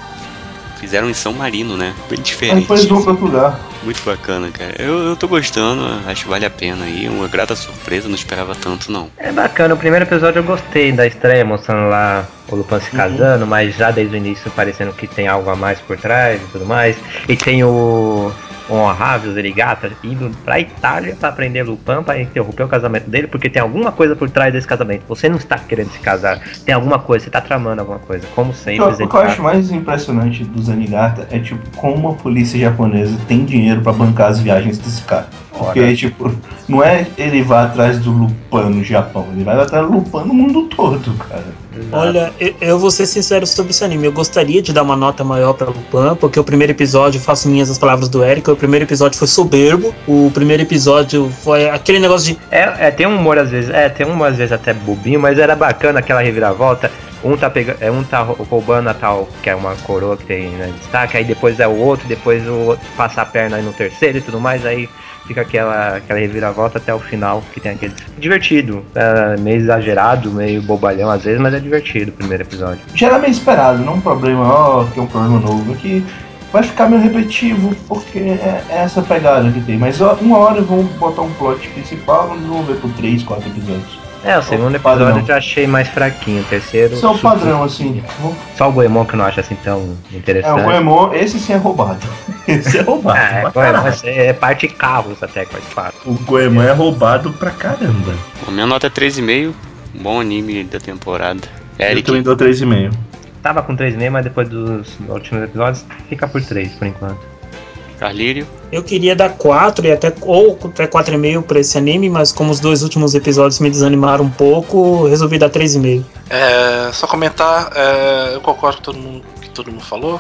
fizeram em São Marino, né? Bem diferente. depois vão pra outro lugar. Muito bacana, cara. Eu, eu tô gostando, acho que vale a pena aí. Uma grata surpresa, não esperava tanto, não. É bacana, o primeiro episódio eu gostei da estreia, mostrando lá o Lupin se casando, mas já desde o início parecendo que tem algo a mais por trás e tudo mais. E tem o Honrável Zerigata indo pra Itália pra aprender Lupin pra interromper o casamento dele, porque tem alguma coisa por trás desse casamento. Você não está querendo se casar, tem alguma coisa, você tá tramando alguma coisa. Como sempre, o que eu acho mais impressionante do Zanigata é tipo como a polícia japonesa tem dinheiro pra bancar as viagens desse cara. Porque, Ora. tipo, não é ele vai atrás do Lupin no Japão, ele vai atrás do Lupin no mundo todo, cara. Olha, eu, eu vou ser sincero sobre esse anime. Eu gostaria de dar uma nota maior pra Lupin, porque o primeiro episódio, faço minhas as palavras do Eric, o primeiro episódio foi soberbo. O primeiro episódio foi aquele negócio de. É, é, tem um humor às vezes, é, tem um humor às vezes até bobinho, mas era bacana aquela reviravolta. Um tá pegando, é, um tá rou- roubando a tal, que é uma coroa que tem né, destaque, aí depois é o outro, depois o outro passa a perna aí no terceiro e tudo mais, aí fica aquela, aquela reviravolta até o final, que tem aquele. Divertido, é, meio exagerado, meio bobalhão às vezes, mas é divertido o primeiro episódio. Já era meio esperado, não um problema, ó, que é um problema novo, é que vai ficar meio repetitivo, porque é, é essa pegada que tem. Mas ó, uma hora vão botar um plot principal, vamos desenvolver por 3, 4 episódios. É, o segundo padrão. episódio eu já achei mais fraquinho, o terceiro. Isso é o padrão, assim. Só o Goemon que eu não acho assim tão É, interessante. o Goemon, esse sim é roubado. *laughs* Esse é roubado. Ah, é, Goemon é, é parte de carros até que faz parte. O Goemon é roubado pra caramba. A minha nota é 3,5. Um bom anime da temporada. Eu Eric, também dou 3,5. Tava com 3,5, mas depois dos últimos episódios fica por 3 por enquanto. Carlírio. Eu queria dar 4 e até, ou até 4,5 pra esse anime, mas como os dois últimos episódios me desanimaram um pouco, resolvi dar 3,5. É, só comentar, é, eu concordo com todo mundo que todo mundo falou.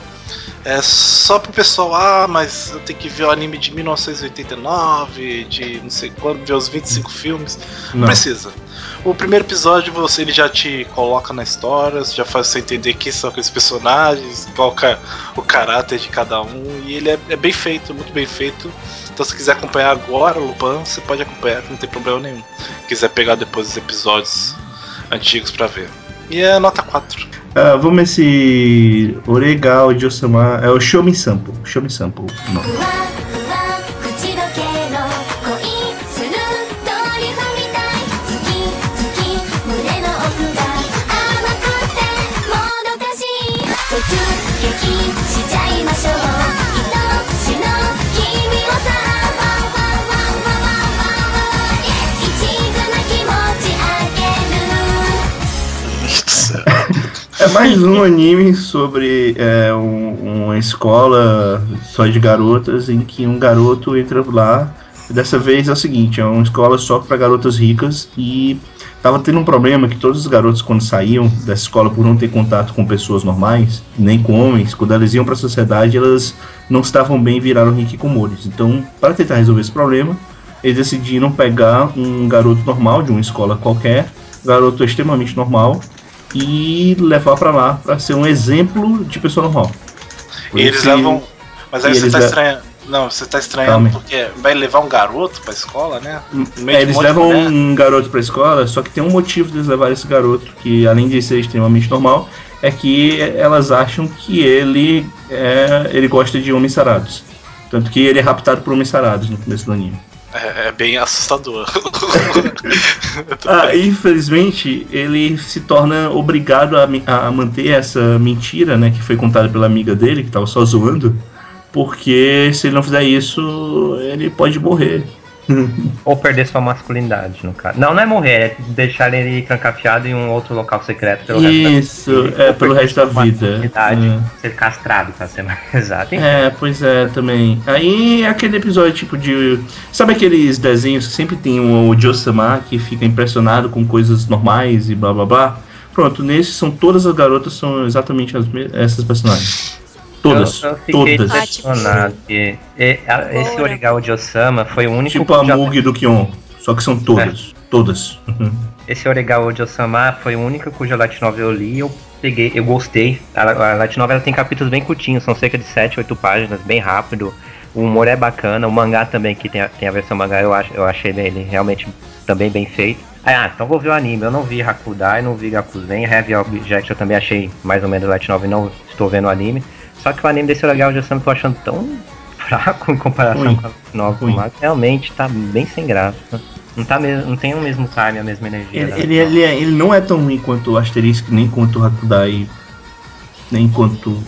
É só pro pessoal, ah, mas eu tenho que ver o anime de 1989, de não sei quando, ver os 25 filmes. Não Não. precisa. O primeiro episódio você ele já te coloca na história, já faz você entender quem são aqueles personagens, qual é o caráter de cada um, e ele é, é bem feito, muito bem feito. Então se quiser acompanhar agora o Lupin, você pode acompanhar, não tem problema nenhum. quiser pegar depois os episódios antigos pra ver. E é nota 4. Ah, vamos ver se Oregal de Osama. É o Show Me Sample. Show Me Sample. Não. Mais um anime sobre é, um- uma escola só de garotas em que um garoto entra lá. Dessa vez é o seguinte, é uma escola só para garotas ricas e tava tendo um problema que todos os garotos quando saíam dessa escola por não ter contato com pessoas normais, nem com homens, quando elas iam para a sociedade, elas não estavam bem e viraram hikikomores. Então, para tentar resolver esse problema, eles decidiram pegar um garoto normal de uma escola qualquer, garoto extremamente normal, e levar pra lá pra ser um exemplo de pessoa normal. E eles levam. Mas aí você tá estranhando. Não, você tá estranhando Calma porque vai levar um garoto pra escola, né? Meio É, de um eles de levam um garoto pra escola, só que tem um motivo de eles levarem esse garoto, que além de ser extremamente normal, é que elas acham que ele é, ele gosta de homens sarados. Tanto que ele é raptado por homens sarados no começo do anime. É, é bem assustador. *laughs* Ah, infelizmente, ele se torna obrigado a, a manter essa mentira, né, que foi contada pela amiga dele, que tava só zoando, porque se ele não fizer isso, ele pode morrer. *laughs* Ou perder sua masculinidade, no caso. Não, não é morrer, é deixar ele trancafiado em um outro local secreto pelo resto da Isso, é pelo resto da vida. masculinidade, É. Ser castrado, pra ser mais *laughs* exato. É, pois é, também. Aí aquele episódio tipo de. Sabe aqueles desenhos que sempre tem um, o Josama que fica impressionado com coisas normais e blá blá blá? Pronto, nesses são todas as garotas são exatamente as essas personagens. Todas. Eu, eu fiquei todas. e- a- esse. Origal de Osama foi o único Tipo a Mug do Kion. Só que são todas. Todas. Uhum. Esse Origal de Osama foi o único cuja light novel eu li, eu peguei, eu gostei. A, a light novel ela tem capítulos bem curtinhos, são cerca de 7, 8 páginas, bem rápido. O humor é bacana, o mangá também, que tem a, tem a versão mangá, eu, acho, eu achei ele realmente também bem feito. Ah, então vou ver o anime. Eu não vi Hakudai, não vi Gakuzen, Heavy Object eu também achei mais ou menos light novel, não estou vendo o anime. Só que o anime desse de Osama eu tô achando tão fraco em comparação Ruim. com a novel, Ruim. mas realmente tá bem sem graça. Não, tá mesmo, não tem o mesmo time, a mesma energia. Ele, né? ele, ele, é- ele não é tão ruim quanto o Asterisk, nem quanto o Hakudai, nem quanto.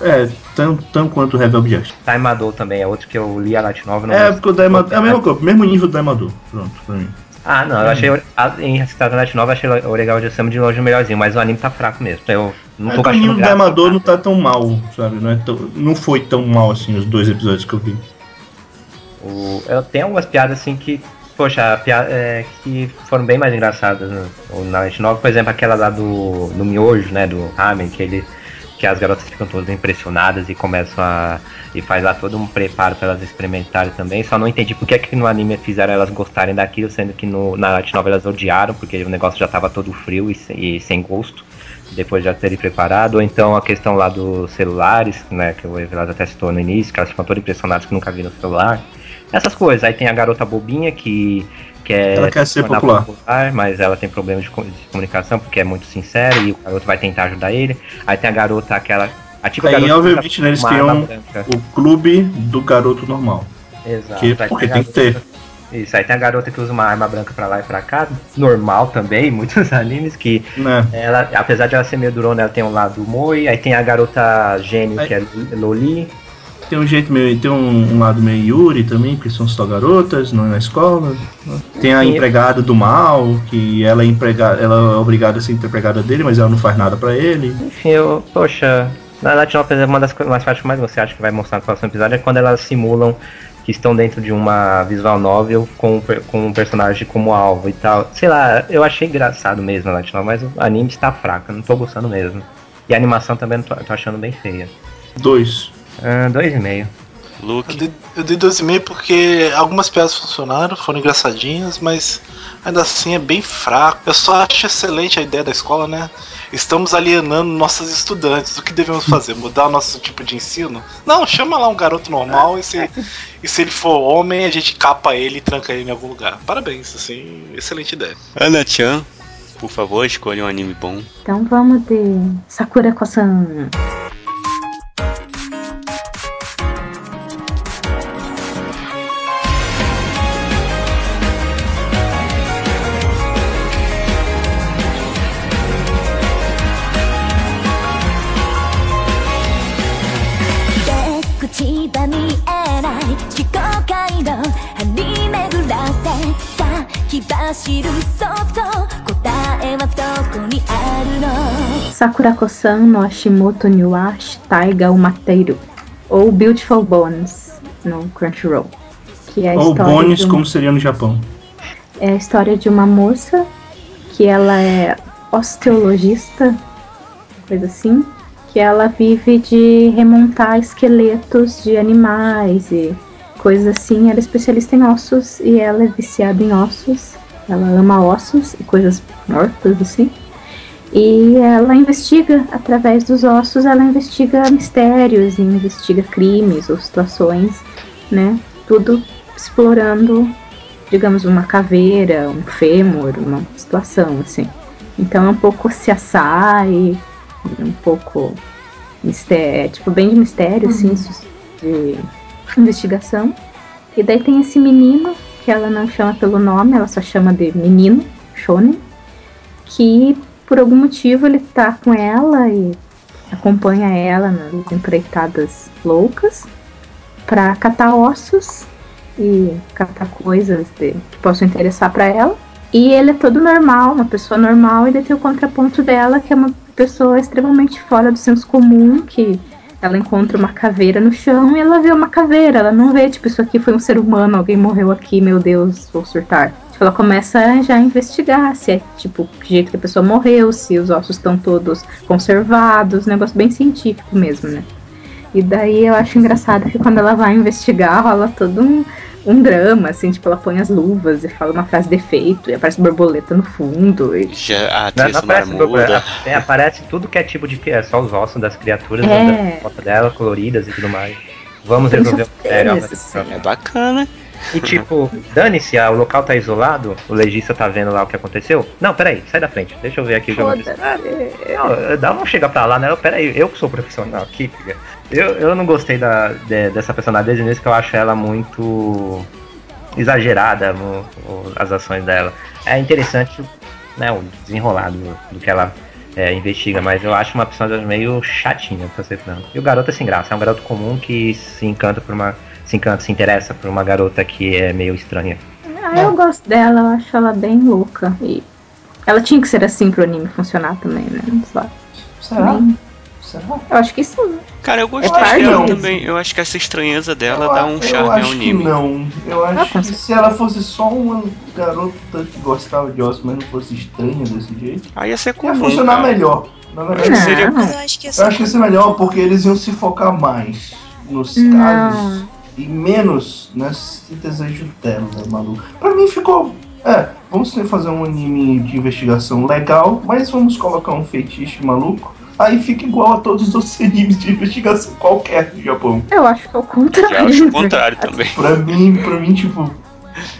É, tão, tão quanto o Heavy Object. Taimador também é outro que eu li a light não É, porque o Daimador. É a mesma coisa, mesmo nível do Daimador. Pronto, pra mim. Ah, não, eu achei. Em da light eu achei o legal de Osama de longe o melhorzinho, mas o anime tá fraco mesmo. Eu não É tô o nível do graça. Daimador não tá tão mal, sabe? Não, é tão, não foi tão mal assim os dois episódios que eu vi. O, eu tenho algumas piadas assim que. Poxa, pia- é, que foram bem mais engraçadas no, na Light Novel, por exemplo, aquela lá do, do miojo, né, do ramen, que ele que as garotas ficam todas impressionadas e começam a e faz lá todo um preparo para elas experimentarem também. Só não entendi por que, que no anime fizeram elas gostarem daquilo, sendo que no, na Light Novel elas odiaram, porque o negócio já estava todo frio e, e sem gosto. Depois de já terem preparado, ou então a questão lá dos celulares, né, que o Evelado até citou no início, que elas ficam todas impressionadas que nunca viram celular. Essas coisas. Aí tem a garota bobinha que quer, Ela quer se ser tornar popular. mas ela tem problemas de, de comunicação porque é muito sincera e o garoto vai tentar ajudar ele. Aí tem a garota, aquela. A tipo Aí, garota obviamente, né, eles criam o clube do garoto normal. Exato. Que, porque tem que ter. Isso, aí tem a garota que usa uma arma branca pra lá e pra cá, normal também, *laughs* muitos animes que Né? ela, apesar de ela ser meio durona, ela tem um lado moi, aí tem a garota gênio Aí- que é Loli, Tem um jeito meio. Tem um, um lado meio Yuri também, porque são só garotas, não é na escola. Tem a empregada do mal, que ela é empregada, ela é obrigada a ser empregada dele, mas ela não faz nada pra ele. Enfim, eu, poxa, na exemplo, uma das co- umas partes que mais você acha que vai mostrar no próximo episódio é quando elas simulam que estão dentro de uma visual novel com, um com um personagem como alvo e tal. Sei lá, eu achei engraçado mesmo a Light mas o anime está fraco, eu não tô gostando mesmo. E a animação também não tô, tô achando bem feia. Dois. Ah, dois e meio. Eu Luke, dei, eu dei 2,5 porque algumas piadas funcionaram, foram engraçadinhas, mas ainda assim é bem fraco. Eu só acho excelente a ideia da escola, né? Estamos alienando nossos estudantes. O que devemos fazer? Mudar o nosso tipo de ensino? Não, chama lá um garoto normal e se, e se ele for homem, a gente capa ele e tranca ele em algum lugar. Parabéns, assim, excelente ideia. Ana Chan, por favor, escolha um anime bom. Então vamos de Sakura Kosan.「Sakura Kosan no Hashimoto Niwashi Taiga Umateiru. Ou Beautiful Bones no Crunchyroll. Que é a Ou história Bones, de uma- como seria no Japão. É a história de uma moça que ela é osteologista, coisa assim, que ela vive de remontar esqueletos de animais e coisas assim. Ela é especialista em ossos e ela é viciada em ossos. Ela ama ossos e coisas mortas assim. E ela investiga através dos ossos, ela investiga mistérios, investiga crimes ou situações, né? Tudo explorando digamos, uma caveira, um fêmur, uma situação, assim. Então é um pouco CSI, um pouco mistério, tipo, bem de mistério, assim, de investigação. E daí tem esse menino, que ela não chama pelo nome, ela só chama de menino, Shonen, que por algum motivo ele tá com ela e acompanha ela nas empreitadas loucas pra catar ossos e catar coisas de- que possam interessar pra ela. E ele é todo normal, uma pessoa normal, e daí tem o contraponto dela, que é uma pessoa extremamente fora do senso comum, que ela encontra uma caveira no chão e ela vê uma caveira, ela não vê, tipo, isso aqui foi um ser humano, alguém morreu aqui, meu Deus, vou surtar. Tipo, ela começa já a investigar se é, tipo, que jeito que a pessoa morreu, se os ossos estão todos conservados, negócio bem científico mesmo, né? E daí eu acho engraçado que quando ela vai investigar, rola todo um, um drama, assim, tipo, ela põe as luvas e fala uma frase de efeito, e aparece borboleta no fundo. E... Já a Não, não aparece, muda. é, aparece tudo que é tipo de. É só os ossos das criaturas É. da foto dela, coloridas e tudo mais. Vamos Tem resolver o mistério. suspense, assim. É bacana. E tipo, dane-se, ah, o local tá isolado, o legista tá vendo lá o que aconteceu. Não, peraí, sai da frente, deixa eu ver aqui o que aconteceu. Não, dá um chegar pra lá, né? Peraí, eu que sou profissional aqui, filha. Eu, eu não gostei da, de- dessa personagem desde o início, que eu acho ela muito exagerada, no- as ações dela. É interessante, né, o desenrolar do, do que ela é, investiga, mas eu acho uma personagem meio chatinha, pra ser franco. E o garoto é sem graça, é um garoto comum que se encanta por uma. se encanta, se interessa por uma garota que é meio estranha. Ah, eu gosto dela, eu acho ela bem louca. E ela tinha que ser assim pro anime funcionar também, né? Sei lá. Será? Nem- Será? Eu acho que sim. Cara, eu gostei parte dela disso. também. Eu acho que essa estranheza dela Eu dá um eu charme ao acho que anime. não. Eu Ah, acho com que se ela fosse só uma garota que gostava de ossos, mas não fosse estranha desse jeito, Aí ia ser ia comum. funcionar cara. melhor. Na verdade, Não. seria- Mas eu acho que assim, eu acho que ia ser melhor porque eles iam se focar mais nos Não. casos e menos nesse desejo dela, né, maluco? Pra mim ficou. É, vamos fazer um anime de investigação legal, mas vamos colocar um feitiço maluco. Aí fica igual a todos os outros animes de investigação qualquer do Japão. Eu acho que é o contrário. Já acho o contrário também. Pra mim, pra mim, tipo.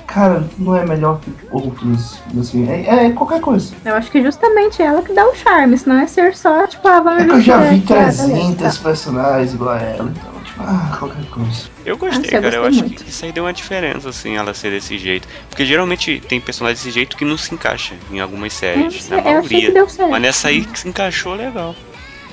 Cara, não é melhor que outros. Assim, é, é qualquer coisa. Eu acho que justamente ela que dá o charme, senão é ser só, tipo, ah, vamos É que eu já vi investigar, tá, beleza, 300 personagens igual a ela, então, ah, qualquer coisa. Eu gostei, Nossa, eu cara. Eu gostei acho muito. que isso aí deu uma diferença, assim, ela ser desse jeito. Porque geralmente tem personagem desse jeito que não se encaixa em algumas séries, na eu que maioria. deu certo. Mas nessa aí que se encaixou legal.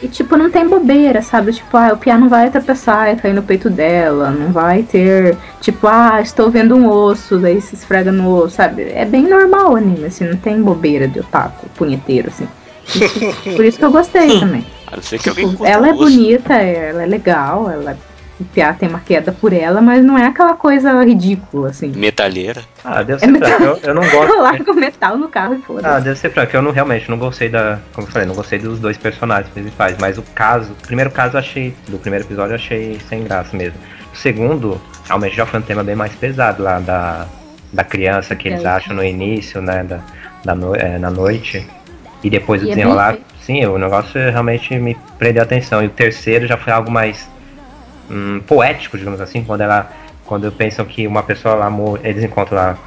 E tipo, não tem bobeira, sabe? Tipo, ah, o Pia não vai tropeçar e cair no peito dela, não vai ter, tipo, ah, estou vendo um osso, daí se esfrega no osso, sabe? É bem normal o anime, assim, não tem bobeira de otaku, punheteiro, assim. Isso- *laughs* por isso que eu gostei também. A não ser que Tipo, ela é osso. bonita, ela é legal, ela. O Pia tem uma queda por ela, mas não é aquela coisa ridícula, assim. Metalheira. Ah, deve É ser metal- franco, eu, eu não gosto. *laughs* Larga o metal no carro e foda. Ah, deve ser franco. Eu não, realmente não gostei da. Como eu falei, não gostei dos dois personagens principais. Mas o caso. O primeiro caso eu achei. Do primeiro episódio eu achei sem graça mesmo. O segundo, realmente já foi um tema bem mais pesado lá da, da criança que eles É. acham no início, né? Da, da no, é, na noite. E depois o E é bem desenrolar. Sim, o negócio realmente me prendeu a atenção. E o terceiro já foi algo mais hum, poético, digamos assim, quando ela. Quando pensam que uma pessoa lá eles encontram lá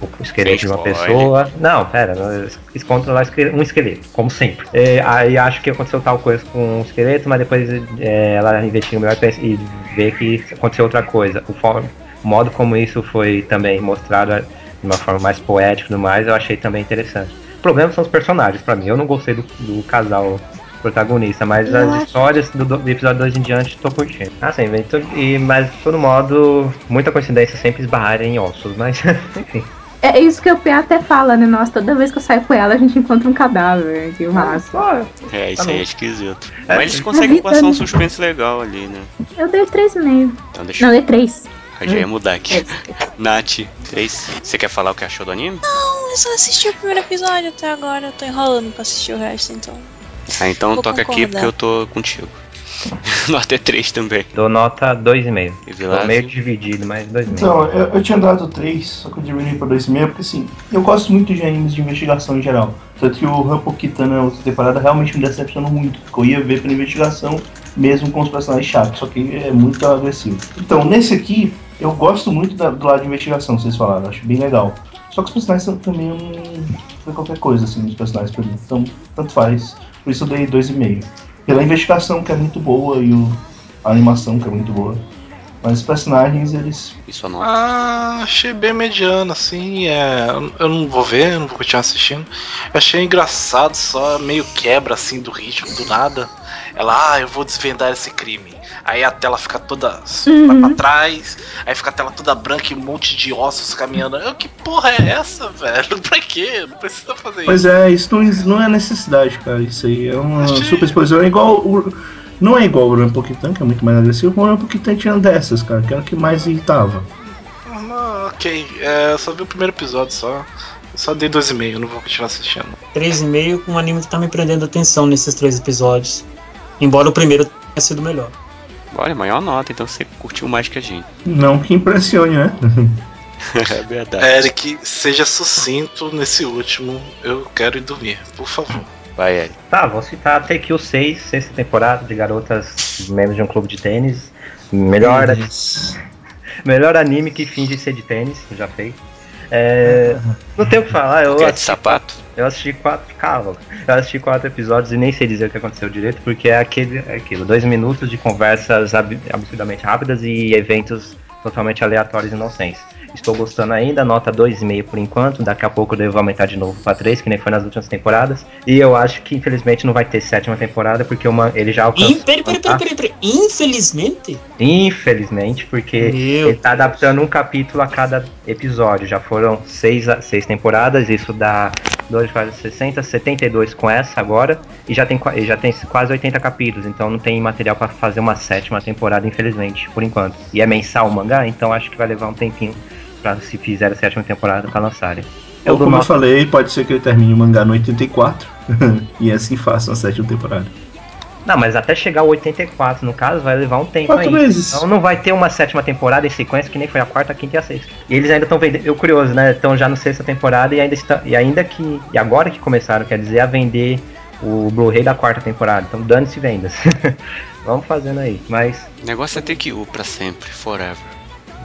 o esqueleto de uma pessoa. Não, pera, eles encontram lá um esqueleto, como sempre. É, aí acho que aconteceu tal coisa com o esqueleto, mas depois é, ela investiga melhor e e vê que aconteceu outra coisa. O, for- o modo como isso foi também mostrado de uma forma mais poética e tudo mais, eu achei também interessante. O problema são os personagens, pra mim. Eu não gostei do, do casal protagonista, mas Eu as acho- histórias do, do episódio 2 em diante tô curtindo. Ah, sim, mas, to- e, mas de todo modo, muita coincidência sempre esbarrar em ossos, mas *laughs* enfim. É isso que o Pia até fala, né? Nossa, toda vez que eu saio com ela, a gente encontra um cadáver. Que massa. É, isso Tá aí bom. é esquisito. É, Mas eles conseguem passar um suspense legal ali, né? Eu dei 3,5. Então deixa Não, eu. dei 3. Eu já ia mudar aqui. *laughs* Nath, três. Você quer falar o que achou do anime? Não, eu só assisti o primeiro episódio até agora. Eu tô enrolando pra assistir o resto, então. Ah, então Vou toca aqui concordar. porque eu tô contigo. Nota é 3 também. Dou nota 2,5. E Tô Vilásio? meio dividido, mas 2,5. Então, eu, eu tinha dado 3, só que eu diminui pra 2,5, porque assim, eu gosto muito de animes de investigação em geral. Tanto que o Rampo Kitana na outra temporada realmente me decepcionou muito, porque eu ia ver pela investigação, mesmo com os personagens chatos, só que é muito agressivo. Então, nesse aqui, eu gosto muito da- do lado de investigação, vocês falaram, acho bem legal. Só que os personagens são também um. Foi qualquer coisa, assim, os personagens pra mim. Então, tanto faz. Por isso eu dei 2,5. Pela investigação, que é muito boa, e o, a animação, que é muito boa. Mas os personagens, eles. Isso nota. Ah, achei bem mediano, assim. É, eu não vou ver, eu não vou continuar assistindo. Eu achei engraçado, só meio quebra assim do ritmo, do nada. Ela, ah, eu vou desvendar esse crime. Aí a tela fica toda Uhum. vai pra trás, aí fica a tela toda branca e um monte de ossos caminhando. Eu, que porra é essa, velho? *laughs* Pra quê? Não precisa fazer Pois isso. é, isso não, não é necessidade, cara. Isso aí é uma Achei. super exposição. É igual. O, não é igual o Rampo Kitan, que é muito mais agressivo, o Rampo Kitan tinha dessas, cara, que era o que mais irritava. Ah, ok, é, eu só vi o primeiro episódio só. Eu só dei 2,5, não vou continuar assistindo. 3,5 com um anime que tá me prendendo atenção nesses três episódios. Embora o primeiro tenha sido melhor. Olha, maior nota, então você curtiu mais que a gente. Não que impressione, né? é verdade. Eric, seja sucinto nesse último. Eu quero ir dormir, por favor. Vai, Eric. Tá, vou citar TQ 6, sexta temporada de garotas membros de um clube de tênis. Melhor, *laughs* melhor anime que finge ser de tênis, já fez. É, não tenho o que falar, eu assisti, sapato? eu assisti quatro. Calma, eu assisti quatro episódios e nem sei dizer o que aconteceu direito, porque é aquele, é aquilo, dois minutos de conversas ab- absurdamente rápidas e eventos totalmente aleatórios e inocentes. Estou gostando ainda, nota 2,5 por enquanto. Daqui a pouco eu devo aumentar de novo para 3, que nem foi nas últimas temporadas. E eu acho que infelizmente não vai ter sétima temporada, porque uma, ele já alcançou. Peraí, peraí, peraí, peraí, peraí. Infelizmente. Infelizmente, porque Meu ele tá adaptando um capítulo a cada episódio. Já foram seis, seis temporadas, isso dá 2, 4, 60, 72 com essa agora. E já tem, já tem quase 80 capítulos, então não tem material pra fazer uma sétima temporada, infelizmente, por enquanto. E é mensal o mangá, então acho que vai levar um tempinho pra se fizer a sétima temporada pra lançarem. Eu Ou dou como eu nota- falei, pode ser que ele termine o mangá no 84 *laughs* e assim faça a sétima temporada. Não, mas até chegar ao 84, no caso, vai levar um tempo Quatro aí. meses. Então não vai ter uma sétima temporada em sequência, que nem foi a quarta, a quinta e a sexta. E eles ainda estão vendendo. Eu curioso, né? Estão já no sexta temporada e ainda está, e ainda que. E agora que começaram, quer dizer, a vender o Blu-ray da quarta temporada. Então dane-se vendas. *laughs* Vamos fazendo aí. Mas O negócio é ter que ir pra sempre, forever.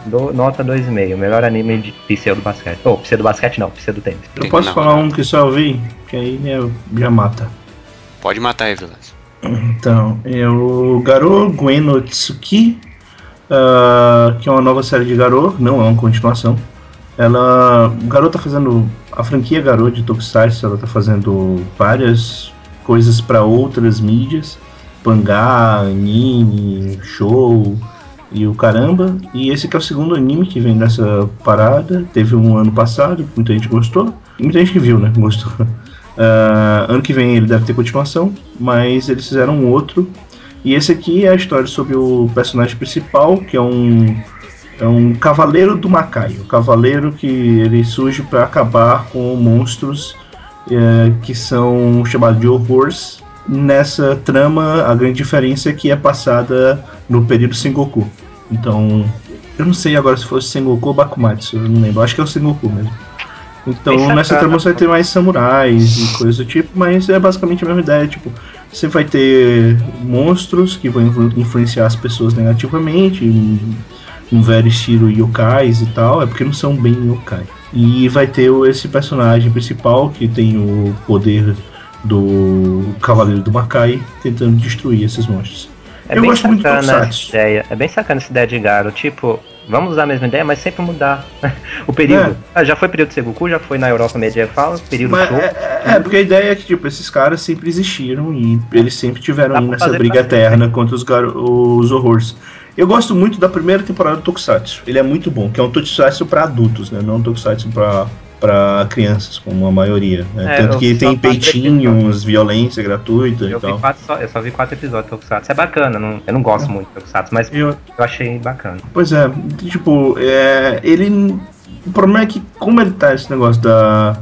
Dou nota 2,5. Melhor anime de pseudo basquete. Ou pseudo basquete não, pseudo tênis. Eu posso que falar um que só eu vi, que aí né, já mata. Pode matar aí, Velasco. Então, é o Garo Gwen no Tsuki, ah, que é uma nova série de Garo, não é uma continuação. Ela, o Garo tá fazendo a franquia Garo de Tokusatsu, ela tá fazendo várias coisas para outras mídias, mangá, anime, show e o caramba. E esse que é o segundo anime que vem dessa parada. Teve um ano passado, muita gente gostou. Muita gente que viu, né? *laughs* Gostou. Ah, ano que vem ele deve ter continuação, mas eles fizeram um outro. E esse aqui é a história sobre o personagem principal, que é um é um cavaleiro do Macai, o cavaleiro que ele surge para acabar com monstros eh, que são chamados de horrors. Nessa trama, a grande diferença é que é passada no período Sengoku. Então, eu não sei agora se fosse Sengoku ou Bakumatsu, eu não lembro, acho que é o Sengoku mesmo. Então, nessa trama você vai ter mais samurais e coisas do tipo, mas é basicamente a mesma ideia, tipo, você vai ter monstros que vão influ- influenciar as pessoas negativamente, um, velho estilo yokais e tal, é porque não são bem yokai. E vai ter esse personagem principal que tem o poder do Cavaleiro do Makai tentando destruir esses monstros. É Eu bem gosto muito sacana essa Tokusatsu. ideia. É bem sacana essa ideia de Garo. Tipo, vamos usar a mesma ideia, mas sempre mudar *laughs* o período. É. Ah, já foi período Sengoku, já foi na Europa medieval, período Mas Show. é, é, porque a ideia é que, tipo, esses caras sempre existiram e eles sempre tiveram aí nessa briga eterna contra os, os horrores. Eu gosto muito da primeira temporada do Tokusatsu. Ele é muito bom, que é um Tokusatsu pra adultos, né? Não um Tokusatsu pra, pra crianças, como a maioria. Né? É, Tanto que tem peitinhos, violência gratuita e Eu vi, tal. quatro só, eu só vi quatro episódios de Tokusatsu. É bacana, não- eu não gosto muito de Tokusatsu, mas Eu, eu achei bacana. Pois é, tipo, é, ele. O problema é que, como ele tá esse negócio da,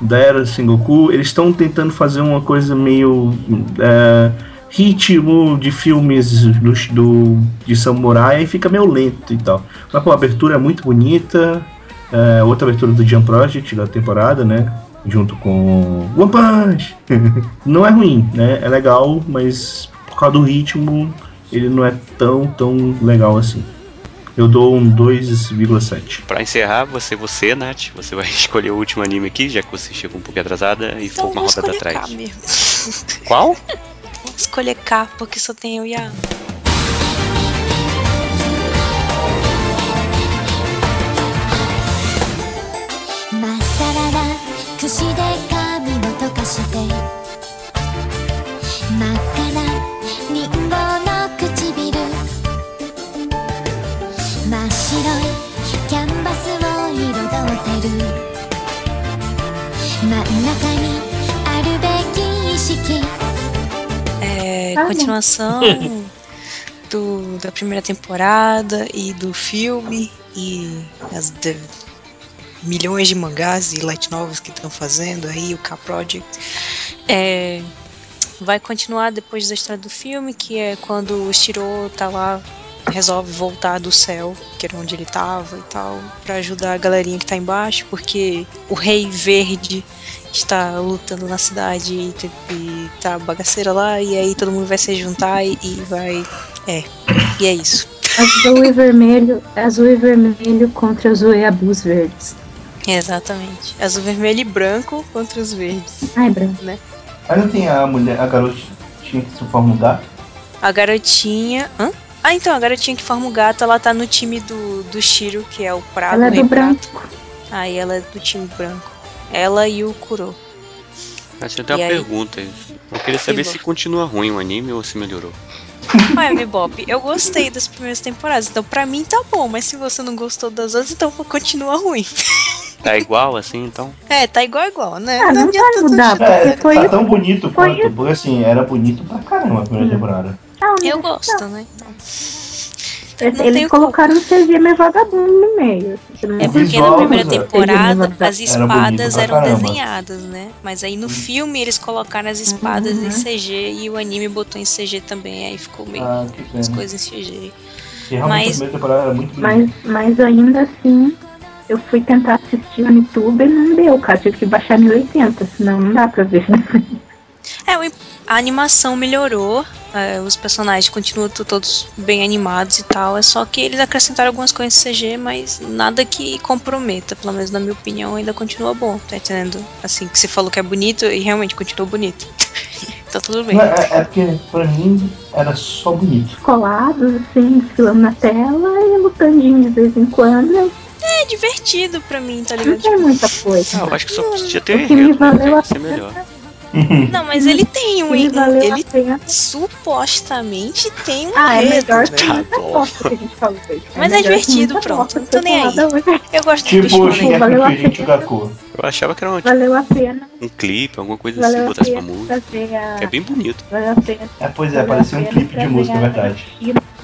da era Sengoku, eles estão tentando fazer uma coisa meio. é, ritmo de filmes do, do- de samurai e fica meio lento e tal. Mas pô, a abertura é muito bonita. É, outra abertura do Jump Project da temporada, né? Junto com One Punch. *laughs* não é ruim, né? É legal, mas por causa do ritmo, ele não é tão, tão legal assim. Eu dou um 2,7. Pra encerrar, você, você, Nath, você vai *laughs* escolher o último anime aqui, já que você chegou um pouquinho atrasada e Então for uma rodada escolher K atrás. mesmo. *laughs* Qual? Vou escolher K, porque só tem eu e a. ま して真っ赤なリンゴの唇真っ白いキャンバスを彩ってる真ん中にあるべき意識 É, Ah, continuação do, da primeira temporada e do filme e as de- milhões de mangás e light novels que estão fazendo aí, o K Project. É, vai continuar depois da história do filme, que é quando o Shiro tá lá, resolve voltar do céu, que era onde ele tava e tal, pra ajudar a galerinha que tá embaixo, porque o Rei Verde está lutando na cidade e, e tá bagaceira lá, e aí todo mundo vai se juntar e, e vai. É. E é isso. Azul e vermelho, azul e vermelho contra azul e abus verdes. Exatamente. Azul, vermelho e branco contra os verdes. Ai, branco. Aí não tem a mulher, a garotinha que se forma um gato? A garotinha. Hã? Ah, então, a garotinha que forma o gato, ela tá no time do, do Shiro, que é o Prado. Ela é do branco. Aí ela é do time branco. Ela e o Kuro. Eu tenho E uma aí? pergunta. Eu queria saber Sim, se continua ruim o anime ou se melhorou. *laughs* Olha, Bebop, eu gostei das primeiras temporadas, então pra mim tá bom, mas se você não gostou das outras, então continua ruim. *laughs* Tá igual assim, então? É, tá igual igual, né? Ah, não adianta vai mudar, tu- É, porque foi tá tão bonito foi quanto, porque assim, era bonito pra caramba a primeira temporada. Ah, Eu gosto, né? Então. Eles, Não colocaram um CG meio vagabundo no meio. assim, não É porque visual na primeira temporada as espadas eram desenhadas, né? Mas aí no filme eles colocaram as espadas em CG e o anime botou em CG também, aí ficou meio Ah, que as coisas em CG. Porque Mas- a primeira temporada era muito bonita. Mas, mas ainda assim, eu fui tentar assistir no YouTube e não deu, cara. Tive que baixar 1080, senão não dá pra ver. *laughs* É, a animação melhorou, é, os personagens continuam to- todos bem animados e tal, é só que eles acrescentaram algumas coisas em CG, mas nada que comprometa, pelo menos na minha opinião, ainda continua bom, tá entendendo? Assim, que você falou que é bonito e realmente continua bonito. *laughs* tá tudo bem. Não, é, é porque pra mim era só bonito. Colados, assim, desfilando na tela e lutandinho de vez em quando. É divertido pra mim, tá Não ligado? tem muita coisa. Ah, eu acho que só podia ter enredo, né? valeu Tem a que ser pena. melhor. Não, mas ele tem um. Ele a pena. supostamente tem um Ah, é enredo, melhor que né? que a gente falou hoje. Mas é divertido, pronto, não tô nem aí. Eu gosto do Tipo o Shonen. Shingeki Valeu a pena. Eu achava que era um, tipo, Valeu a pena. um clipe, alguma coisa assim, Valeu a botasse pra pena música. a. É bem bonito. Valeu a pena. É, pois é, parecia um clipe de música, na verdade.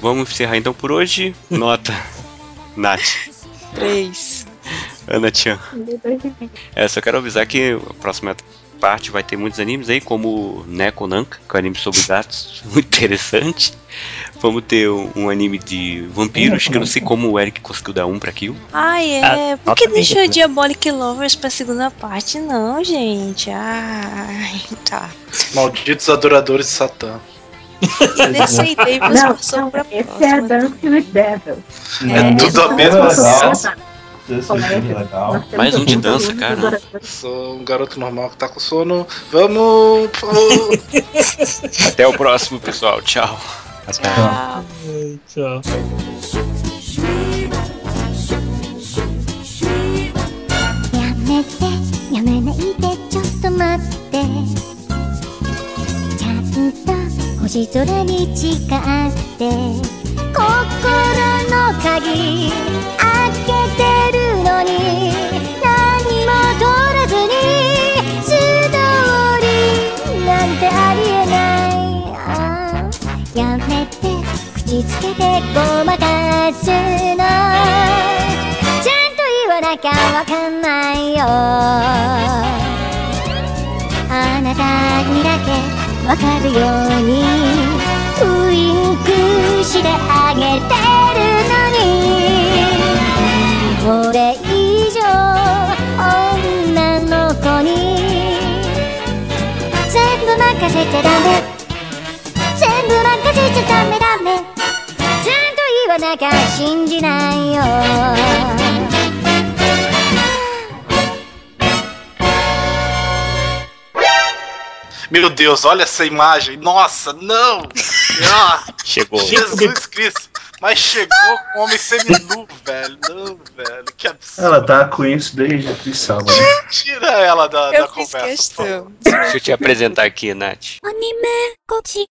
Vamos encerrar então por hoje. Nota. *laughs* Nath. Três. Ana Tchan. É, só quero avisar que a próxima parte vai ter muitos animes aí, como Neko Nanka, que é um anime sobre gatos, *laughs* muito interessante. Vamos ter um, um anime de vampiros, que eu não sei como o Eric conseguiu dar um pra kill. Ai, é. Ah, Por que deixou. Diabolic Lovers pra segunda parte? Não, gente. Ai, tá. Malditos adoradores de Satã. E Não, passou não, pra esse é próxima. Dancing with Devil. É, tudo a mesma é Isso é Mais um de dança, cara. Sou um garoto normal que tá com sono. Vamos. *laughs* Até o próximo, pessoal. Tchau. Tchau. Tchau. や星空に誓って心の鍵開けてるのに何も取らずに素通りなんてありえない。やめて口つけてごまかすの。ちゃんと言わなきゃわかんないよ。あなたにだけわかるようにウインクしてあげてるのにこれ以上女の子に全部任せちゃダメ全部任せちゃダメダメちゃんと言わなきゃ信じないよ Meu Deus, olha essa imagem. Nossa, não! Ah, chegou. Jesus Cristo. Mas chegou com homem seminu, velho. Não, velho. Que absurdo. Ela tá com isso desde sábado. Né? Tira ela da, eu da conversa. Deixa eu te apresentar aqui, Nath. Anime,